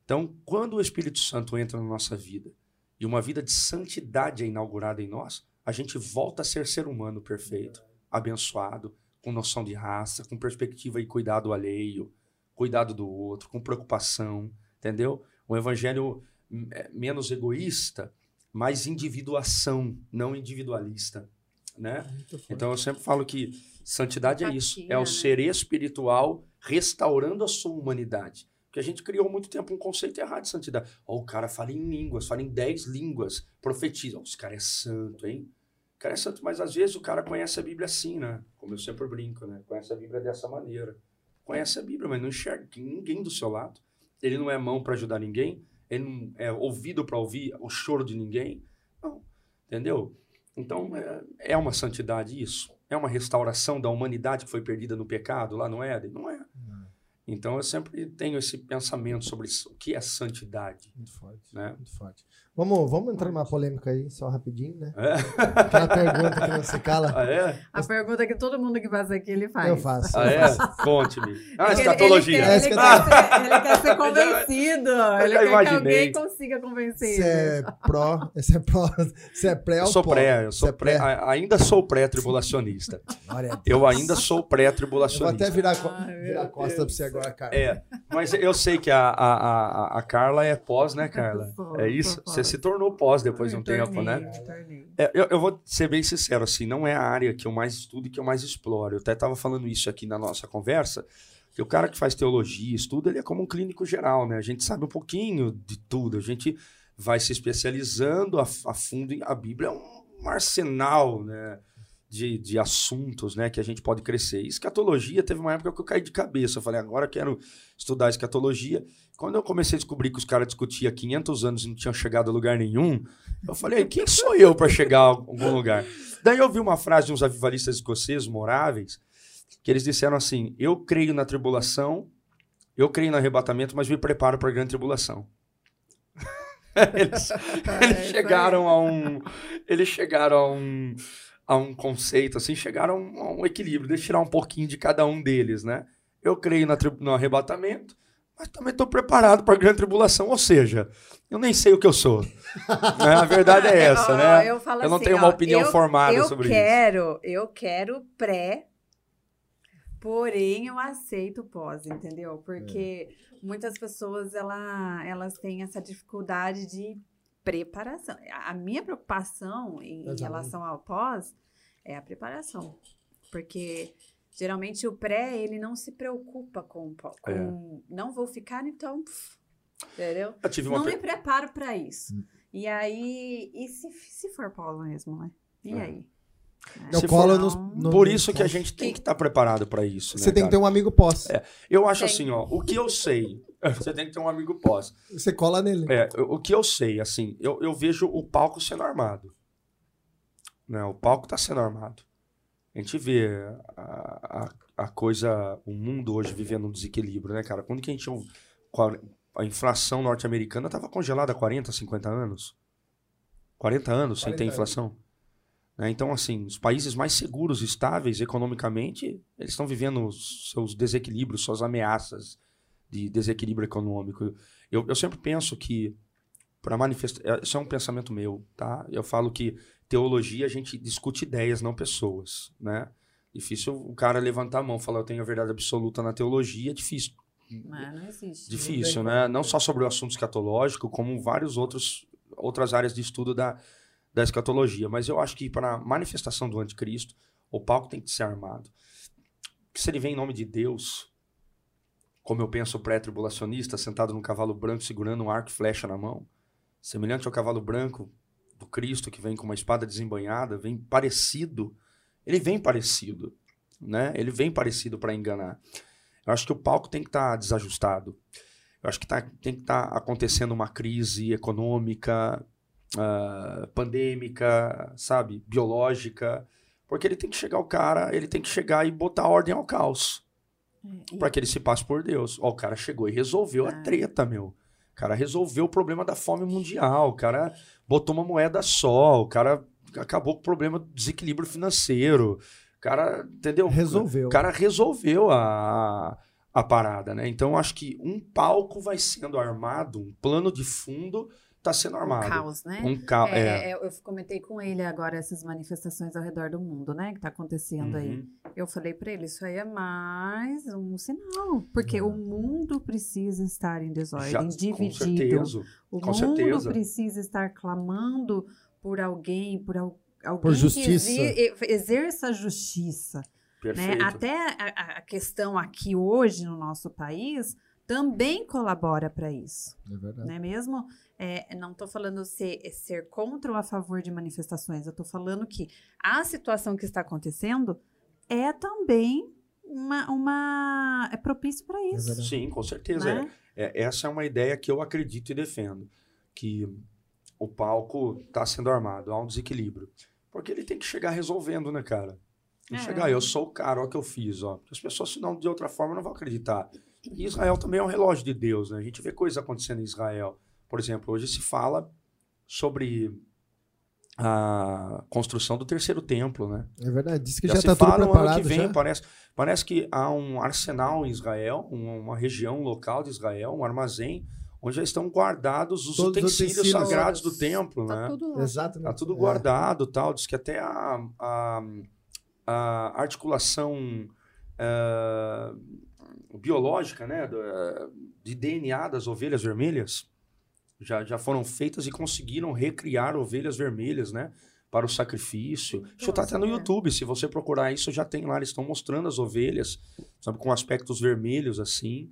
S3: Então, quando o Espírito Santo entra na nossa vida e uma vida de santidade é inaugurada em nós, a gente volta a ser ser humano perfeito. abençoado, com noção de raça, com perspectiva e cuidado alheio, cuidado do outro, com preocupação, entendeu? Um evangelho é, menos egoísta, mais individuação, não individualista, né? Então eu sempre falo que santidade é isso, é o né? ser espiritual restaurando a sua humanidade. Porque a gente criou muito tempo um conceito errado de santidade. Oh, o cara fala em línguas, fala em dez línguas, profetiza. Oh, esse cara é santo, hein? O cara é santo, mas às vezes o cara conhece a Bíblia assim, né? Como eu sempre brinco, né? Conhece a Bíblia dessa maneira. Conhece a Bíblia, mas não enxerga ninguém do seu lado. Ele não é mão para ajudar ninguém. Ele não é ouvido para ouvir o choro de ninguém. Não, entendeu? Então, é, é uma santidade isso. É uma restauração da humanidade que foi perdida no pecado lá no Éden? Não é. Então eu sempre tenho esse pensamento sobre o que é santidade.
S1: Muito forte.
S3: Né?
S1: Muito forte. Vamos, vamos entrar numa polêmica aí, só rapidinho, né? É? Aquela pergunta que não se cala.
S3: Ah, é?
S2: A pergunta que todo mundo que passa aqui, ele faz.
S1: Eu faço.
S3: Ah,
S1: é?
S3: Conte-me. Ah, escatologia.
S2: Ele, ele, ele, quer, ser, ele quer ser convencido. ele quer imaginei. que alguém consiga convencer
S1: Você é pró, você é pró, você é pré
S3: ou Eu sou pré, eu sou pré, pré, ainda sou pré-tribulacionista. Eu ainda sou pré-tribulacionista.
S1: vou até virar, virar a costa pra você agora, Carla.
S3: É, mas eu sei que a, a, a, a Carla é pós, né, Carla? É isso? Você se tornou pós depois de um tempo, né? É, eu, eu, vou ser bem sincero, assim, não é a área que eu mais estudo e que eu mais exploro. Eu até estava falando isso aqui na nossa conversa, que o cara que faz teologia, estuda, ele é como um clínico geral, né? A gente sabe um pouquinho de tudo, a gente vai se especializando a, a fundo. A Bíblia é um arsenal, né? De, de assuntos né, que a gente pode crescer. Escatologia teve uma época que eu caí de cabeça. Eu falei, agora quero estudar escatologia. Quando eu comecei a descobrir que os caras discutiam 500 anos e não tinham chegado a lugar nenhum, eu falei, quem sou eu para chegar a algum lugar? Daí eu vi uma frase de uns avivalistas escoceses moráveis, que eles disseram assim: Eu creio na tribulação, eu creio no arrebatamento, mas me preparo para a grande tribulação. eles, eles é, chegaram a um. Eles chegaram a um, a um conceito, assim, chegaram a um equilíbrio, deixa eu tirar um pouquinho de cada um deles, né? Eu creio na, no arrebatamento, mas também estou preparado para a grande tribulação. Ou seja, eu nem sei o que eu sou. Né? A verdade é essa, né?
S2: Eu, eu
S3: não
S2: assim,
S3: tenho uma opinião
S2: eu,
S3: formada
S2: eu
S3: sobre
S2: quero, isso. Eu quero pré, porém eu aceito pós, entendeu? Porque é. muitas pessoas ela, elas têm essa dificuldade de preparação. A minha preocupação em, em relação ao pós é a preparação. Porque Geralmente o pré, ele não se preocupa com, com é. não vou ficar, então, pff, entendeu? não pre... me preparo para isso. Hum. E aí, e se, se for Paulo mesmo, né? E é. aí?
S1: É. Eu colo no, no,
S3: Por isso que a gente tem que estar tá preparado para isso.
S1: Você né, tem cara? que ter um amigo pós.
S3: É. Eu acho tem. assim, ó, o que eu sei, você tem que ter um amigo pós.
S1: Você cola nele.
S3: É, o que eu sei, assim, eu, eu vejo o palco sendo armado. Né? O palco está sendo armado. A gente vê a, a, a, coisa, o mundo hoje vivendo um desequilíbrio, né, cara? Quando que a gente. A inflação norte-americana estava congelada há 40, 50 anos. 40 anos 40 sem ter inflação. Então, assim, os países mais seguros, estáveis economicamente, eles estão vivendo seus desequilíbrios, suas ameaças de desequilíbrio econômico. Eu, eu sempre penso que, para manifestar. Isso é um pensamento meu, tá? Eu falo que teologia a gente discute ideias, não pessoas, né? Difícil o cara levantar a mão e falar eu tenho a verdade absoluta na teologia, é difícil.
S2: Mas não existe.
S3: Difícil, né? Não só sobre o assunto escatológico, como vários outros outras áreas de estudo da, da escatologia. Mas eu acho que para a manifestação do anticristo, o palco tem que ser armado. Se ele vem em nome de Deus, como eu penso o pré-tribulacionista, sentado num cavalo branco segurando um arco e flecha na mão, semelhante ao cavalo branco, do Cristo que vem com uma espada desembanhada, vem parecido. Ele vem parecido, né? Ele vem parecido para enganar. Eu acho que o palco tem que estar tá desajustado. Eu acho que tá, tem que estar tá acontecendo uma crise econômica, uh, pandêmica, sabe, biológica, porque ele tem que chegar o cara, ele tem que chegar e botar ordem ao caos. É, para que ele se passe por Deus. Ó, o cara chegou e resolveu a é. treta, meu. O cara resolveu o problema da fome mundial, o cara botou uma moeda só, o cara acabou com o problema do desequilíbrio financeiro. O cara, entendeu?
S1: Resolveu.
S3: O cara resolveu a, a parada, né? Então, acho que um palco vai sendo armado, um plano de fundo está sendo armado.
S2: Um caos, né?
S3: Um caos,
S2: é,
S3: é.
S2: é. Eu comentei com ele agora essas manifestações ao redor do mundo, né? Que está acontecendo uhum. aí. Eu falei para ele, isso aí é mais um sinal. Porque uhum. o mundo precisa estar em desordem, Já, dividido. Com certeza. O com mundo certeza. precisa estar clamando por alguém, por alguém
S1: por justiça.
S2: que exerça justiça. Né? Até a, a, questão aqui hoje no nosso país também colabora para isso. É verdade. Não é mesmo? É, não estou falando ser, ser contra ou a favor de manifestações, eu estou falando que a situação que está acontecendo é também uma, uma é propício para é isso.
S3: É Sim, com certeza. Né? É, essa é uma ideia que eu acredito e defendo, que o palco está sendo armado, há um desequilíbrio. Porque ele tem que chegar resolvendo, né, cara? Tem que é. chegar, eu sou o cara, olha o que eu fiz, ó. As pessoas, senão, de outra forma, não vão acreditar. E Israel também é um relógio de Deus, né? A gente vê coisas acontecendo em Israel. Por exemplo, hoje se fala sobre a construção do terceiro templo, né?
S1: É verdade, diz que já, está tudo preparado ano que vem, já.
S3: Parece, parece que há um arsenal em Israel, uma região local de Israel, um armazém, onde já estão guardados os Todos utensílios, utensílios sagrados do templo, tá né?
S2: Tudo
S1: Exatamente.
S3: Tá tudo guardado, é. tal. Diz que até a, a, a articulação uh, biológica, né, de DNA das ovelhas vermelhas já, já foram feitas e conseguiram recriar ovelhas vermelhas, né? Para o sacrifício. Nossa, isso está até no é. YouTube. Se você procurar isso, já tem lá. Eles estão mostrando as ovelhas, sabe, com aspectos vermelhos assim.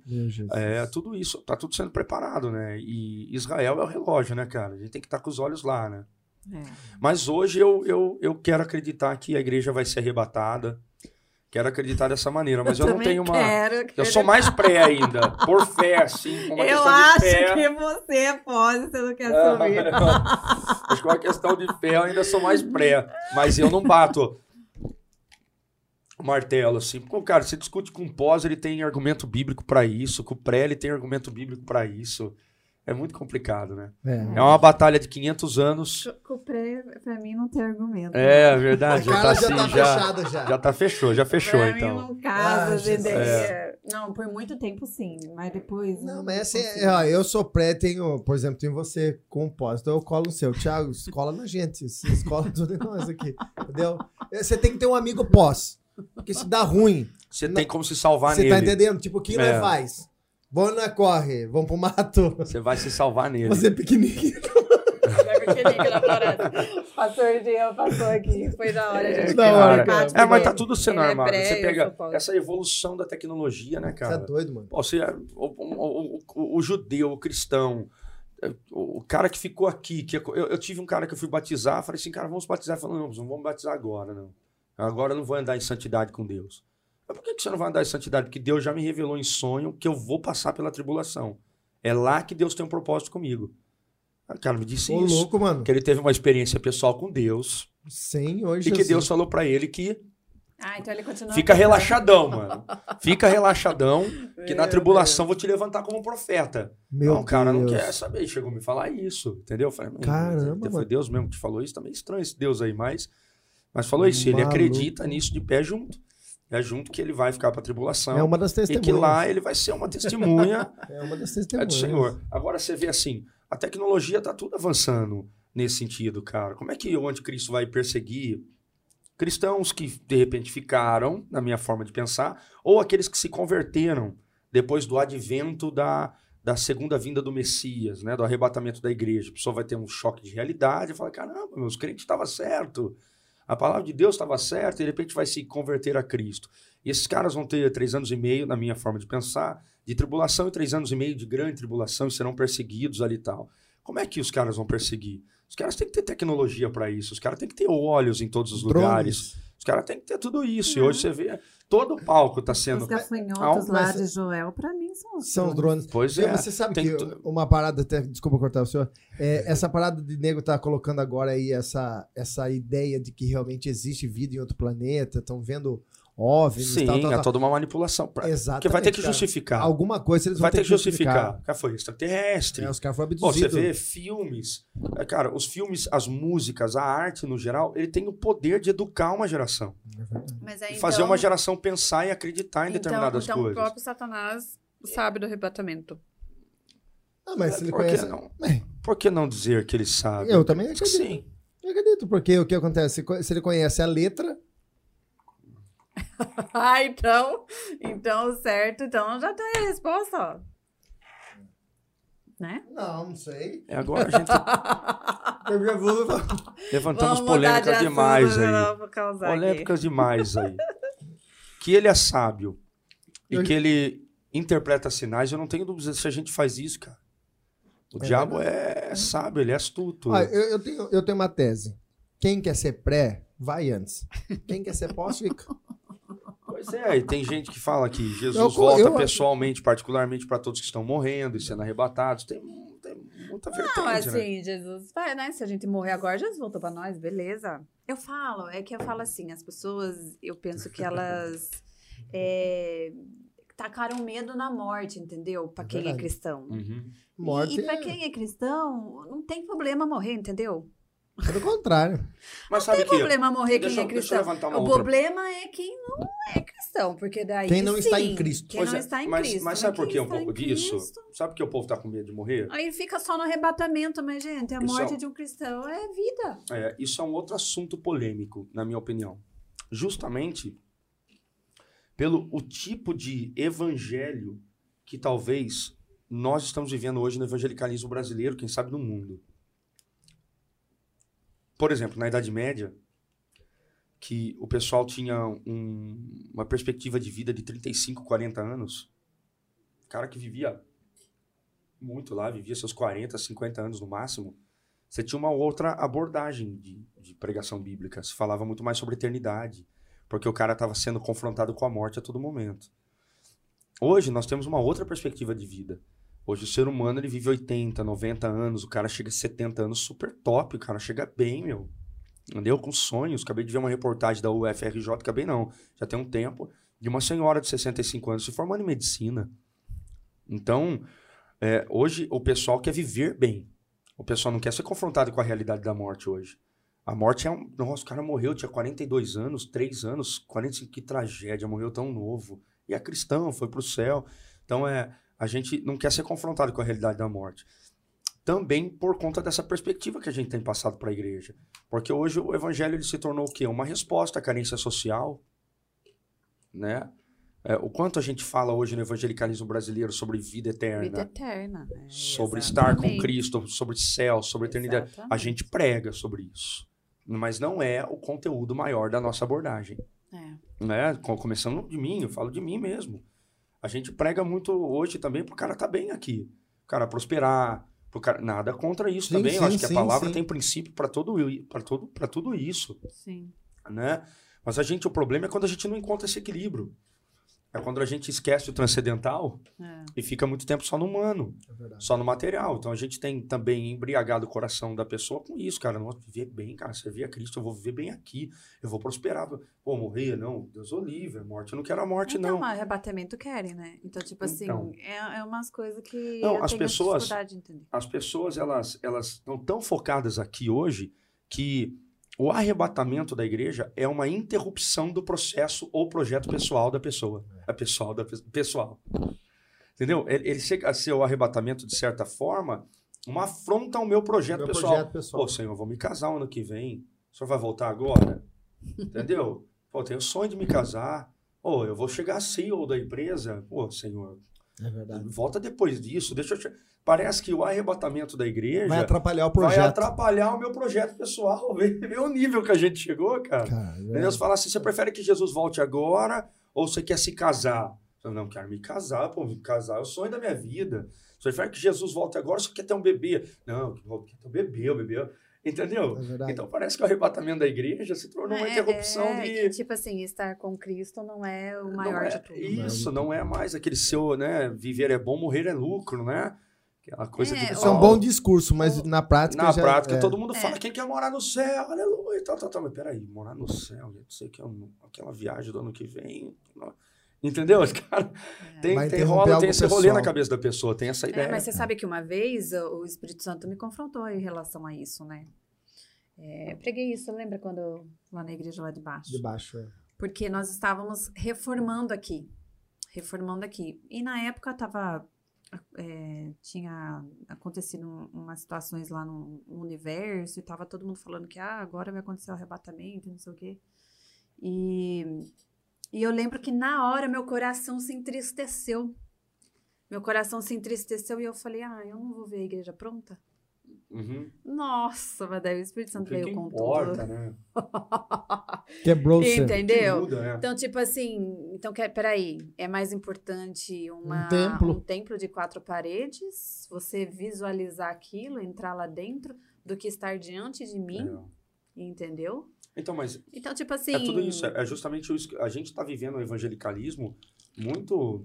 S3: É, tudo isso. Está tudo sendo preparado, né? E Israel é o relógio, né, cara? A gente tem que estar tá com os olhos lá, né? É. Mas hoje eu, eu, eu quero acreditar que a igreja vai ser arrebatada. Quero acreditar dessa maneira, mas eu, eu não tenho uma. Quero, quero. Eu sou mais pré ainda, por fé, assim,
S2: com uma eu acho que você pode, você não quer saber.
S3: acho que uma questão de fé eu ainda sou mais pré, mas eu não bato o martelo, assim. Porque, cara, você discute com o pós, ele tem argumento bíblico para isso, com o pré, ele tem argumento bíblico para isso. É muito complicado, né? É, é uma batalha de 500 anos.
S2: Cupré, pra mim, não tem argumento.
S3: É, verdade. Já tá, assim, já, tá já, já. já tá fechou, já fechou, pra então.
S2: Mim não casa ah, de. É. Não, por muito tempo sim, mas depois.
S1: Não, não mas assim, ó, eu sou pré, tenho, por exemplo, tenho você composto, então eu colo no seu. Thiago, cola na gente, escola tudo em nós aqui, entendeu? Você tem que ter um amigo pós, porque se dá ruim.
S3: Você tem como se salvar
S1: nele.
S3: Você
S1: tá entendendo? Tipo, o que é. nós faz? Bona corre, vamos pro mato.
S3: Você vai se salvar nele.
S1: Você é
S2: na floresta. Pastor Dia passou aqui. Foi da hora, gente.
S3: Da hora. É, mas tá tudo sendo é armado. você pega essa evolução da tecnologia, né, cara?
S1: Você é doido, mano.
S3: Você, é, o, o, o, o judeu, o cristão, é, o cara que ficou aqui, que eu, eu, tive um cara que eu fui batizar, falei assim, cara, vamos batizar. Falei, não, não vamos batizar agora, não. Agora eu não vou andar em santidade com Deus. Mas por que você não vai andar em santidade? Porque Deus já me revelou em sonho que eu vou passar pela tribulação. É lá que Deus tem um propósito comigo. O cara me disse Ô, isso.
S1: louco, mano.
S3: Que ele teve uma experiência pessoal com Deus.
S1: Sim, hoje.
S3: E que Deus falou para ele que.
S2: Ah, então ele continua.
S3: Fica relaxadão, mano. Fica relaxadão, que na tribulação vou te levantar como profeta. Meu não, o cara não quer saber. Chegou a me falar isso, entendeu? Eu falei,
S1: Caramba.
S3: Foi Deus mesmo que te falou isso. Também tá estranho esse Deus aí, mas. Mas falou isso. Ele acredita nisso de pé junto é junto que ele vai ficar para a tribulação.
S1: É uma das testemunhas.
S3: E que lá ele vai ser uma testemunha.
S1: é uma das testemunhas. É
S3: do Senhor. Agora você vê assim, a tecnologia está tudo avançando nesse sentido, cara. Como é que o anticristo vai perseguir cristãos que de repente ficaram, na minha forma de pensar, ou aqueles que se converteram depois do advento da, da segunda vinda do Messias, né, do arrebatamento da igreja. A pessoa vai ter um choque de realidade e fala: caramba, meus crentes estavam certo a palavra de Deus estava certa e de repente vai se converter a Cristo. E esses caras vão ter três anos e meio, na minha forma de pensar, de tribulação e três anos e meio de grande tribulação e serão perseguidos ali e tal. Como é que os caras vão perseguir? Os caras têm que ter tecnologia para isso, os caras têm que ter olhos em todos os Drones. lugares. Os caras têm que ter tudo isso. E hoje você vê, todo o palco está sendo. Os
S2: gafanhotos lá de Joel, para mim, são
S1: os são drones.
S3: Pois é.
S1: Você sabe que uma parada, até, desculpa cortar o senhor, é, essa parada de nego tá colocando agora aí essa, essa ideia de que realmente existe vida em outro planeta, estão vendo OVNIs,
S3: Sim,
S1: tal, tal,
S3: é
S1: tal.
S3: toda uma manipulação. Pra...
S1: Exatamente.
S3: Porque vai ter que justificar.
S1: Cara. Alguma coisa eles vai vão ter que justificar. justificar. O
S3: cara foi extraterrestre.
S1: É, os caras foram abduzidos.
S3: você vê filmes. É, cara, os filmes, as músicas, a arte no geral, ele tem o poder de educar uma geração.
S2: Mas aí,
S3: fazer
S2: então...
S3: uma geração pensar e acreditar em
S2: então,
S3: determinadas
S2: então
S3: coisas.
S2: Então o próprio Satanás sabe do arrebatamento.
S1: Ah, mas se ele conhece...
S3: Não? por que não dizer que ele sabe?
S1: Eu também acredito.
S3: Sim.
S1: Eu acredito, porque o que acontece? Se ele conhece a letra.
S2: ah, então. Então, certo. Então já tem a resposta, ó. Né?
S1: Não, não sei.
S3: É, agora a gente. Levantamos polêmicas de demais aí. Polêmicas aqui. demais aí. Que ele é sábio e eu... que ele interpreta sinais, eu não tenho dúvida se a gente faz isso, cara. O é diabo verdade. é sábio, ele é astuto.
S1: Ah, eu, eu, tenho, eu tenho uma tese. Quem quer ser pré, vai antes. Quem quer ser pós, fica.
S3: Pois é, e tem gente que fala que Jesus eu, volta eu, pessoalmente, particularmente para todos que estão morrendo e sendo arrebatados. Tem, tem muita vertente, Não,
S2: né? assim, né? Jesus vai, né? Se a gente morrer agora, Jesus voltou para nós, beleza. Eu falo, é que eu falo assim, as pessoas, eu penso que elas é, tacaram medo na morte, entendeu? Para é quem é cristão.
S3: Uhum.
S2: Morte e, e para é... quem é cristão, não tem problema morrer, entendeu?
S1: Pelo contrário.
S3: Mas
S2: não
S3: tem
S2: que, problema morrer quem é cristão. o outra... problema é quem não é cristão, porque daí
S1: Quem não
S2: sim,
S1: está em Cristo.
S2: Quem não é, está em
S3: mas,
S2: Cristo.
S3: Mas sabe por que um pouco disso? Cristo? Sabe por que o povo está com medo de morrer?
S2: Aí fica só no arrebatamento, mas, gente, a isso morte é... de um cristão é vida.
S3: É, isso é um outro assunto polêmico, na minha opinião. Justamente pelo o tipo de evangelho que talvez nós estamos vivendo hoje no evangelicalismo brasileiro, quem sabe no mundo. Por exemplo, na Idade Média, que o pessoal tinha um, uma perspectiva de vida de 35, 40 anos, cara que vivia muito lá, vivia seus 40, 50 anos no máximo, você tinha uma outra abordagem de, de pregação bíblica. Se falava muito mais sobre eternidade, porque o cara estava sendo confrontado com a morte a todo momento. Hoje nós temos uma outra perspectiva de vida. Hoje o ser humano ele vive 80, 90 anos, o cara chega a 70 anos super top, o cara chega bem, meu. Andeu com sonhos. Acabei de ver uma reportagem da UFRJ, acabei não, já tem um tempo, de uma senhora de 65 anos se formando em medicina. Então, é, hoje o pessoal quer viver bem. O pessoal não quer ser confrontado com a realidade da morte hoje. A morte é um. Nossa, o cara morreu, tinha 42 anos, 3 anos, 45, que tragédia, morreu tão novo. E é cristão, foi pro céu. Então é a gente não quer ser confrontado com a realidade da morte. Também por conta dessa perspectiva que a gente tem passado para a igreja. Porque hoje o evangelho ele se tornou o quê? Uma resposta à carência social, né? É, o quanto a gente fala hoje no evangelicalismo brasileiro sobre vida eterna.
S2: Vida eterna.
S3: É, sobre estar com Cristo, sobre céu, sobre eternidade. Exatamente. A gente prega sobre isso. Mas não é o conteúdo maior da nossa abordagem.
S2: É.
S3: Né? Começando de mim, eu falo de mim mesmo. A gente prega muito hoje também pro cara tá bem aqui. O cara prosperar, pro cara... nada contra isso sim, também. Sim, Eu acho que sim, a palavra tem princípio para todo para todo para tudo isso.
S2: Sim.
S3: Né? Mas a gente o problema é quando a gente não encontra esse equilíbrio. É quando a gente esquece o transcendental é. e fica muito tempo só no humano, é só no material. Então a gente tem também embriagado o coração da pessoa com isso, cara. Nossa, viver bem, cara, servir a Cristo, eu vou viver bem aqui, eu vou prosperar. Pô, morrer, não, Deus o livre, morte, eu não quero a morte,
S2: então,
S3: não.
S2: Então, arrebatamento querem, né? Então, tipo assim, então, é, é umas coisas que
S3: não,
S2: eu
S3: as
S2: tenho
S3: pessoas,
S2: dificuldade de entender.
S3: As pessoas, elas estão tão focadas aqui hoje que o arrebatamento da igreja é uma interrupção do processo ou projeto pessoal da pessoa. A pessoal da pessoal. Entendeu? Ele, ele chega a ser o arrebatamento, de certa forma, uma afronta ao meu projeto, meu pessoal. projeto pessoal. Pô, Senhor, eu vou me casar ano que vem. O senhor vai voltar agora? Entendeu? Pô, tenho sonho de me casar. Pô, eu vou chegar a CEO da empresa. Pô, Senhor,
S1: é verdade.
S3: volta depois disso. Deixa eu parece que o arrebatamento da igreja
S1: vai atrapalhar o projeto.
S3: Vai atrapalhar o meu projeto pessoal. Vê, o nível que a gente chegou, cara. cara é. Deus fala assim: você prefere que Jesus volte agora ou você quer se casar? Eu não quero me casar, pô, me casar é o sonho da minha vida. Você prefere que Jesus volte agora ou você quer ter um bebê? Não, quer ter um bebê, o bebê. Entendeu? É então parece que o arrebatamento da igreja se tornou uma é, interrupção
S2: é,
S3: de.
S2: Tipo assim, estar com Cristo não é o maior
S3: é,
S2: de tudo.
S3: Isso, não é mais aquele seu, né? Viver é bom, morrer é lucro, né? Aquela coisa
S1: é, de Isso é um bom discurso, mas na prática.
S3: Na
S1: já,
S3: prática,
S1: é.
S3: todo mundo fala: quem quer morar no céu? Aleluia. Tal, tal, tal. Mas peraí, morar no céu, eu sei que é aquela viagem do ano que vem. Entendeu? Cara, é. tem, tem, rola, tem esse rolê na cabeça da pessoa, tem essa ideia.
S2: É, mas você sabe que uma vez o Espírito Santo me confrontou em relação a isso, né? É, preguei isso, lembra quando lá na igreja lá de baixo?
S1: De baixo, é.
S2: Porque nós estávamos reformando aqui. Reformando aqui. E na época estava é, tinha acontecido umas situações lá no, universo e tava todo mundo falando que ah, agora vai acontecer o arrebatamento, não sei o quê. E, e eu lembro que na hora meu coração se entristeceu. Meu coração se entristeceu e eu falei, ah, eu não vou ver a igreja pronta. Uhum. Nossa, mas daí o Espírito Santo veio com importa, tudo. Né?
S1: Quebrou-se.
S2: Entendeu? Muda, é. Então, tipo assim, então, que, peraí, é mais importante uma, um, templo. um templo de quatro paredes, você visualizar aquilo, entrar lá dentro, do que estar diante de mim, é. entendeu?
S3: Então, mas.
S2: Então, tipo assim.
S3: É tudo isso. É justamente isso. A gente está vivendo o evangelicalismo muito.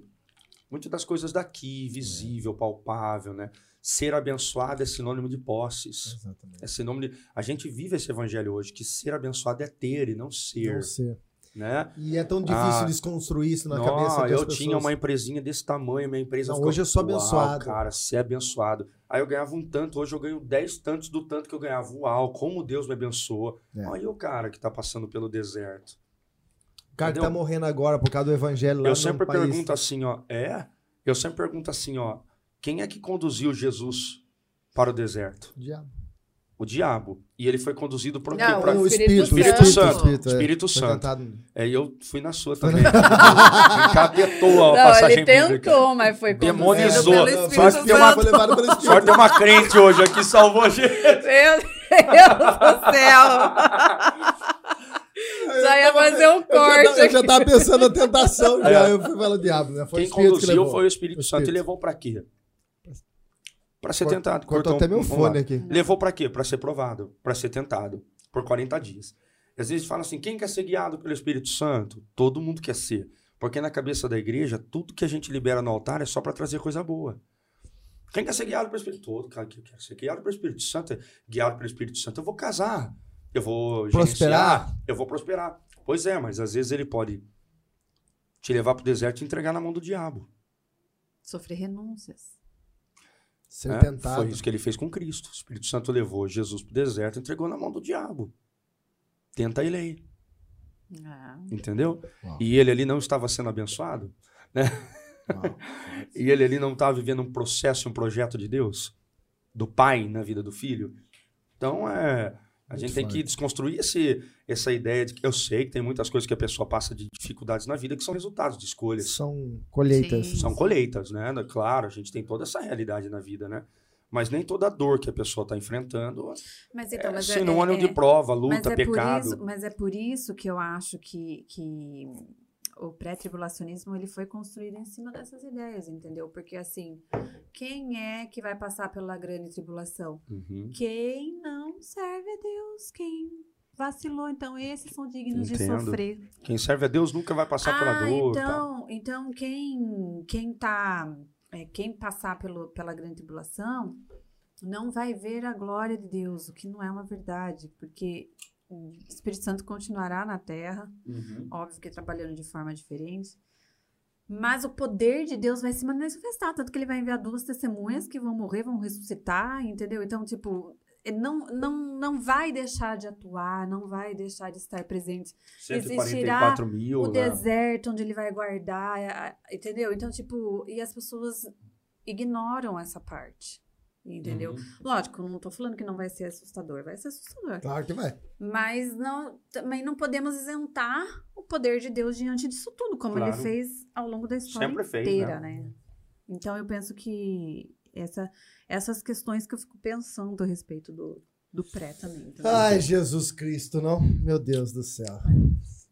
S3: Muito das coisas daqui, visível, palpável, né? Ser abençoado é sinônimo de posses. Exatamente. É sinônimo de. A gente vive esse evangelho hoje, que ser abençoado é ter e não ser. Não ser. Né?
S1: E é tão difícil ah, desconstruir isso na não, cabeça das
S3: eu
S1: pessoas.
S3: tinha uma empresinha desse tamanho, minha empresa
S1: não, hoje eu sou abençoado.
S3: cara, ser abençoado. Aí eu ganhava um tanto, hoje eu ganho dez tantos do tanto que eu ganhava. Uau, como Deus me abençoa. É. Olha o cara que tá passando pelo deserto.
S1: O cara Entendeu? que tá morrendo agora por causa do evangelho lá
S3: Eu sempre pergunto assim, ó, é? Eu sempre pergunto assim, ó, quem é que conduziu Jesus para o deserto?
S1: O diabo.
S3: O diabo. E ele foi conduzido por
S2: Não,
S3: pra...
S2: o Espírito, Espírito Santo. Santo.
S3: Espírito, Espírito é. Santo. É, eu fui na sua também. Encapetou a Não, passagem
S2: ele tentou, bíblica. mas foi
S3: Demonizou. Pelo Espírito Sorte, tem uma, sorte tem uma crente hoje aqui salvou a gente. Meu
S2: Deus do céu. Já ia fazer um corte. Eu
S1: já, eu já tava pensando na tentação, já. É. Eu fui falar diabo, né?
S3: Foi Quem conduziu que foi o Espírito Santo e levou para quê? Para ser Cort, tentado.
S1: Cortou até meu fone aqui.
S3: Levou para quê? Para ser provado, para ser tentado por 40 dias. Às vezes fala assim: quem quer ser guiado pelo Espírito Santo? Todo mundo quer ser. Porque na cabeça da igreja, tudo que a gente libera no altar é só para trazer coisa boa. Quem quer ser guiado pelo Espírito Todo, cara, que quer ser guiado pelo Espírito Santo, é guiado pelo Espírito Santo, eu vou casar, eu vou prosperar, eu vou prosperar. Pois é, mas às vezes ele pode te levar para o deserto e entregar na mão do diabo.
S2: Sofrer renúncias.
S1: Ser é, tentado.
S3: Foi isso que ele fez com Cristo. O Espírito Santo levou Jesus para o deserto e entregou na mão do diabo. Tenta ele aí. Ah. Entendeu? Uau. E ele ali não estava sendo abençoado, né? e ele ali não estava vivendo um processo, um projeto de Deus, do pai na vida do filho. Então, é, a gente tem que desconstruir esse, essa ideia de que eu sei que tem muitas coisas que a pessoa passa de dificuldades na vida que são resultados de escolhas.
S1: São colheitas.
S3: Sim. São colheitas, né? Claro, a gente tem toda essa realidade na vida, né? Mas nem toda dor que a pessoa está enfrentando
S2: mas, então, é mas
S3: é, sinônimo é, é, de prova, luta,
S2: mas é
S3: pecado.
S2: Isso, mas é por isso que eu acho que, que o pré-tribulacionismo ele foi construído em cima dessas ideias, entendeu? Porque assim, quem é que vai passar pela grande tribulação? Uhum. Quem não serve a Deus, quem vacilou, então esses são dignos Entendo. de sofrer.
S3: Quem serve a Deus nunca vai passar ah, pela dor.
S2: Então, tá. então quem quem tá é, quem passar pelo, pela grande tribulação não vai ver a glória de Deus, o que não é uma verdade, porque o Espírito Santo continuará na terra, uhum. óbvio que trabalhando de forma diferente. Mas o poder de Deus vai se manifestar, tanto que ele vai enviar duas testemunhas que vão morrer, vão ressuscitar, entendeu? Então, tipo, não, não, não vai deixar de atuar, não vai deixar de estar presente.
S3: Existirá mil,
S2: o né? deserto onde ele vai guardar, entendeu? Então, tipo, e as pessoas ignoram essa parte. Entendeu? Uhum. Lógico, não tô falando que não vai ser assustador, vai ser assustador.
S1: Claro que vai.
S2: Mas não, também não podemos isentar o poder de Deus diante disso tudo, como claro. ele fez ao longo da história Sempre inteira, fez, né? né? Então eu penso que essa, essas questões que eu fico pensando a respeito do, do pré também.
S1: também. Ai, Jesus Cristo, não? Meu Deus do céu.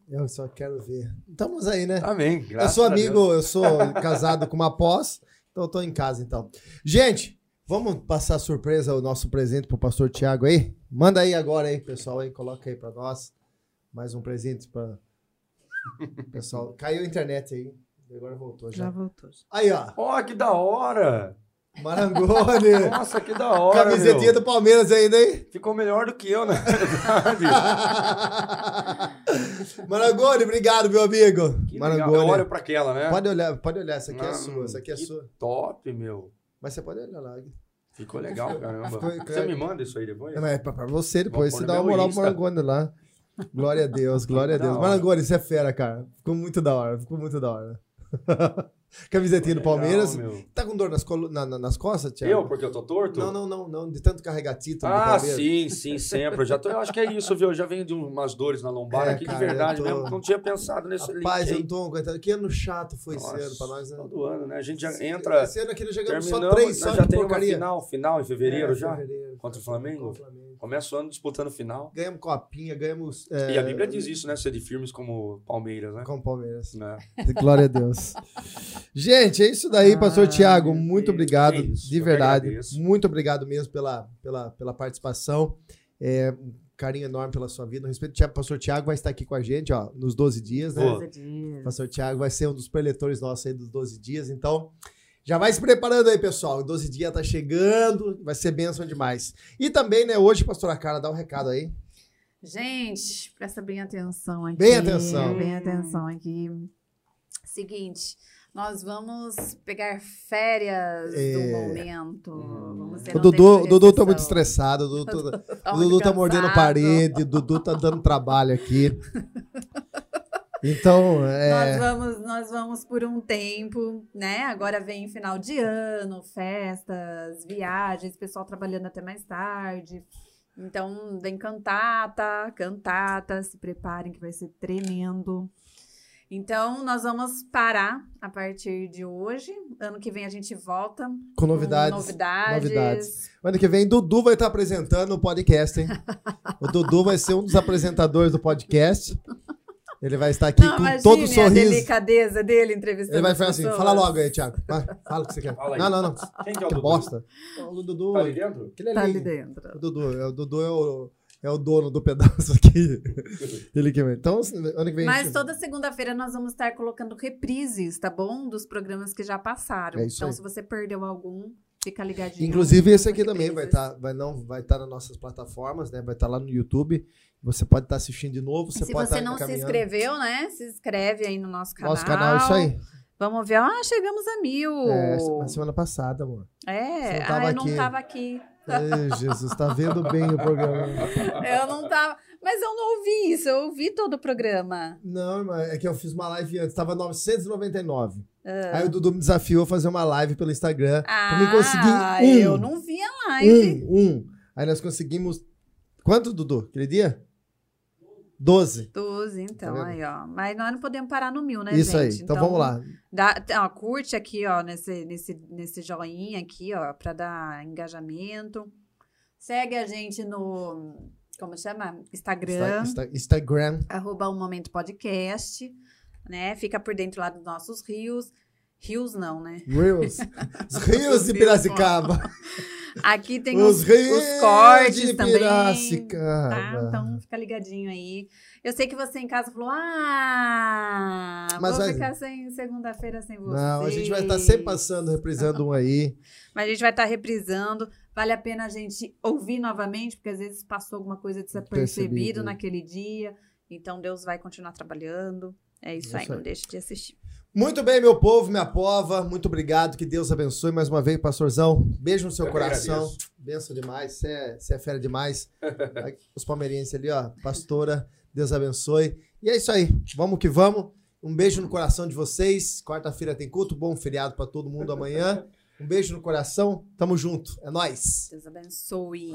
S1: Eu só quero ver. Estamos aí, né?
S3: Amém.
S1: eu sou amigo, eu sou casado com uma pós, então eu tô em casa então. Gente, Vamos passar surpresa o nosso presente pro pastor Tiago aí? Manda aí agora aí, pessoal aí, coloca aí para nós. Mais um presente para pessoal. Caiu a internet aí. Agora voltou já.
S2: Já voltou.
S1: Aí, ó.
S3: Ó, oh, que da hora!
S1: Marangoni.
S3: Nossa, que da hora.
S1: Camisetinha
S3: meu.
S1: do Palmeiras ainda, hein?
S3: Ficou melhor do que eu, na verdade.
S1: Marangoni, obrigado, meu amigo.
S3: Que Marangoni. Eu olho pra aquela, né?
S1: Pode olhar, pode olhar. Essa aqui é sua. Essa aqui é sua.
S3: Top, meu.
S1: Mas você pode olhar lá.
S3: Ficou legal, caramba. Você me manda isso aí depois?
S1: É, pra, pra você, depois você dá uma moral pro Marangoni lá. Glória a Deus, glória a Deus. Marangoni, isso é fera, cara. Ficou muito da hora, ficou muito da hora. Camisetinha do Palmeiras. Tá com dor nas, colo... na, na, nas costas, Thiago?
S3: Eu, porque eu tô torto?
S1: Não, não, não, não. De tanto carregar título
S3: ah, sim, sim, sempre. Eu, já tô, eu acho que é isso, viu? Eu já venho de umas dores na lombar é, aqui, cara, de verdade tô... mesmo. Não tinha pensado nesse
S1: Rapaz, link, eu não tô aguentando. Que ano chato foi Nossa, esse ano pra nós, né?
S3: Todo ano, né? A gente já esse, entra...
S1: Esse ano aqui nós jogamos só três, só
S3: Já tem uma final, final em fevereiro é, já? Fevereiro, contra o Flamengo? Contra o Flamengo. Começa o ano disputando final.
S1: Ganhamos copinha, ganhamos...
S3: É... E a Bíblia diz isso, né? Ser de firmes como Palmeiras, né?
S1: Como Palmeiras. Né? Glória a Deus. Gente, é isso daí, pastor Tiago. Muito obrigado, isso, de verdade. Muito obrigado mesmo pela, pela, pela participação. É, um carinho enorme pela sua vida. No respeito, o pastor Tiago vai estar aqui com a gente, ó, nos 12 dias, né? 12 dias. Pastor Tiago vai ser um dos preletores nossos aí dos 12 dias, então... Já vai se preparando aí, pessoal. 12 dias tá chegando, vai ser bênção demais. E também, né, hoje, pastora Carla, dá um recado aí.
S2: Gente, presta bem atenção aqui.
S1: Bem atenção.
S2: Bem atenção aqui. Seguinte, nós vamos pegar férias é... do momento. Vamos
S1: o Dudu, Dudu tá muito estressado. O Dudu, tá, o Dudu tá mordendo parede. O Dudu tá dando trabalho aqui. Então,
S2: é... nós, vamos, nós vamos por um tempo, né? Agora vem final de ano, festas, viagens, pessoal trabalhando até mais tarde. Então, vem cantata, cantata, se preparem que vai ser tremendo. Então, nós vamos parar a partir de hoje. Ano que vem a gente volta.
S1: Com novidades.
S2: Com novidades. novidades.
S1: Ano que vem, Dudu vai estar apresentando o podcast, hein? o Dudu vai ser um dos apresentadores do podcast. Ele vai estar aqui não, com todo o sorriso. a
S2: delicadeza dele entrevistando
S1: Ele vai falar assim, fala logo aí, Thiago. Vai, fala o que você quer. Não, não, não.
S3: Quem que é o que Dudu?
S1: bosta. O Dudu...
S3: Tá ali dentro?
S2: Tá ali dentro.
S1: O Dudu, é, o Dudu é o é o dono do pedaço aqui. Ele que vem. Então, ano que vem.
S2: Mas gente... toda segunda-feira nós vamos estar colocando reprises, tá bom? Dos programas que já passaram. É então, aí. se você perdeu algum, fica ligadinho.
S1: Inclusive, esse aqui também vai estar, tá, vai não, vai tá nas nossas plataformas, né? Vai estar tá lá no YouTube. Você pode estar tá assistindo de novo. Você
S2: se você não se inscreveu, né? Se inscreve aí no nosso canal.
S1: Nosso canal, isso aí.
S2: Vamos ver. Ah, chegamos a mil.
S1: É, semana passada, amor.
S2: É, ah, eu não tava aqui.
S1: Ei, Jesus, tá vendo bem o programa.
S2: Eu não tava. Mas eu não ouvi isso, eu ouvi todo o programa.
S1: Não, é que eu fiz uma live antes, tava 999. Ah. Aí o Dudu me desafiou a fazer uma live pelo Instagram. Ah, pra me conseguir um.
S2: Eu não vi a live.
S1: Um, um. Aí nós conseguimos. Quanto, Dudu? Aquele dia? 12.
S2: 12, então, tá aí, ó. Mas nós não podemos parar no mil, né,
S1: Isso gente? aí, então, então, vamos lá.
S2: Dá, ó, curte aqui, ó, nesse, nesse, nesse joinha aqui, ó, pra dar engajamento. Segue a gente no, como chama? Instagram.
S1: Insta, Instagram.
S2: Arroba um momento podcast, né? Fica por dentro lá dos nossos rios. Rios não, né?
S1: Rios. Os rios de Piracicaba.
S2: Aqui tem os, os, os cortes de também. Tá? Então fica ligadinho aí. Eu sei que você em casa falou: Ah, Mas vou ficar sem segunda-feira sem você.
S1: Não, a gente vai estar tá sempre passando, reprisando um aí.
S2: Mas a gente vai estar tá reprisando. Vale a pena a gente ouvir novamente, porque às vezes passou alguma coisa desapercebido naquele dia. Então Deus vai continuar trabalhando. É isso, isso aí, aí, não deixe de assistir.
S1: Muito bem, meu povo, minha pova, muito obrigado, que Deus abençoe mais uma vez, pastorzão. Beijo no seu Eu coração. Benção demais, você é, é fera demais. Os palmeirenses ali, ó, pastora, Deus abençoe. E é isso aí, vamos que vamos. Um beijo no coração de vocês. Quarta-feira tem culto, bom feriado para todo mundo amanhã. Um beijo no coração, tamo junto, é nós.
S2: Deus abençoe.